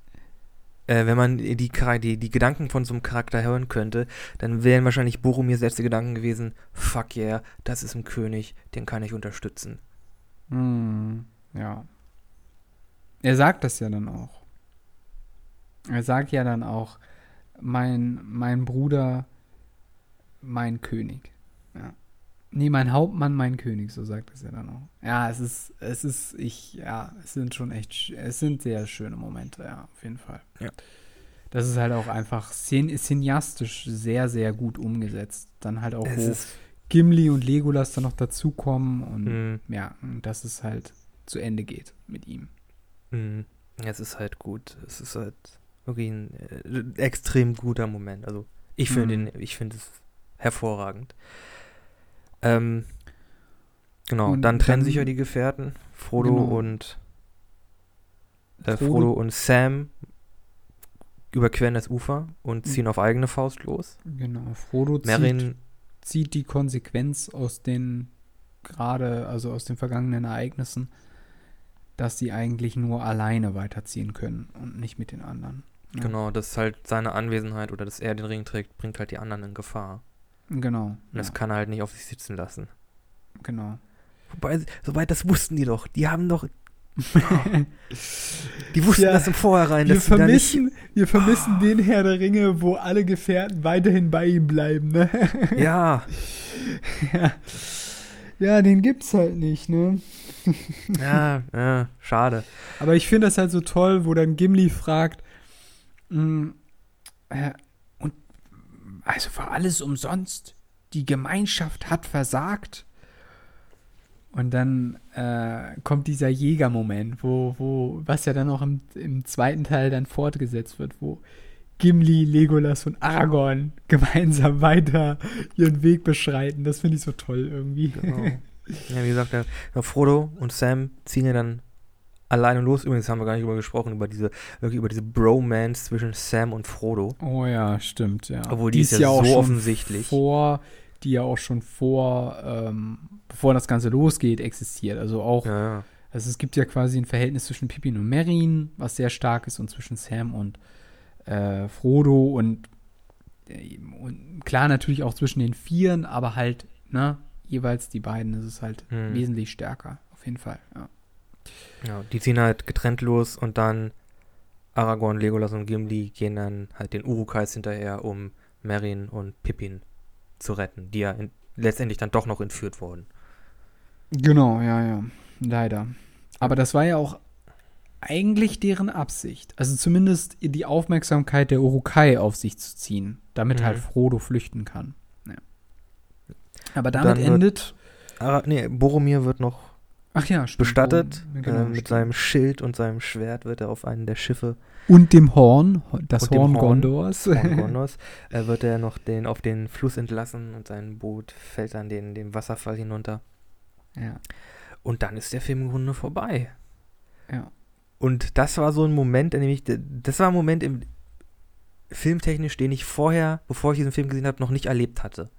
äh, wenn man die, die, die Gedanken von so einem Charakter hören könnte, dann wären wahrscheinlich Boromirs letzte Gedanken gewesen, fuck yeah, das ist ein König, den kann ich unterstützen. Hm, ja. Er sagt das ja dann auch. Er sagt ja dann auch, mein, mein Bruder, mein König. Nee, mein Hauptmann, mein König, so sagt es ja dann auch. Ja, es ist, es ist, ich, ja, es sind schon echt, es sind sehr schöne Momente, ja, auf jeden Fall. Ja. Das ist halt auch einfach cin cineastisch sehr, sehr gut umgesetzt. Dann halt auch, Es wo Gimli und Legolas dann noch dazukommen und mh, ja, und dass es halt zu Ende geht mit ihm. mh, es ist halt gut. Es ist halt wirklich ein äh, extrem guter Moment. Also ich finde Mhm. ich finde es hervorragend. Ähm, genau, Und dann trennen dann- sich ja die Gefährten, Frodo Genau. und äh, Frodo- Frodo und Sam überqueren das Ufer und Mhm. ziehen auf eigene Faust los. Genau, Frodo zieht, Merrin, zieht die Konsequenz aus den gerade, also aus den vergangenen Ereignissen, dass sie eigentlich nur alleine weiterziehen können und nicht mit den anderen. Ja. genau, dass halt seine Anwesenheit oder dass er den Ring trägt, bringt halt die anderen in Gefahr. Genau. Und das ja, kann er halt nicht auf sich sitzen lassen. genau. Wobei, soweit das wussten die doch. Die haben doch. Die wussten Ja, das im Vorhinein, Wir vermissen, wir vermissen den Herr der Ringe, wo alle Gefährten weiterhin bei ihm bleiben, ne? Ja, ja. ja, den gibt's halt nicht, ne? ja, ja, schade. Aber ich finde das halt so toll, wo dann Gimli fragt, mh, äh, und also war alles umsonst? Die Gemeinschaft hat versagt? Und dann äh, kommt dieser Jägermoment, wo, wo, was ja dann auch im, im zweiten Teil dann fortgesetzt wird, wo Gimli, Legolas und Aragorn gemeinsam weiter ihren Weg beschreiten. Das finde ich so toll irgendwie. Genau. Ja, wie gesagt, der Frodo und Sam ziehen ja dann alleine los. Übrigens haben wir gar nicht drüber gesprochen, über diese, wirklich über diese Bromance zwischen Sam und Frodo. Oh ja, stimmt, ja. Obwohl die ist ja so schon offensichtlich. Vor, die ja auch schon vor, ähm, bevor das Ganze losgeht, existiert. Also auch, Ja, ja. also es gibt ja quasi ein Verhältnis zwischen Pippin und Merrin, was sehr stark ist, und zwischen Sam und äh, Frodo und, äh, und klar natürlich auch zwischen den Vieren, aber halt, ne, jeweils die beiden ist es halt Hm. wesentlich stärker, auf jeden Fall, ja. Ja, die ziehen halt getrennt los und dann Aragorn, Legolas und Gimli gehen dann halt den Urukais hinterher, um Merrin und Pippin zu retten, die ja in, letztendlich dann doch noch entführt wurden. Genau, ja, ja. Leider. Aber das war ja auch eigentlich deren Absicht. Also zumindest die Aufmerksamkeit der Urukai auf sich zu ziehen, damit Mhm. halt Frodo flüchten kann. Ja. Aber damit endet. Ara nee, Boromir wird noch Ach ja, stimmt. bestattet. Oh, genau, äh, mit stimmt. seinem Schild und seinem Schwert wird er auf einen der Schiffe Und dem Horn, das Und dem Horn, Horn. Gondors. von Gondors, äh, wird er noch den, auf den Fluss entlassen und sein Boot fällt dann den, den Wasserfall hinunter. ja, Und dann ist der Film im Grunde vorbei. ja. Und das war so ein Moment, in dem ich, das war ein Moment im filmtechnisch, den ich vorher, bevor ich diesen Film gesehen habe, noch nicht erlebt hatte.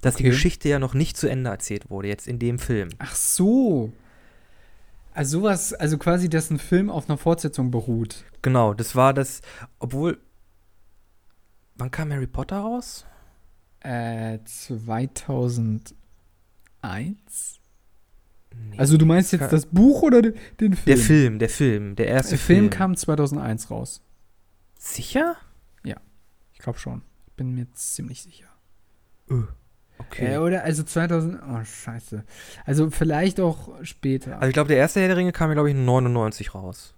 Dass die Okay. Geschichte ja noch nicht zu Ende erzählt wurde, jetzt in dem Film. Ach so. Also sowas, also quasi, dass ein Film auf einer Fortsetzung beruht. Genau, das war das, obwohl, wann kam Harry Potter raus? Äh, 2001? Nee. Also du meinst jetzt das Buch oder den, den Film? der Film, der Film, der erste Der Film kam 2001 raus. Sicher? Ich glaube schon. Bin mir ziemlich sicher. Okay. Äh, oder also 2000. Oh Scheiße. Also vielleicht auch später. Also ich glaube, der erste Herr der Ringe kam ja, glaube ich, 99 raus.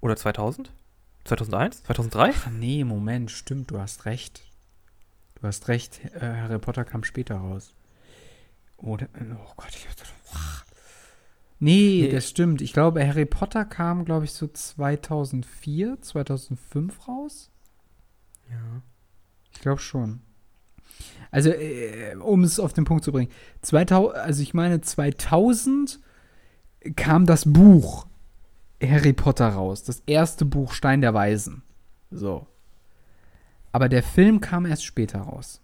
Oder 2000? 2001? 2003? Ach nee, Moment, stimmt. Du hast recht. Du hast recht. Äh, Harry Potter kam später raus. Oder oh Gott, ich Nee, Nee. das stimmt. Ich glaube, Harry Potter kam, glaube ich, so 2004, 2005 raus. Ja. Ich glaube schon. Also, äh, um es auf den Punkt zu bringen. 2000, also ich meine, 2000 kam das Buch Harry Potter raus. Das erste Buch Stein der Weisen. So. Aber der Film kam erst später raus.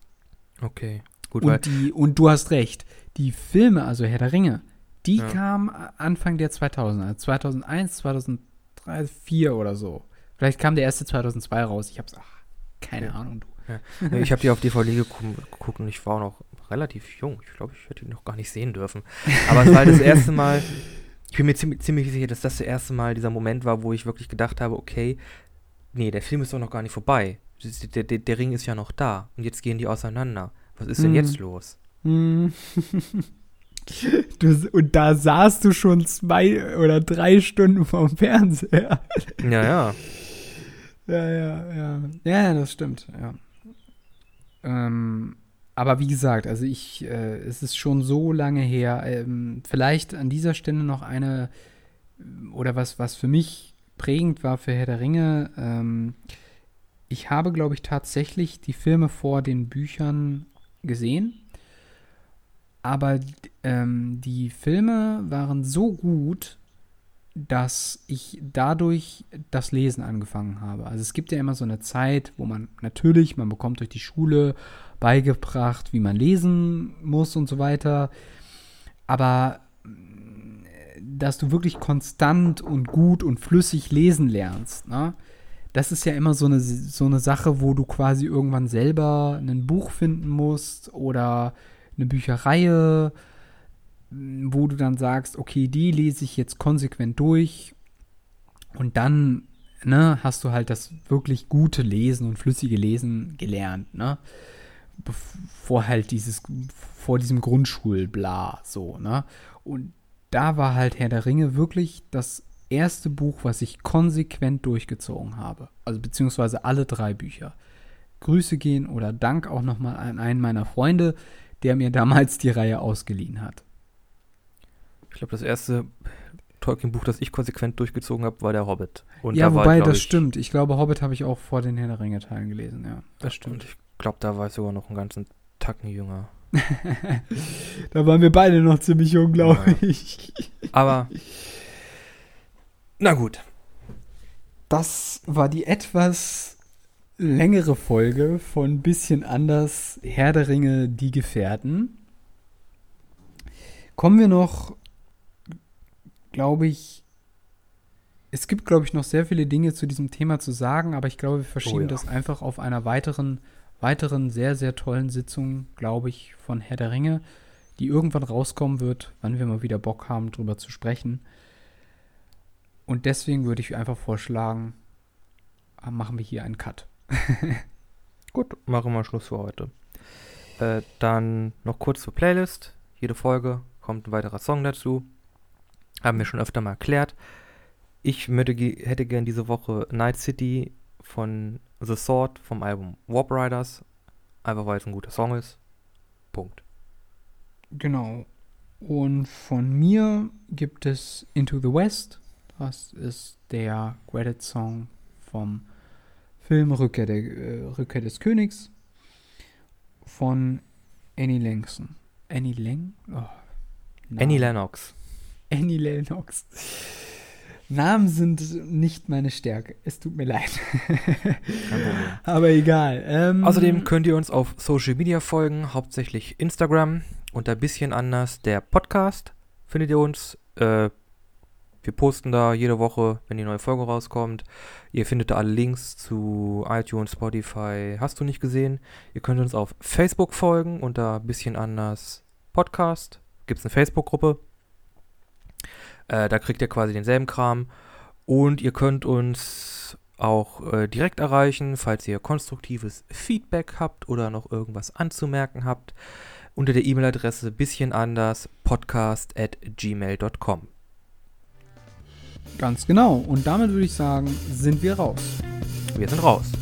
Okay. Gut, Und, die, und du hast recht, die Filme, also Herr der Ringe, die Ja. kamen Anfang der 2000er, also 2001, 2003, 2004 oder so. Vielleicht kam der erste 2002 raus. Ich hab's, ach, keine Ja. Ahnung, du. Nee, ich habe die auf DVD geguckt, und ich war noch relativ jung. Ich glaube, ich hätte ihn noch gar nicht sehen dürfen. Aber es war das erste Mal, ich bin mir ziemlich, ziemlich sicher, dass das das erste Mal dieser Moment war, wo ich wirklich gedacht habe, okay, nee, der Film ist doch noch gar nicht vorbei. Der, der, der Ring ist ja noch da und jetzt gehen die auseinander. Was ist denn Mhm. jetzt los? Hm. Du, und da saßt du schon zwei oder drei Stunden vorm Fernseher. Ja, ja. Ja, ja, ja. Ja, das stimmt, ja. Ähm, aber wie gesagt, also ich, äh, es ist schon so lange her. Ähm, vielleicht an dieser Stelle noch eine, oder was, was für mich prägend war für Herr der Ringe. Ähm, ich habe, glaube ich, tatsächlich die Filme vor den Büchern gesehen. Aber ähm, die Filme waren so gut, dass ich dadurch das Lesen angefangen habe. Also es gibt ja immer so eine Zeit, wo man natürlich, man bekommt durch die Schule beigebracht, wie man lesen muss und so weiter. Aber mm, dass du wirklich konstant und gut und flüssig lesen lernst, ne? Das ist ja immer so eine, so eine Sache, wo du quasi irgendwann selber ein Buch finden musst oder eine Bücherreihe, wo du dann sagst, okay, die lese ich jetzt konsequent durch und dann ne, hast du halt das wirklich gute Lesen und flüssige Lesen gelernt, ne? Vor halt dieses, vor diesem Grundschulbla, so, ne? Und da war halt Herr der Ringe wirklich das erste Buch, was ich konsequent durchgezogen habe. Also beziehungsweise alle drei Bücher. Grüße gehen oder Dank auch nochmal an einen meiner Freunde, der mir damals die Reihe ausgeliehen hat. Ich glaube, das erste Tolkien-Buch, das ich konsequent durchgezogen habe, war der Hobbit. Und ja, da war, wobei glaub das ich, stimmt. Ich glaube, Hobbit habe ich auch vor den Herr der Ringe-Teilen gelesen, ja. Das Und stimmt. ich glaube, da war ich sogar noch einen ganzen Tacken jünger. da waren wir beide noch ziemlich jung, glaube Ja. ich. Aber, na gut. Das war die etwas längere Folge von Bisschen anders Herr der Ringe, die Gefährten. Kommen wir noch, glaube ich, es gibt, glaube ich, noch sehr viele Dinge zu diesem Thema zu sagen, aber ich glaube, wir verschieben ja. das einfach auf einer weiteren, weiteren sehr, sehr tollen Sitzung, glaube ich, von Herr der Ringe, die irgendwann rauskommen wird, wann wir mal wieder Bock haben, drüber zu sprechen. Und deswegen würde ich einfach vorschlagen, ah, machen wir hier einen Cut. Gut, machen wir Schluss für heute. Äh, dann noch kurz zur Playlist. Jede Folge kommt ein weiterer Song dazu. Haben wir schon öfter mal erklärt. Ich möchte, hätte gern diese Woche Night City von The Sword vom Album Warp Riders. Einfach weil es ein guter Song ist. Punkt. Genau. Und von mir gibt es Into the West. Das ist der Credit-Song vom Film Rückkehr, der, äh, Rückkehr des Königs von Annie Langston. Annie Lang? Oh, Annie. Lennox. Annie Lennox. Namen sind nicht meine Stärke. Es tut mir leid. Aber egal. Ähm, Außerdem könnt ihr uns auf Social Media folgen, hauptsächlich Instagram. Unter bisschen anders der Podcast findet ihr uns. Äh, wir posten da jede Woche, wenn die neue Folge rauskommt. Ihr findet da alle Links zu iTunes, Spotify. Hast du nicht gesehen? Ihr könnt uns auf Facebook folgen unter bisschen anders Podcast. Gibt es eine Facebook-Gruppe. Äh, da kriegt ihr quasi denselben Kram. Und ihr könnt uns auch äh, direkt erreichen, falls ihr konstruktives Feedback habt oder noch irgendwas anzumerken habt, unter der E-Mail-Adresse bisschen anders podcast at gmail.com. Ganz genau. Und damit würde ich sagen, sind wir raus. Wir sind raus.